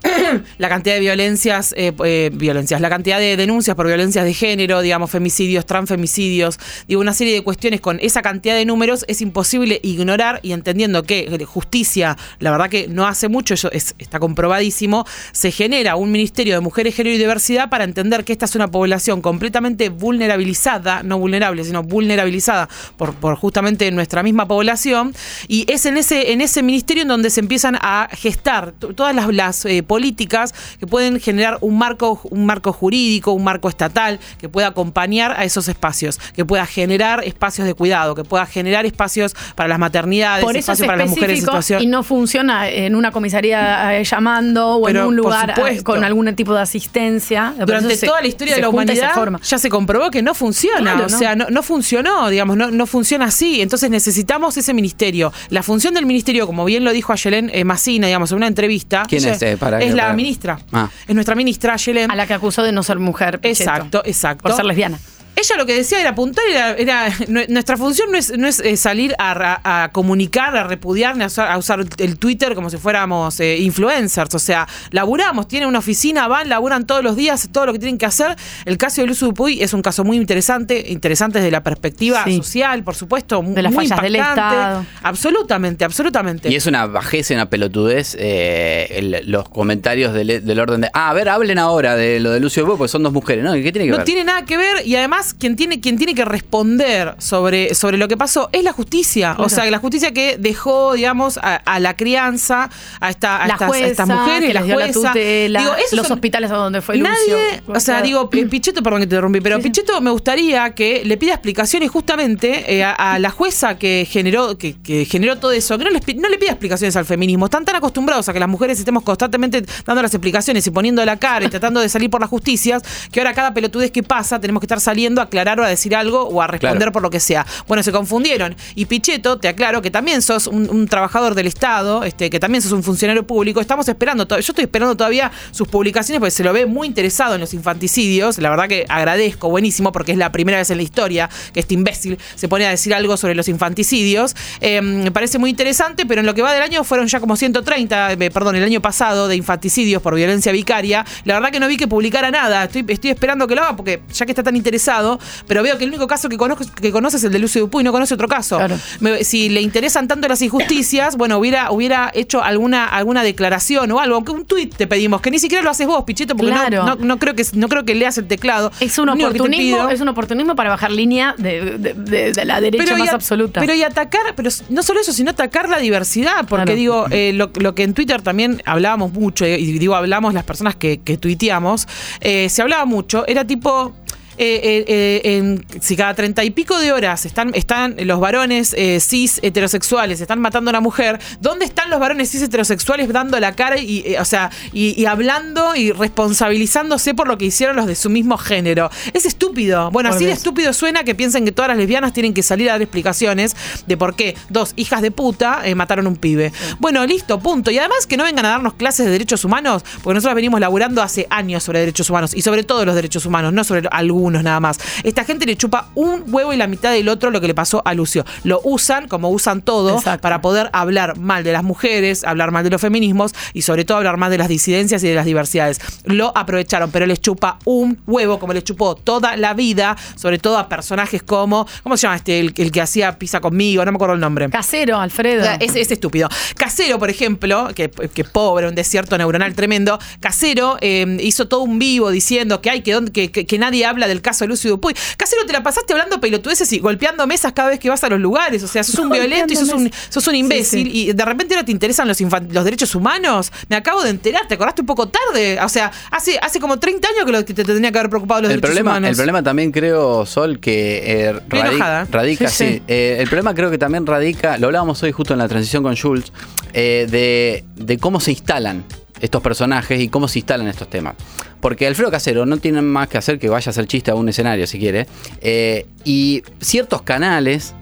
la cantidad de violencias, eh, eh, violencias, la cantidad de denuncias por violencias de género, digamos, femicidios, transfemicidios, digo, una serie de cuestiones con esa cantidad de números es imposible ignorar y entendiendo que eh, justicia, la verdad que no hace mucho, eso es- está comprobadísimo, se genera un Ministerio de Mujeres, Género y Diversidad para entender que esta es una población completamente vulnerabilizada, no vulnerable, sino vulnerabilizada por, justamente nuestra misma población, y es en ese, en ese ministerio en donde se empiezan a gestar todas las, las, eh, políticas que pueden generar un marco, un marco jurídico, un marco estatal, que pueda acompañar a esos espacios, que pueda generar espacios de cuidado, que pueda generar espacios para las maternidades, Por eso es espacios para las mujeres en situación. y no funciona en una comisaría eh, llamando o Pero, en un lugar eh, supuesto. con algún tipo de asistencia. Durante se- toda la historia de la humanidad forma. ya se comprobó que no funciona. Claro, o sea, no, no funcionó, digamos, no, no funciona así. Entonces necesitamos ese ministerio. La función del ministerio, como bien lo dijo Ayelen eh, Massina, digamos, en una entrevista. ¿Quién ella es, eh, para- es la ministra. Ah. Es nuestra ministra Ayelen. A la que acusó de no ser mujer. Pichetto, Exacto, exacto. Por ser lesbiana. Ella lo que decía era apuntar, era, era- nu- nuestra función no es, no es eh, salir a, ra- a comunicar, a repudiar, ni a usar, a usar el Twitter como si fuéramos eh, influencers. O sea, laburamos, tienen una oficina, van, laburan todos los días, todo lo que tienen que hacer. El caso de Luz Dupuy es un caso muy interesante, interesante desde la perspectiva Sí. social, por supuesto, De las muy fallas del. Estado. Absolutamente, absolutamente. Y es una bajeza y una pelotudez eh, el- los comentarios del, del orden de, ah, a ver, hablen ahora de lo de Lucio Bo, porque son dos mujeres, ¿no? ¿Y ¿Qué tiene que no ver? tiene nada que ver y además quien tiene quien tiene que responder sobre, sobre lo que pasó es la justicia. O sea, la justicia que dejó, digamos, a, a la crianza, a, esta, a La estas, a jueza, estas mujeres, que la les dio la jueza. tutela, Digo, esos los son- hospitales a donde fue Nadie, Lucio. o sea, digo, eh, Pichetto, perdón que te interrumpí, pero Pichetto me gustaría que le pida explicaciones justamente eh, a, a la jueza que generó, que, que generó todo eso, que no, pi- no le pida explicaciones al feminismo. Están tan acostumbrados a que las mujeres estemos constantemente dando las explicaciones y poniendo la cara y tratando de salir por las justicias, que ahora cada pelotudez que pasa tenemos que estar saliendo yendo a aclarar o a decir algo o a responder Claro. por lo que sea. Bueno, se confundieron. Y Pichetto, te aclaro que también sos un, un trabajador del Estado, este, que también sos un funcionario público. Estamos esperando, yo estoy esperando todavía sus publicaciones porque se lo ve muy interesado en los infanticidios. La verdad que agradezco, buenísimo, porque es la primera vez en la historia que este imbécil se pone a decir algo sobre los infanticidios. Eh, me parece muy interesante, pero en lo que va del año fueron ya como 130, eh, perdón, el año pasado de infanticidios por violencia vicaria. La verdad que no vi que publicara nada. Estoy, estoy esperando que lo haga porque ya que está tan interesado, pero veo que el único caso que conozco que conoce es el de Lucio Dupuy, no conoce otro caso. Me- si le interesan tanto las injusticias, bueno, hubiera, hubiera hecho alguna, alguna declaración o algo, aunque un tuit te pedimos, que ni siquiera lo haces vos, Pichito, porque no- Claro. no, no creo que no creo que leas el teclado. Es un oportunismo, es un oportunismo para bajar línea de, de- de- de la derecha más a- absoluta. Pero y atacar, pero no solo eso, sino atacar la diversidad, porque Claro. digo, eh, lo, lo que en Twitter también hablábamos mucho, eh, y digo hablamos las personas que, que tuiteamos, eh, se hablaba mucho, era tipo... eh, eh, eh, en- si cada treinta y pico de horas están, están los varones cis heterosexuales, están matando a una mujer, ¿dónde están los varones cis heterosexuales dando la cara y, o sea, y, y hablando y responsabilizándose por lo que hicieron los de su mismo género? Es estúpido. Bueno, Por así de estúpido suena que piensen que todas las lesbianas tienen que salir a dar explicaciones de por qué dos hijas de puta eh, mataron a un pibe. Bueno, listo, punto. Y además que no vengan a darnos clases de derechos humanos, porque nosotros venimos laburando hace años sobre derechos humanos y sobre todos los derechos humanos, no sobre algunos nada más. Esta gente le chupa un huevo y la mitad del otro lo que le pasó a Lucio. Lo usan como usan todo para poder hablar mal de las mujeres, hablar mal de los feminismos y sobre todo hablar mal de las disidencias y de las diversidades. Lo aprovecharon, pero les chupa un huevo como les chupó toda la vida, sobre todo a personajes como, ¿cómo se llama este? El, el que hacía pizza conmigo, no me acuerdo el nombre. Casero, Alfredo. Es, es estúpido. Casero, por ejemplo, que, que pobre, un desierto neuronal tremendo. Casero eh, hizo todo un vivo diciendo que hay que- que nadie habla del caso de Lucio Dupuy. Casero, te la pasaste hablando pelotudeces y golpeando mesas cada vez que vas a los lugares. O sea, sos un violento y sos un, sos un imbécil. Sí, Y de repente ahora te interesan los, los derechos humanos. Me acabo de enterar, te acordaste un poco tarde. O sea, hace, hace como 30 años que, lo, que te tendría que haber preocupado los El derechos problema, humanos. el problema también creo, Sol, que eh, Estoy radi- enojada. radica, Sí, sí. sí. eh, el problema creo que también radica, lo hablábamos hoy justo en la transición con Schultz, eh, de, de cómo se instalan estos personajes y cómo se instalan estos temas. Porque Alfredo Casero no tiene más que hacer que vaya a hacer chiste a un escenario, si quiere. eh, y ciertos canales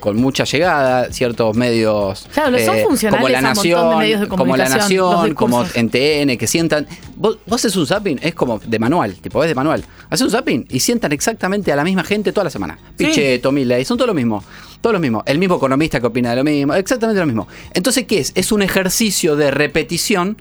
con mucha llegada, ciertos medios Claro, son eh, funcionales como La de Nación, medios de como La Nación, como en TN, que sientan. Vos, vos haces un zapping, es como de manual, tipo, es de manual. Haces un zapping y sientan exactamente a la misma gente toda la semana. Sí. Pichetto, Milley, son todos lo mismo. Todo lo mismo. El mismo economista que opina de lo mismo, exactamente lo mismo. Entonces, ¿qué es? Es un ejercicio de repetición.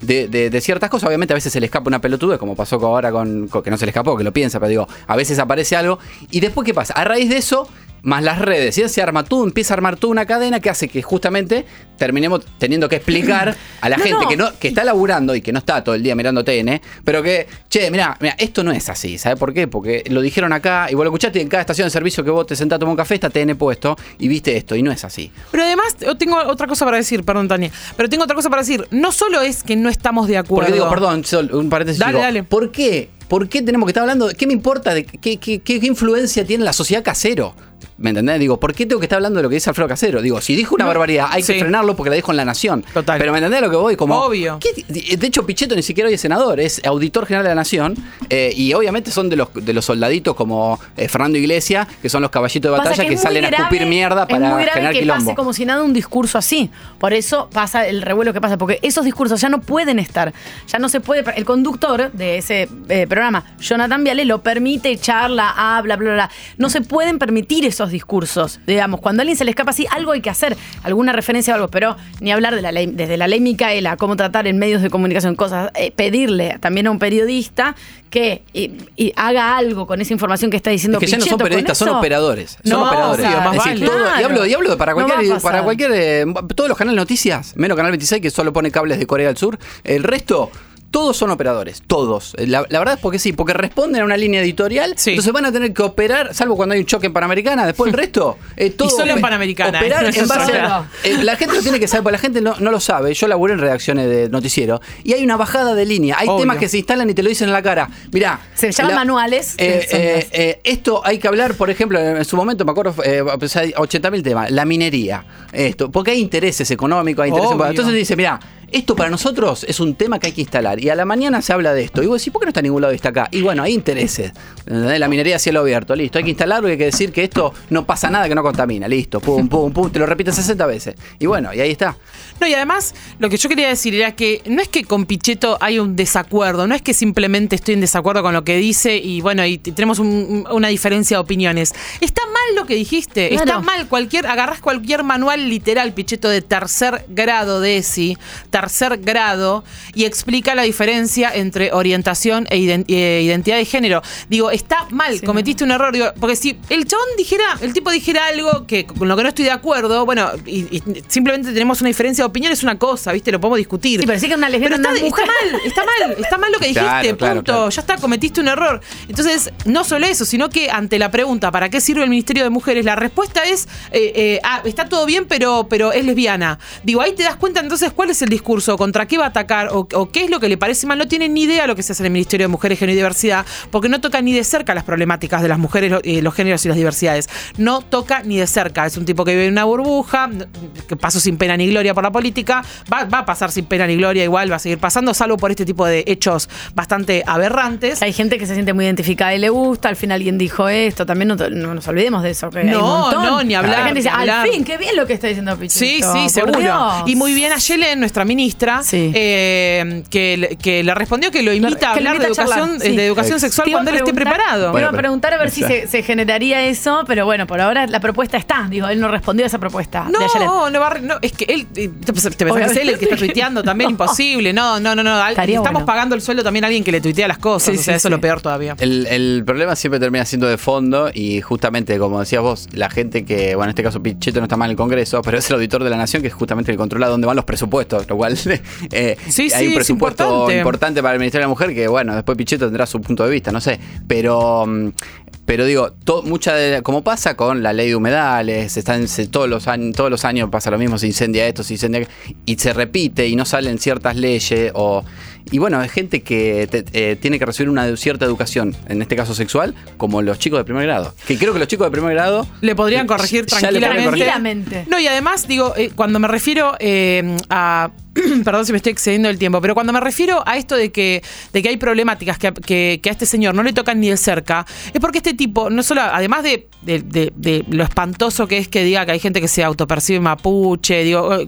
De, de- de ciertas cosas, obviamente a veces se le escapa una pelotuda, como pasó ahora con, con- que no se le escapó, que lo piensa, pero digo, a veces aparece algo. Y después, ¿qué pasa? A raíz de eso, más las redes, y se arma todo, empieza a armar toda una cadena que hace que justamente terminemos teniendo que explicar a la No, gente no. que no que está laburando y que no está todo el día mirando TN, pero que, che, mira, mira, esto no es así, ¿sabes por qué? Porque lo dijeron acá y vos lo escuchaste y en cada estación de servicio que vos te sentás a tomar un café está TN puesto y viste esto y no es así. Pero además, tengo otra cosa para decir, perdón, Tania. Pero tengo otra cosa para decir. No solo es que no estamos de acuerdo. Porque digo, perdón, Sol, un paréntesis. Dale, digo, dale. ¿Por qué? ¿Por qué tenemos que estar hablando? ¿Qué me importa? De qué, qué- qué- qué influencia tiene la sociedad casero? ¿Me entendés? Digo, ¿por qué tengo que estar hablando de lo que dice Alfredo Casero? Digo, si dijo una No, barbaridad, hay sí. que frenarlo porque la dijo en La Nación. Total. Pero ¿me entendés a lo que voy? Como, Obvio. ¿qué- de hecho, Pichetto ni siquiera hoy es senador, es auditor general de la Nación. eh, y obviamente son de los, de los soldaditos como eh, Fernando Iglesias, que son los caballitos de Pasa batalla que, es salen a escupir mierda es para muy grave generar que quilombo. pase como si nada un discurso así. Por eso pasa el revuelo que pasa, porque esos discursos ya no pueden estar. Ya no se puede. El conductor de ese eh, programa, Jonathan Viale, lo permite, charla, habla, bla, bla, bla. No se pueden permitir esos discursos. Digamos, cuando a alguien se le escapa así, algo hay que hacer, alguna referencia o algo, pero ni hablar de la ley, desde la ley Micaela, cómo tratar en medios de comunicación cosas, eh, pedirle también a un periodista que y- y haga algo con esa información que está diciendo Es que ya no son Pichetto, ¿con periodistas, son operadores. Son No, operadores. obvio, más es decir, vale. todo- y hablo, y hablo para No va a cualquier, para cualquier eh, todos los canales de noticias, menos Canal 26 que solo pone cables de Corea del Sur. El resto todos son operadores, todos. La, la verdad es porque sí, porque responden a una línea editorial. Entonces van a tener que operar, salvo cuando hay un choque en Panamericana. Después el resto, eh, todo. Y solo en Panamericana, Operar ¿eh? en base a- eh, La gente lo tiene que saber, porque la gente no, no lo sabe. Yo laburé en redacciones de noticiero y hay una bajada de línea. Hay Obvio. temas que se instalan y te lo dicen en la cara. Mirá. Se llaman la- manuales. eh, eh, eh, esto hay que hablar, por ejemplo, en su momento me acuerdo, eh, pues hay 80.000 temas, la minería, esto, porque hay intereses económicos, hay intereses. Entonces dice, mira, esto para nosotros es un tema que hay que instalar. Y a la mañana se habla de esto. Y vos decís, ¿por qué no está en ningún lado y está acá? Y bueno, hay intereses. La minería a cielo abierto, listo. Hay que instalarlo y hay que decir que esto no pasa nada que no contamina. Listo, pum, pum, pum. Te lo repiten 60 veces. Y bueno, y ahí está. No, y además, lo que yo quería decir era que no es que con Pichetto hay un desacuerdo, no es que simplemente estoy en desacuerdo con lo que dice y bueno, y tenemos un- una diferencia de opiniones. Está mal lo que dijiste, Claro. está mal. Cualquier, agarrás cualquier manual literal, Pichetto, de tercer grado de ESI, tercer grado, y explica la diferencia entre orientación e eh, identidad de género. Digo, está mal, cometiste un error. Digo, porque si el chabón dijera, el tipo dijera algo que con lo que no estoy de acuerdo, bueno, y, y simplemente tenemos una diferencia de opinión, es una cosa, ¿viste? Lo podemos discutir. Sí, pero sí que una lesbiana Pero está, es una está mujer. mal, está mal, está mal lo que dijiste, Claro, claro, punto. claro. Ya está, cometiste un error. Entonces, no solo eso, sino que ante la pregunta, ¿para qué sirve el Ministerio de Mujeres? La respuesta es, eh, eh, ah, está todo bien, pero, pero es lesbiana. Digo, ahí te das cuenta entonces cuál es el discurso, contra qué va a atacar o, o qué es lo que le parece mal. No tiene ni idea lo que se hace en el Ministerio de Mujeres, Género y Diversidad, porque no toca ni de cerca las problemáticas de las mujeres, eh, los géneros y las diversidades. No toca ni de cerca. Es un tipo que vive en una burbuja, que pasó sin pena ni gloria por la política, va, va a pasar sin pena ni gloria igual, va a seguir pasando, salvo por este tipo de hechos bastante aberrantes. Hay gente que se siente muy identificada y le gusta, al fin alguien dijo esto, también no, no nos olvidemos de eso. Que hay un No, no, ni hablar, La gente dice, ni hablar. al fin, qué bien lo que está diciendo Pichito. Sí, sí, seguro. Dios". Y muy bien a Yelen, nuestra ministra, eh, que, le- que le respondió que lo invita a hablar de invita a charlar, educación, sí. de educación sexual cuando él esté preparado. Te iba a preguntar a ver si se, se generaría eso, pero bueno, por ahora la propuesta está. Digo, él no respondió a esa propuesta. de Ayelen. No, no, va a re- no, es que él, eh, te pensás te pensás que es él el que está tuiteando también, imposible. No, no, no, no. Estaría Estamos bueno. pagando el sueldo también a alguien que le tuitea las cosas. Sí, o sea, sí, eso es lo peor todavía. El, el problema siempre termina siendo de fondo y justamente, como decías vos, la gente que, bueno, en este caso Pichetto no está mal en el Congreso, pero es el auditor de la Nación que es justamente el que controla dónde van los presupuestos, lo cual eh, Sí, sí, hay un es presupuesto importante. importante. para el Ministerio de la Mujer que, bueno, después Pichetto tendrá su punto de vista, no sé, pero... mm, Pero digo, to- mucha de, como pasa con la ley de humedales, están, se- todos, los años, todos los años pasa lo mismo, se incendia esto, se incendia y se repite y no salen ciertas leyes o y bueno, es gente que te- eh, tiene que recibir una cierta educación, en este caso sexual, como los chicos de primer grado. Que creo que los chicos de primer grado Le podrían corregir le podrían tranquilamente. Tranquilamente. No, y además, digo, eh, cuando me refiero eh, a. Perdón si me estoy excediendo el tiempo, pero cuando me refiero a esto de que, de que hay problemáticas que, a- que- que a este señor no le tocan ni de cerca, es porque este tipo, no solo, además de, de- de- de lo espantoso que es que diga que hay gente que se autopercibe mapuche, digo, eh,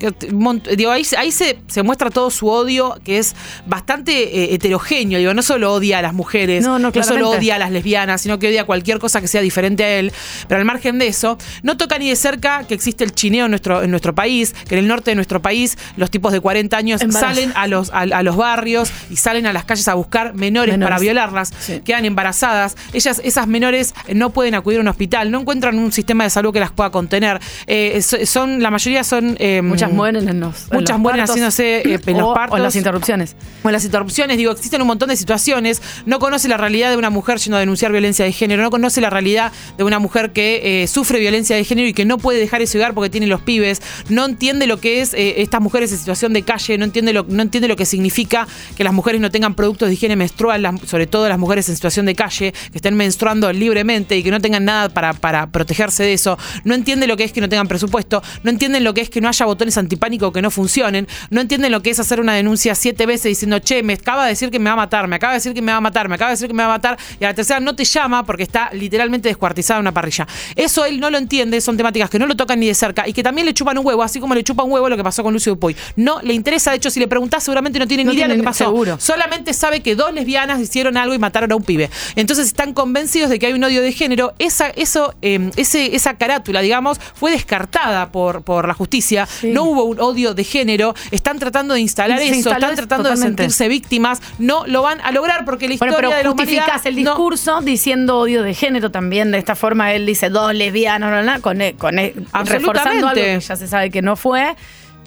digo ahí, ahí se, se muestra todo su odio, que es bastante eh, heterogéneo, digo, no solo odia a las mujeres, No, no, solo odia a las lesbianas, sino que odia cualquier cosa que sea diferente a él. Pero al margen de eso, no toca ni de cerca que existe el chineo en nuestro, en nuestro país, que en el norte de nuestro país los tipos de 40 años salen a los, a, a los barrios y salen a las calles a buscar menores, Menores. para violarlas, quedan embarazadas. Ellas, esas menores eh, no pueden acudir a un hospital, no encuentran un sistema de salud que las pueda contener. Eh, so- son, la mayoría son. eh, Muchas mueren en los. en Muchas los mueren partos. haciéndose eh, en los partos. O en las interrupciones. O las interrupciones, digo, existen un montón de situaciones. No conoce la realidad de una mujer a denunciar violencia de género. No conoce la realidad de una mujer que eh, sufre violencia de género y que no puede dejar ese hogar porque tiene los pibes. No entiende lo que es eh, estas mujeres en situación de calle. No entiende, lo, no entiende lo que significa que las mujeres no tengan productos de higiene menstrual, sobre todo las mujeres en situación de calle, que estén menstruando libremente y que no tengan nada para, para protegerse de eso. No entiende lo que es que no tengan presupuesto. No entienden lo que es que no haya botones antipánico que no funcionen. No entienden lo que es hacer una denuncia siete veces diciendo, che, me acaba de decir que me va a matar, me acaba de decir que me va a matar, me acaba de decir que me va a matar, y a la tercera no te llama porque está literalmente descuartizada en una parrilla. Eso él no lo entiende, son temáticas que no lo tocan ni de cerca y que también le chupan un huevo, así como le chupa un huevo lo que pasó con Lucio Dupuy. No le interesa, de hecho, si le preguntás, seguramente no tiene No ni idea de lo que pasó. seguro. Solamente sabe que dos lesbianas hicieron algo y mataron a un pibe. Entonces están convencidos de que hay un odio de género. Esa, eso, eh, ese, esa carátula, digamos, fue descartada por, por la justicia. No hubo un odio de género. Están tratando de instalar eso, están tratando de totalmente. Sentirse víctimas. No lo van a lograr porque la historia Bueno, pero de la justificás el no- discurso diciendo odio de género también. De esta forma él dice dos lesbianas, bla, bla, con, e- con e- reforzando algo que ya se sabe que no fue,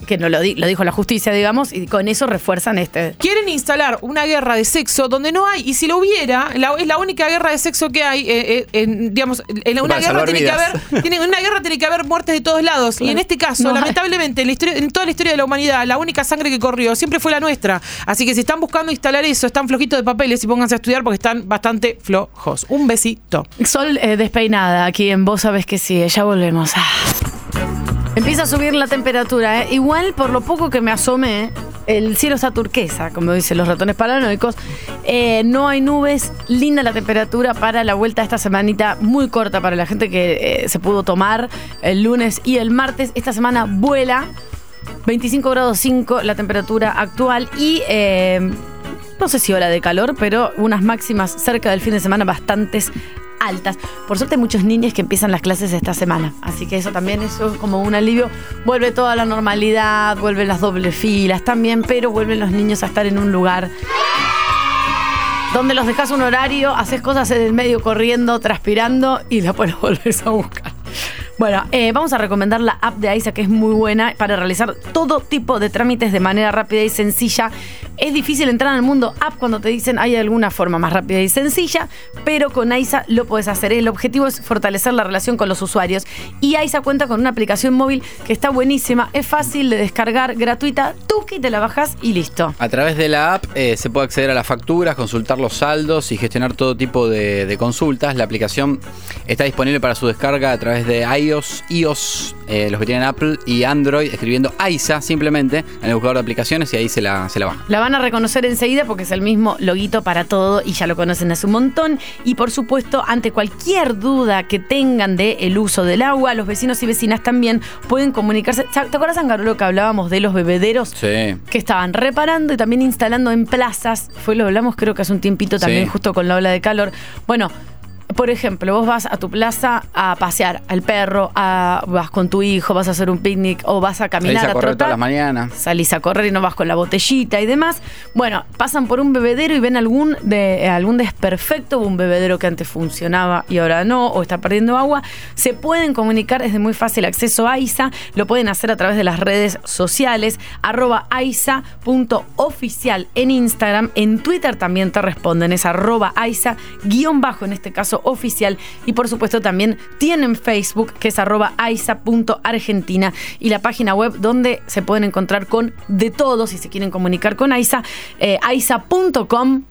que no lo, di- lo dijo la justicia, digamos, y con eso refuerzan este. Quieren instalar una guerra de sexo donde no hay, y si lo hubiera, la- es la única guerra de sexo que hay, eh, eh, en, digamos, en una guerra tiene que haber, tiene, en una guerra tiene que haber muertes de todos lados. Y en este caso, No lamentablemente, en, la historia- en toda la historia de la humanidad, la única sangre que corrió siempre fue la nuestra. Así que si están buscando instalar eso, están flojitos de papeles y pónganse a estudiar porque están bastante flojos. Un besito. Sol eh, despeinada aquí en Vos Sabés que sí, ya volvemos. Ah. Empieza a subir la temperatura, ¿eh? Igual por lo poco que me asomé, el cielo está turquesa, como dicen los ratones paranoicos. Eh, no hay nubes, linda la temperatura para la vuelta esta semanita, muy corta para la gente que eh, se pudo tomar el lunes y el martes. Esta semana vuela. 25 grados 5 la temperatura actual y no sé si hora de calor, pero unas máximas cerca del fin de semana bastantes altas. Por suerte hay muchos niños que empiezan las clases esta semana, así que eso también eso es como un alivio. Vuelve toda la normalidad, vuelven las dobles filas también, pero vuelven los niños a estar en un lugar donde los dejas un horario, haces cosas en el medio corriendo, transpirando y después los volvés a buscar. Bueno, eh, vamos a recomendar la app de AISA que es muy buena para realizar todo tipo de trámites de manera rápida y sencilla. Es difícil entrar al mundo app cuando te dicen hay alguna forma más rápida y sencilla, pero con AISA lo puedes hacer. El objetivo es fortalecer la relación con los usuarios y AISA cuenta con una aplicación móvil que está buenísima, es fácil de descargar, gratuita, tú que te la bajas y listo. A través de la app eh, se puede acceder a las facturas, consultar los saldos y gestionar todo tipo de, de consultas. La aplicación está disponible para su descarga a través de iOS, iOS, eh, los que tienen Apple y Android, escribiendo AISA simplemente en el buscador de aplicaciones y ahí se la, se la baja. La van a reconocer enseguida porque es el mismo loguito para todo y ya lo conocen hace un montón. Y por supuesto, ante cualquier duda que tengan del el uso del agua, los vecinos y vecinas también pueden comunicarse. ¿Te acuerdas, Angarolo, que hablábamos de los bebederos? Sí. Que estaban reparando y también instalando en plazas. Fue lo hablamos creo que hace un tiempito también, Sí. justo con la ola de calor. Bueno. Por ejemplo, vos vas a tu plaza a pasear al perro, a- vas con tu hijo, vas a hacer un picnic o vas a caminar Salís a a correr trotar todas las mañanas. salís a correr y no vas con la botellita y demás. Bueno, pasan por un bebedero y ven algún, de, eh, algún desperfecto, un bebedero que antes funcionaba y ahora no, o está perdiendo agua. Se pueden comunicar, es de muy fácil acceso a AISA, lo pueden hacer a través de las redes sociales, arroba aisa.oficial en Instagram, en Twitter también te responden, es arroba aisa, guion bajo en este caso oficial, y por supuesto también tienen Facebook, que es arroba aisa.argentina, y la página web donde se pueden encontrar con de todo, si se quieren comunicar con AISA, eh, aisa.com.ar.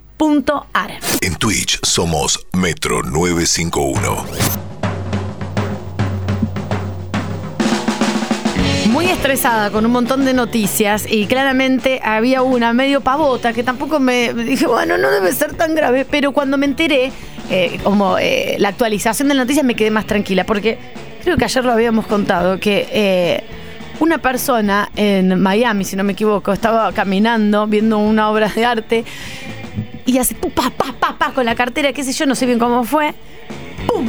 En Twitch somos Metro 951. Muy estresada con un montón de noticias y claramente había una medio pavota que tampoco me me dije, bueno, no debe ser tan grave, pero cuando me enteré, eh, como eh, la actualización de la noticia, me quedé más tranquila porque creo que ayer lo habíamos contado, que eh, una persona en Miami, si no me equivoco, estaba caminando viendo una obra de arte y hace con la cartera, qué sé yo, no sé bien cómo fue. ¡Pum!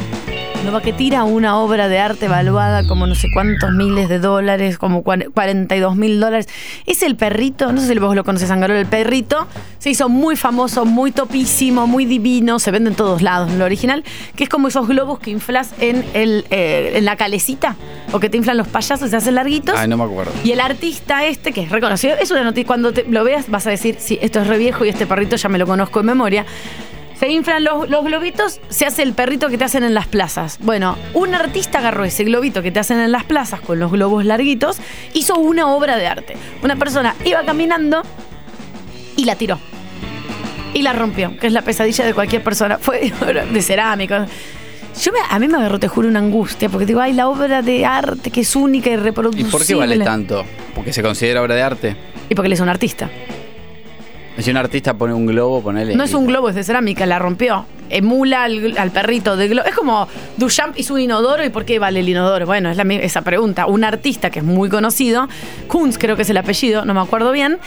Que tira una obra de arte evaluada como no sé cuántos miles de dólares, como cuar- 42 mil dólares. Es el perrito, no sé si vos lo conoces, Angarol, el perrito se hizo muy famoso, muy topísimo, muy divino, se vende en todos lados, lo original, que es como esos globos que inflas en, el, eh, en la calecita, o que te inflan los payasos, se hacen larguitos. Ay, no me acuerdo. Y el artista este, que es reconocido, es una noticia, cuando te lo veas vas a decir, sí, esto es re viejo y este perrito ya me lo conozco en memoria. Se inflan los, los globitos, se hace el perrito que te hacen en las plazas. Bueno, un artista agarró ese globito que te hacen en las plazas con los globos larguitos, hizo una obra de arte. Una persona iba caminando y la tiró. Y la rompió, que es la pesadilla de cualquier persona. Fue de cerámica. Yo me- a mí me agarró, te juro, una angustia, porque digo, ay, la obra de arte que es única y ¿Y reproducible. por qué vale tanto? ¿Porque se considera obra de arte? Y porque él es un artista. Si un artista pone un globo, ponele. No es un globo, es de cerámica, la rompió. Emula al, al perrito de globo. Es como Duchamp hizo un inodoro y ¿por qué vale el inodoro? Bueno, es la, esa pregunta. Un artista que es muy conocido, Kunz creo que es el apellido, no me acuerdo bien,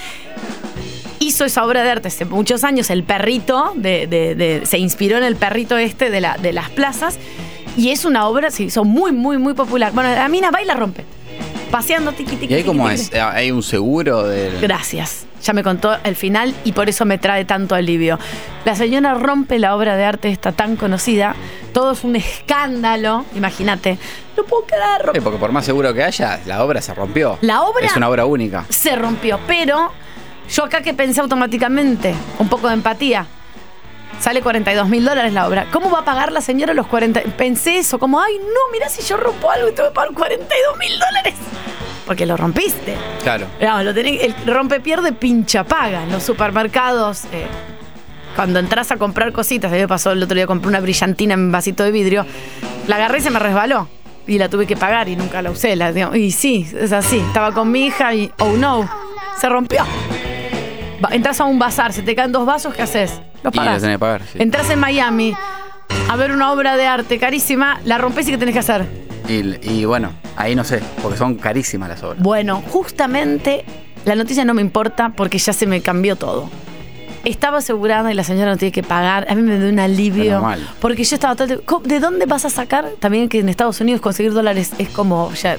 hizo esa obra de arte hace muchos años, el perrito, de, de- de- se inspiró en el perrito este de, la, de las plazas y es una obra, se hizo muy, muy, muy popular. Bueno, la mina va y la rompe. Paseando, tiqui, tiqui, ¿Y ahí tiqui, cómo tiqui, es? ¿Hay un seguro del.? Gracias. Ya me contó el final y por eso me trae tanto alivio. La señora rompe la obra de arte esta tan conocida. Todo es un escándalo. Imagínate. No puedo quedar Sí, porque por más seguro que haya, la obra se rompió. La obra- Es una obra única. Se rompió. Pero yo acá que pensé automáticamente, un poco de empatía. Sale 42 mil dólares la obra. ¿Cómo va a pagar la señora los 40? Pensé eso, como, ay, no, mira si yo rompo algo y te voy a pagar 42 mil dólares. Porque lo rompiste. Claro. No, lo tenés- el rompe pierde pincha paga. En los supermercados, eh, cuando entras a comprar cositas, a mí me pasó el otro día, compré una brillantina en vasito de vidrio, la agarré y se me resbaló. Y la tuve que pagar y nunca la usé. La, digo, y sí, es así. Estaba con mi hija y, oh no, se rompió. Entras a un bazar, se te caen dos vasos, ¿qué haces? Los pagar. sí. Entras en Miami a ver una obra de arte carísima, la rompes y ¿qué tenés que hacer? Y, y bueno, ahí no sé, porque son carísimas las obras. Bueno, justamente la noticia no me importa porque ya se me cambió todo. Estaba asegurada y la señora no tiene que pagar. A mí me dio un alivio. Porque yo estaba todo el tiempo, ¿cómo- ¿De dónde vas a sacar? También que en Estados Unidos conseguir dólares es como ya.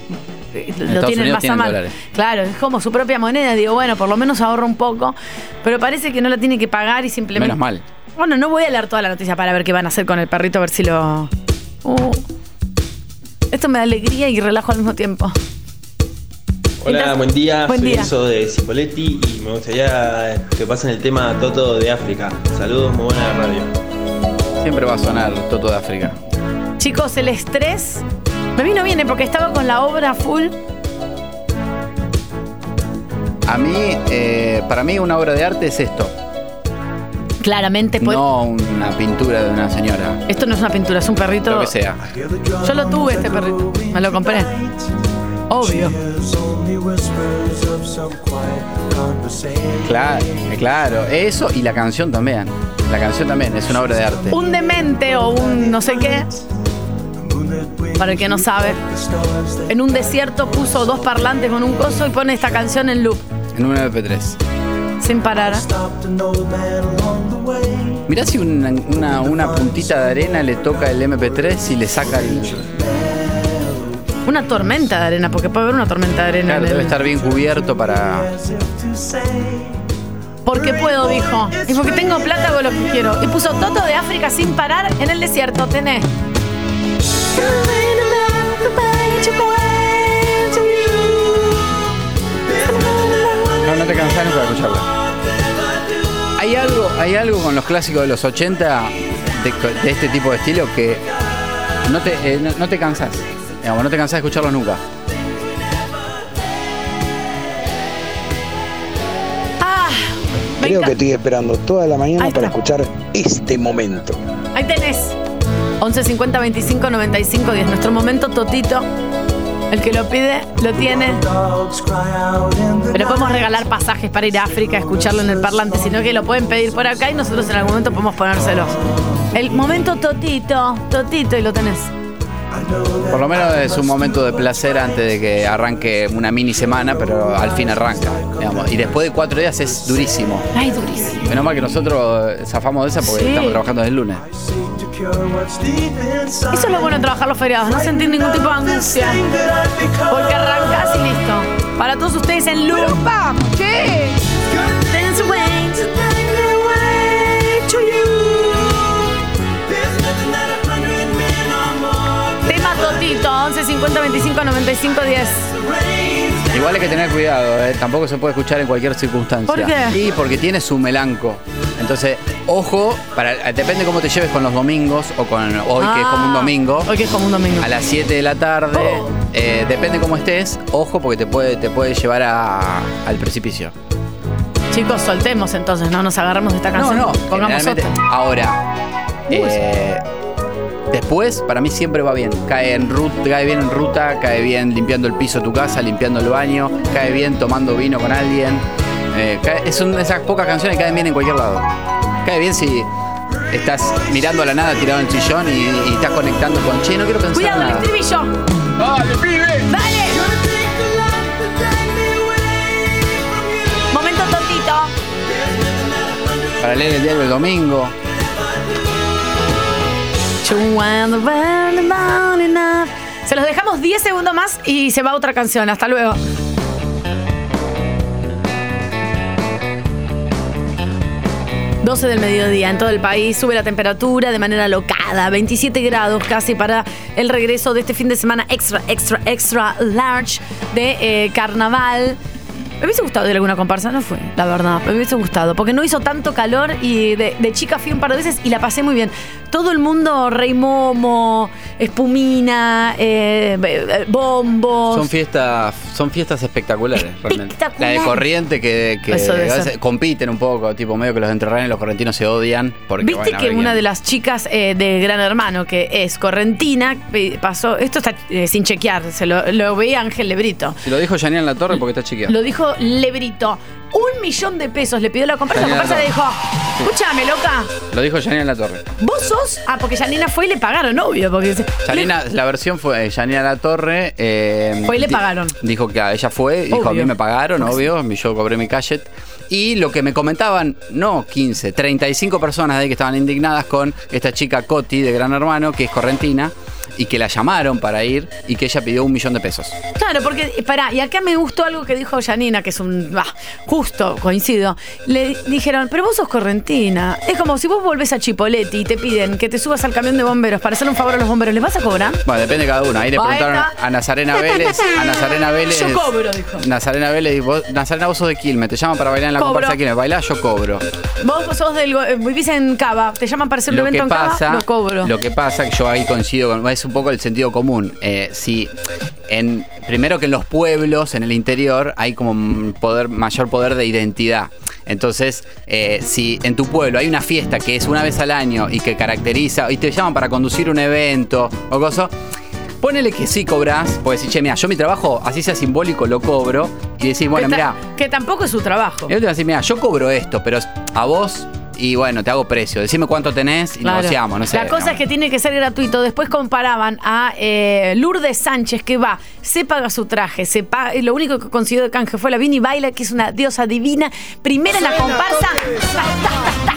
eh, Lo Estados tienen Unidos más a mano. Claro, es como su propia moneda. Digo, bueno, por lo menos ahorro un poco. Pero parece que no la tiene que pagar y simplemente. Menos mal. Bueno, no voy a leer toda la noticia para ver qué van a hacer con el perrito, a ver si lo. Uh. Esto me da alegría y relajo al mismo tiempo. Hola, buen día. Buen Soy día. Enzo de Cipoletti y me gustaría que pasen el tema Toto de África. Saludos, muy buena radio. Siempre va a sonar Toto de África. Chicos, el estrés me vino bien ¿eh? porque estaba con la obra full. A mí, eh, para mí una obra de arte es esto, Claramente, pues. no una pintura de una señora. Esto no es una pintura, es un perrito. Lo que sea. Yo lo tuve este perrito. Me lo compré. Obvio. Claro, claro, eso y la canción también. La canción también es una obra de arte. Un demente o un no sé qué. Para el que no sabe. En un desierto puso dos parlantes con un coso y pone esta canción en loop. En un MP3. Sin parar. Mirá si una, una- una puntita de arena le toca el MP3 y le saca el. Una tormenta de arena, porque puede haber una tormenta de arena. Claro, debe el- estar bien cubierto para. Porque puedo, dijo. Y porque tengo plata, hago lo que quiero. Y puso Toto de África sin parar en el desierto. Tenés. No, no te cansás nunca de escucharla. Hay algo, hay algo con los clásicos de los 80 de, de este tipo de estilo que no te, eh, no, no te cansás. Digamos, no te cansás de escucharlos nunca. Ah, Creo que estoy esperando toda la mañana para escuchar este momento. Ahí tenés. 11 50 25 95 10. Nuestro momento totito. El que lo pide, lo tiene. Pero podemos regalar pasajes para ir a África a escucharlo en el parlante, sino que lo pueden pedir por acá y nosotros en algún momento podemos ponérselos. El momento totito, totito, y lo tenés. Por lo menos es un momento de placer antes de que arranque una mini semana, pero al fin arranca. digamos. Y después de cuatro días es durísimo. Ay, durísimo. Menos mal que nosotros zafamos de esa porque Sí. estamos trabajando desde el lunes. Eso es lo bueno de trabajar los feriados, no sentir ningún tipo de angustia. Porque arrancás y listo. Para todos ustedes en Lupa. ¿Qué? Tema Totito, 11 50 25 95 10. Igual hay que tener cuidado, ¿eh? tampoco se puede escuchar en cualquier circunstancia. ¿Por qué? Y porque tiene su melanco. Entonces, ojo, para, depende cómo te lleves con los domingos o con hoy que es como un Ah, domingo. Hoy que es como un domingo. A las 7 de la tarde, eh, depende cómo estés, ojo porque te puede, te puede llevar a- al precipicio. Chicos, soltemos entonces, no nos agarremos de esta No, canción. no, Pongamos generalmente- otra. Ahora, eh, después para mí siempre va bien. Cae, en ruta, cae bien en ruta, cae bien limpiando el piso de tu casa, limpiando el baño, cae bien tomando vino con alguien. Eh, cae- es una de esas pocas canciones que caen bien en cualquier lado. Cae bien si estás mirando a la nada tirado en el sillón y, y estás conectando con che, no quiero pensar Cuidado, el nada. estribillo. ¡Dale, pibe! ¡Dale! Momento Totito. Para leer el diario el domingo. Se los dejamos 10 segundos más y se va otra canción. Hasta luego. ...12 del mediodía en todo el país, sube la temperatura de manera locada, 27 grados casi para el regreso de este fin de semana extra, extra, extra large de eh, carnaval. Me hubiese gustado ir a alguna comparsa, no fue, la verdad. Me hubiese gustado, porque no hizo tanto calor y de, de chica fui un par de veces y la pasé muy bien. Todo el mundo, Rey Momo, Espumina, eh, eh, bombos. Son fiestas, son fiestas espectaculares, realmente. La de corriente que, que Eso debe a veces compiten un poco, tipo medio que los entrerranes y los correntinos se odian. Porque, Viste bueno, que ver una quién- de las chicas eh, de Gran Hermano, que es correntina, pe- pasó. Esto está eh, sin chequear, se lo, lo veía Ángel Lebrito. Lo dijo Janine en la torre porque está chiquita. Lo dijo Lebrito. un millón de pesos le pidió la comparsa. La comparsa le dijo, escúchame, loca, Lo dijo Janina La Torre. vos sos... Ah, porque Janina fue y le pagaron, obvio. Porque Janina, la versión fue eh, Janina La Torre. eh, Fue y le pagaron. Dijo que a ella fue, dijo a mí me pagaron, obvio, yo cobré mi cachet. Y lo que me comentaban, no 15, 35 personas de ahí que estaban indignadas con esta chica Coti de Gran Hermano, que es correntina, y que la llamaron para ir y que ella pidió un millón de pesos. Claro, porque, pará, y acá me gustó algo que dijo Janina, que es un. bah, justo, coincido. Le dijeron, pero vos sos correntina. Es como si vos volvés a Chipoletti y te piden que te subas al camión de bomberos para hacer un favor a los bomberos, ¿les vas a cobrar? Bueno, depende de cada uno. Ahí le preguntaron a Nazarena Vélez. A Nazarena Vélez. Yo cobro, dijo. Nazarena Vélez, vos- Nazarena, vos sos de Quilmes, te llaman para bailar en la Cobro. comparsa de Quilmes. Bailá, yo cobro. Vos sos del. eh, Vivís en Cava, te llaman para hacer un Lo evento que en Cava, pasa, lo cobro. lo que pasa que yo ahí coincido con, es un poco el sentido común. Eh, si en primero que en los pueblos, en el interior, hay como poder, mayor poder de identidad. Entonces, eh, si en tu pueblo hay una fiesta que es una vez al año y que caracteriza, y te llaman para conducir un evento o cosa, ponele que sí cobras, pues decir, che, mira, yo mi trabajo, así sea simbólico, lo cobro, y decir, bueno, mira, que tampoco es su trabajo. y yo te voy a decir, mira, yo cobro esto, pero a vos, y bueno, te hago precio. Decime cuánto tenés y Claro. negociamos, no sé. La cosa no. es que tiene que ser gratuito. Después comparaban a eh, Lourdes Sánchez, que va, se paga su traje, se paga, lo único que consiguió de canje fue la Vini Baila, que es una diosa divina. Primera en la comparsa. Ta, ta,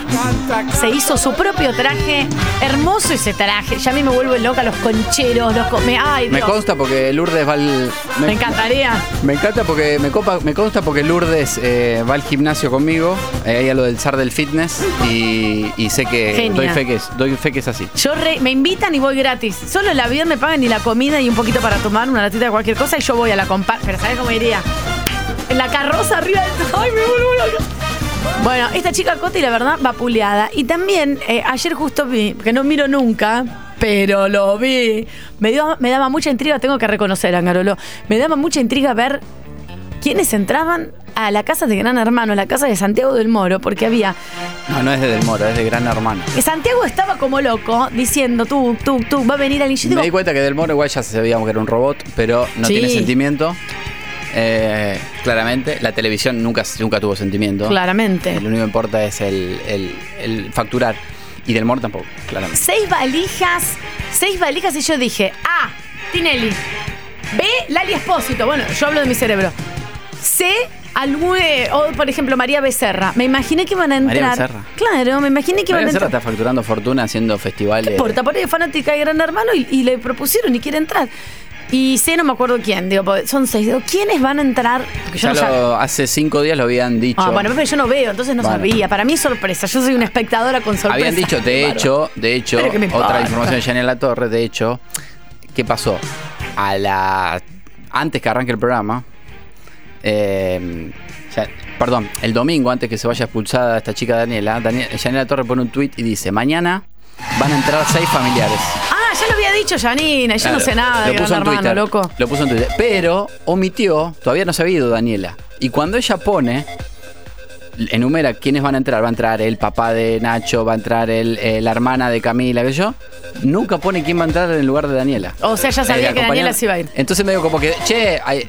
ta, ta. Se hizo su propio traje. Hermoso ese traje. Ya a mí me vuelve loca los concheros, los. co- me- ay, Me Dios. consta porque Lourdes va al. Me encantaría. Me encanta porque me, copa, me consta porque Lourdes eh, va al gimnasio conmigo, eh, ahí a lo del zar del fitness, y, y sé que Genia. doy fe que, es, doy fe que es así. Yo re- me invitan y voy gratis. Solo el avión me pagan y la comida y un poquito para tomar, una latita de cualquier cosa y yo voy a la comparsa. Pero ¿sabes cómo iría? En la carroza arriba del... ¡Ay, me vuelvo! Bueno, esta chica Coti, la verdad, va puleada. Y también, eh, ayer justo vi, que no miro nunca, pero lo vi. Me, dio, me daba mucha intriga, tengo que reconocer, Angarolo. Me daba mucha intriga ver quiénes entraban a la casa de Gran Hermano, a la casa de Santiago del Moro, porque había No, no es de Del Moro, es de Gran Hermano. que Santiago estaba como loco diciendo, tú, tú, tú, va a venir alguien. Yo Me digo, di cuenta que Del Moro igual ya sabíamos que era un robot, pero no Sí. tiene sentimiento. Eh, claramente, la televisión nunca, nunca tuvo sentimiento. Claramente. Lo único que importa es el, el- el facturar. Y Del Moro tampoco, claramente. seis valijas, seis valijas y yo dije, A, Tinelli, B, Lali Espósito. Bueno, yo hablo de mi cerebro. C, Alue, o por ejemplo María Becerra. Me imaginé que iban a María entrar. Becerra. Claro, me imaginé que iban María a Becerra entrar. está facturando fortuna haciendo festivales. ¿Qué importa? Por ahí es fanática de Gran Hermano y, y le propusieron y quiere entrar. Y C, no me acuerdo quién, digo, son seis. Digo, ¿quiénes van a entrar? Porque yo Ya no sab- lo- hace cinco días lo habían dicho. Ah, bueno, pero yo no veo, entonces no Bueno. sabía. Para mí es sorpresa. Yo soy una espectadora con sorpresa. Habían dicho, de hecho, de hecho, otra información de Janela La Torre, de hecho, ¿qué pasó? A la. Antes que arranque el programa, eh, ya- perdón, el domingo, antes que se vaya expulsada esta chica Daniela, Daniel, Janela Torre pone un tweet y dice: Mañana van a entrar seis familiares. Ah, ya lo había dicho Janina, yo no sé nada de lo puso en Hermano, Twitter, loco. Lo puso en Twitter. Pero omitió, todavía no se había ido Daniela. Y cuando ella pone, enumera quiénes van a entrar, va a entrar el papá de Nacho, va a entrar el, eh, la hermana de Camila, que yo, nunca pone quién va a entrar en el lugar de Daniela. O sea, ya sabía Eh, que Daniela se iba a ir. Entonces me digo como que, che, ay,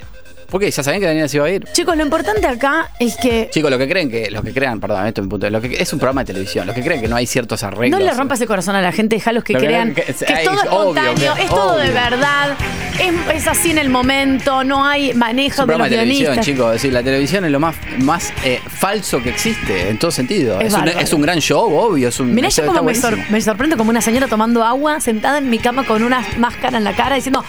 ¿por qué? ¿Ya sabían que Daniela se iba a ir? Chicos, lo importante acá es que Chicos, lo que creen que, los que crean, perdón, esto es mi punto, lo que es un programa de televisión, los que creen que no hay ciertos arreglos. no le rompas el corazón a la gente, deja los que Lo crean que- que, es- es todo es obvio, espontáneo, es todo de verdad, es, es así en el momento, no hay Es manejo un de programa los de televisión, chicos. Es decir, la televisión es lo más, más eh, falso que existe, en todo sentido. Es Es, un, es un gran show, obvio. Es un, Mirá yo como me, sor- me sorprende como una señora tomando agua sentada en mi cama con una máscara en la cara diciendo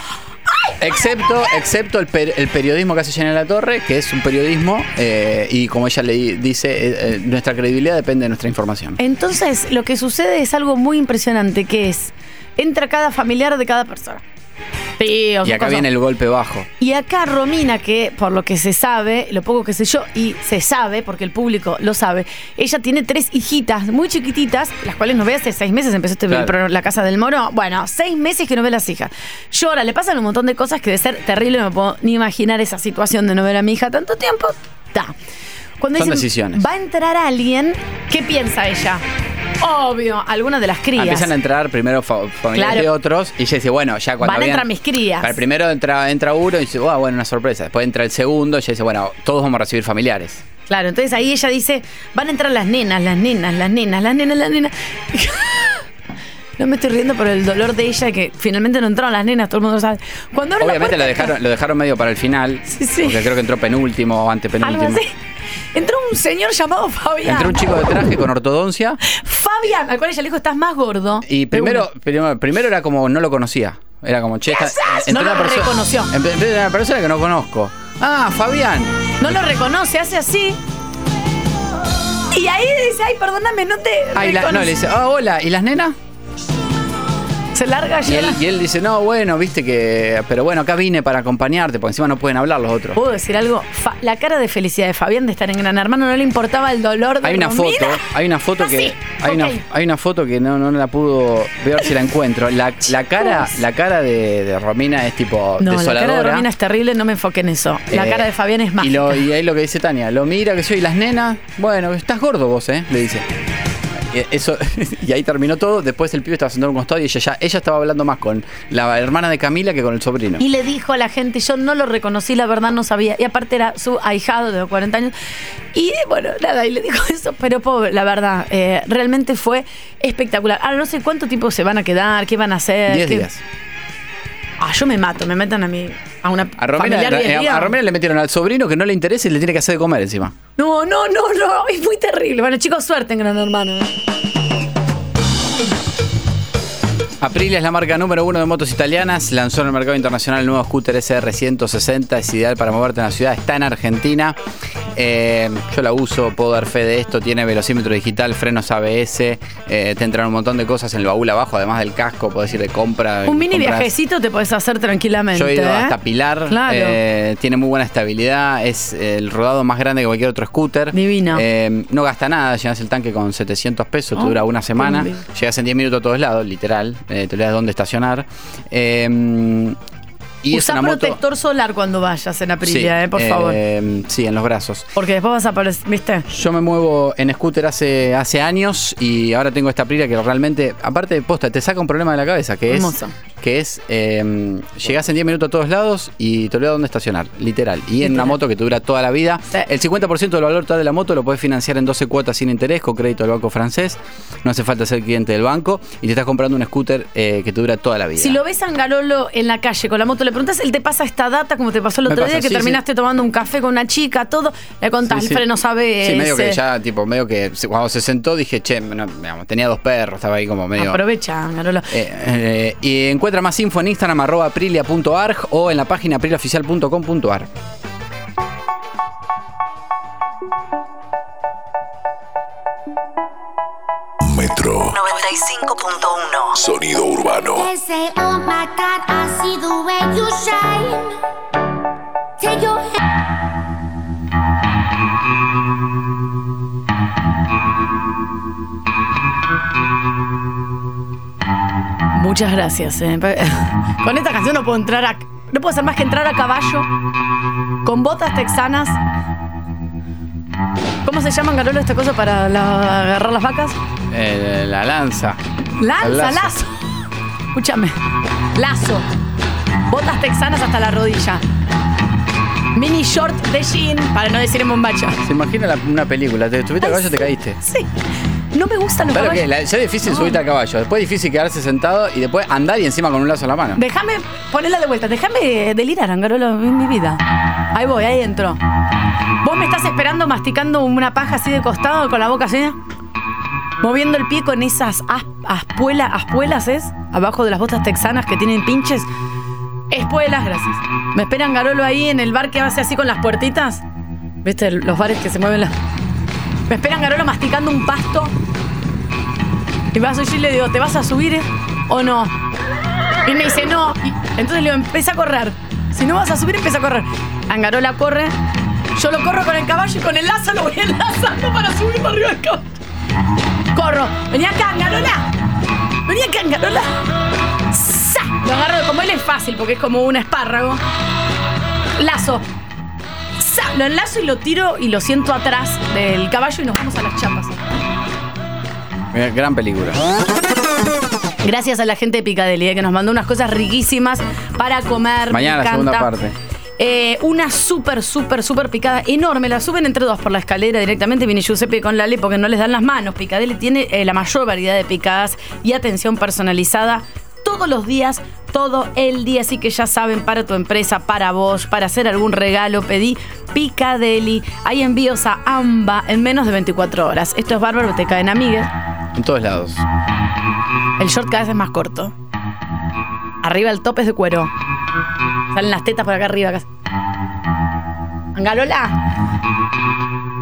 Excepto, excepto el, per- el periodismo que hace Jenny La Torre, que es un periodismo, eh, y como ella le di- dice, eh, eh, nuestra credibilidad depende de nuestra información. Entonces, lo que sucede es algo muy impresionante, que es, entra cada familiar de cada persona. Sí, Y acá cosa. viene el golpe bajo. Y acá Romina, que por lo que se sabe, lo poco que sé yo, y se sabe, porque el público lo sabe, ella tiene tres hijitas muy chiquititas, las cuales no ve hace seis meses, empezó este Claro. la casa del moro. Bueno, seis meses que no ve las hijas. Llora, le pasan un montón de cosas que de ser terrible, no me puedo ni imaginar esa situación de no ver a mi hija tanto tiempo. Ta. Cuando Son dicen, decisiones. Va a entrar alguien, ¿qué piensa ella? Obvio, alguna de las crías. Empiezan a entrar primero fa- familiares Claro. de otros, y ella dice, bueno, ya cuando Van a entrar mis crías. Para el primero entra, entra uno y dice, "Ah, bueno, una sorpresa. Después entra el segundo y ella dice, bueno, todos vamos a recibir familiares. Claro, entonces ahí ella dice, van a entrar las nenas, las nenas, las nenas, las nenas, las nenas. No me estoy riendo por el dolor de ella que finalmente no entraron las nenas, todo el mundo sabe. Cuando la Obviamente lo dejaron, lo dejaron medio para el final. sí. Porque creo que entró penúltimo o Algo antepenúltimo. así. Entró un señor llamado Fabián. Entró un chico de traje con ortodoncia. Fabián, al cual ella le dijo, estás más gordo. Y primero, primero, primero era como no lo conocía. Era como, che, esta- No lo una persona- reconoció. en- entró una persona que no conozco. Ah, Fabián. No lo reconoce, hace así. Y ahí dice, ay, perdóname, no te Ay, la- no, reconocí". le dice, ah, hola, ¿y las nenas? Se larga Y él, y él dice, no, bueno, viste que. Pero bueno, acá vine para acompañarte, porque encima no pueden hablar los otros. ¿Puedo decir algo? Fa- la cara de felicidad de Fabián de estar en Gran Hermano no le importaba el dolor de Hay una Romina. foto, hay una foto que. Así, Hay, una, ok. hay una foto que no, no la pudo ver si la encuentro. La, la cara, la cara de, de Romina es tipo No, la desoladora. cara de Romina es terrible, no me enfoque en eso. La Eh, cara de Fabián es y, mágica. lo, y ahí lo que dice Tania, lo mira que soy las nenas, bueno, estás gordo vos, ¿eh? Le dice. Y Eso, y ahí terminó todo. Después el pibe estaba sentado en un costado y ella ya, ella estaba hablando más con la hermana de Camila que con el sobrino. Y le dijo a la gente, yo no lo reconocí, la verdad no sabía. Y aparte era su ahijado de 40 años. Y bueno, nada, y le dijo eso, pero pobre, la verdad, eh, realmente fue espectacular. Ahora no sé cuánto tiempo se van a quedar, qué van a hacer. Diez qué- días. Ah, yo me mato, me metan a mí, a una A Romina, familiar diez eh, días. a Romina le metieron al sobrino que no le interesa y le tiene que hacer de comer encima. No, no, no, no, es muy terrible. Bueno, chicos, suerte en Gran Hermano. Aprilia es la marca número uno de motos italianas. Lanzó en el mercado internacional el nuevo scooter SR160. Es ideal para moverte en la ciudad. Está en Argentina. Eh, yo la uso, puedo dar fe de esto. Tiene velocímetro digital, frenos ABS. eh, te entran un montón de cosas en el baúl abajo, además del casco. Puedes ir de compra. Un mini compras- viajecito te puedes hacer tranquilamente. Yo he ido ¿eh? hasta Pilar. Claro. tiene muy buena estabilidad. Es el rodado más grande que cualquier otro scooter. Divino. Eh, no gasta nada. Llenas el tanque con 700 pesos. Oh, te dura una semana. Llegas en 10 minutos a todos lados, literal. Eh, te le das dónde estacionar. Eh, y Usa moto. protector solar cuando vayas en Aprilia, Sí, eh, por eh, favor. Sí, en los brazos. Porque después vas a aparecer, ¿viste? Yo me muevo en scooter hace, hace años y ahora tengo esta Aprilia que realmente, aparte de posta, te saca un problema de la cabeza, que Hermoso. es, que es eh, llegás en 10 minutos a todos lados y te olvidas dónde estacionar, literal. Y en una moto que te dura toda la vida. El 50% del valor total de la moto lo puedes financiar en 12 cuotas sin interés con crédito del banco francés. No hace falta ser cliente del banco y te estás comprando un scooter eh, que te dura toda la vida. Si lo ves a Angarolo en la calle con la moto, le preguntas, él te pasa esta data, como te pasó el otro pasa, día, que sí, terminaste tomando un café con una chica, todo. Le contás, Sí, el freno sabe. Sí, medio que ya, tipo, medio que cuando se sentó dije, che, no, tenía dos perros, estaba ahí como medio. Aprovecha, Angarolo. Eh, eh, y encuentra más info en Instagram arroba aprilia.arg o en la página apriliaoficial.com.ar. Metro. 95.1. Sonido urbano. They say, oh my God, I see the way you shine. Take your Muchas gracias. eh. Con esta canción no puedo entrar a. No puedo hacer más que entrar a caballo. Con botas texanas. ¿Cómo se llama, Angarolo, esta cosa para la- agarrar las vacas? Eh, la lanza. Lanza, lazo. Escúchame. Lazo. Botas texanas hasta la rodilla. Mini short de jean, para no decir en bombacha. Se imagina la- una película, te estuviste a caballo te caíste. Sí. No me gustan los Claro que caballos. la- ya es difícil subirte al caballo, después es difícil quedarse sentado y después andar y encima con un lazo en la mano. Déjame ponerla de vuelta. Déjame delirar, Angarolo, en mi vida. Ahí voy, ahí entro. ¿Vos me estás esperando masticando una paja así de costado con la boca así? Moviendo el pie con esas as- aspuela- aspuelas, ¿es? Abajo de las botas texanas que tienen pinches. Espuelas, gracias. ¿Me esperan Garolo ahí en el bar que hace así con las puertitas? ¿Viste? Los bares que se mueven las. Me esperan Garolo masticando un pasto. Y vas a y le digo, ¿te vas a subir eh? o no? Y me dice, no. Entonces le digo, empieza a correr. Si no vas a subir, empieza a correr. Angarola corre. Yo lo corro con el caballo y con el lazo lo voy enlazando para subirlo arriba del caballo. Corro. Vení acá, Angarola. Vení acá, Angarola. Lo agarro, como él es fácil, porque es como un espárrago. Lazo. Lo enlazo y lo tiro y lo siento atrás del caballo y nos vamos a las chapas. Eh, Gran película. Gracias a la gente de Picadeli, eh, que nos mandó unas cosas riquísimas para comer. Mañana la segunda parte. Eh, una súper, súper, súper picada enorme. La suben entre dos por la escalera directamente. Viene Giuseppe con Lale porque no les dan las manos. Picadeli tiene eh, la mayor variedad de picadas y atención personalizada todos los días, todo el día. Así que ya saben, para tu empresa, para vos, para hacer algún regalo, pedí Picadeli. Hay envíos a AMBA en menos de 24 horas. Esto es bárbaro, te caen amigues. En todos lados. El short cada vez es más corto. Arriba el tope es de cuero. Salen las tetas por acá arriba. acá. Angalola.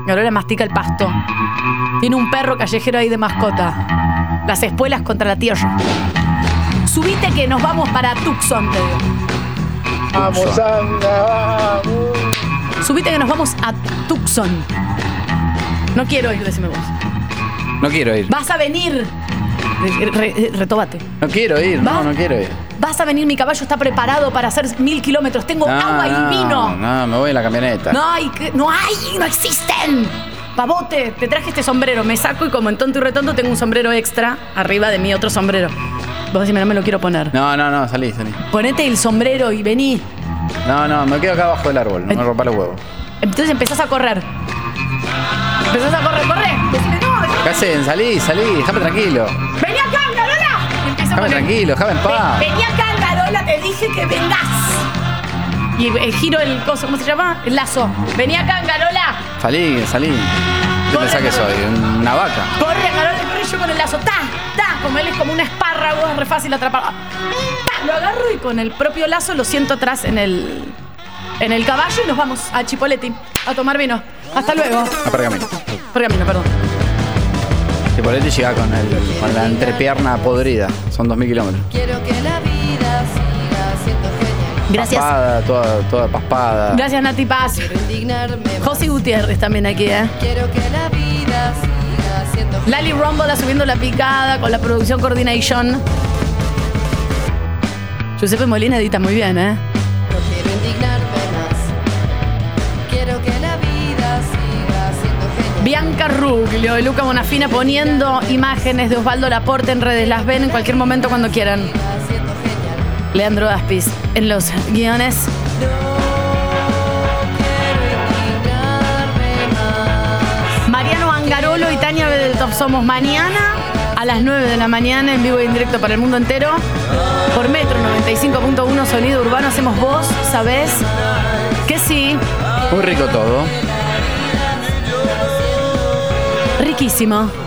Angalola mastica el pasto. Tiene un perro callejero ahí de mascota. Las espuelas contra la tierra. Subite que nos vamos para Tucson, te digo. Vamos, anda, vamos. Subite que nos vamos a Tucson. No quiero ir, decime vos. No quiero ir. Vas a venir. Re- re- retóbate. No quiero ir, no, no quiero ir. Vas a venir, mi caballo está preparado para hacer mil kilómetros. Tengo No, agua no, y vino. No, me voy en la camioneta. No hay, que- no hay, no existen. Pavote, te traje este sombrero, me saco y como en tonto y retonto tengo un sombrero extra arriba de mi otro sombrero. Vos decime, no me lo quiero poner. No, no, no, salí, salí. Ponete el sombrero y vení. No, no, me quedo acá abajo del árbol, no me rompa los huevos. Entonces empezás a correr. Empezás a correr, corre. Decime, no, ¿Qué hacen? Salí, salí, déjame tranquilo. vení acá, Carola. Y empieza a Déjame tranquilo, déjame en paz. Ve- Vení acá, Carola, te dije que vengas. Y eh, giro el coso, ¿cómo se llama? El lazo. Vení acá, Carola. Salí, salí. ¿Qué pensás que soy? ¿Una vaca? Corre, Carola, corre yo con el lazo. Ta. Como él es como un espárrago, es re fácil atraparlo. Ta, lo agarro y con el propio lazo lo siento atrás en el, en el caballo y nos vamos a Chipoleti a tomar vino. Hasta luego. A Pergamino. Pergamino, perdón. Chipoletti llega con, el, con la entrepierna podrida. Son 2.000 kilómetros. Quiero que la vida siga siendo genial. Gracias. Paspada, toda, toda paspada. Gracias, Nati Paz. Indignarme. José Gutiérrez también aquí, ¿eh? Quiero que la vida siga. Lali Rombola subiendo la picada con la producción Coordination. Giuseppe Molina edita muy bien, ¿eh? No quiero indignarme más. Quiero que la vida siga siendo genial. Bianca Ruglio y Luca Bonafina poniendo imágenes de Osvaldo Laporte en redes. Las ven en cualquier momento cuando quieran. Leandro Aspis en los guiones. Somos mañana a las 9 de la mañana en vivo y en directo para el mundo entero. Por Metro 95.1 Sonido Urbano hacemos vos, ¿sabés? Que sí. Muy rico todo. Riquísimo.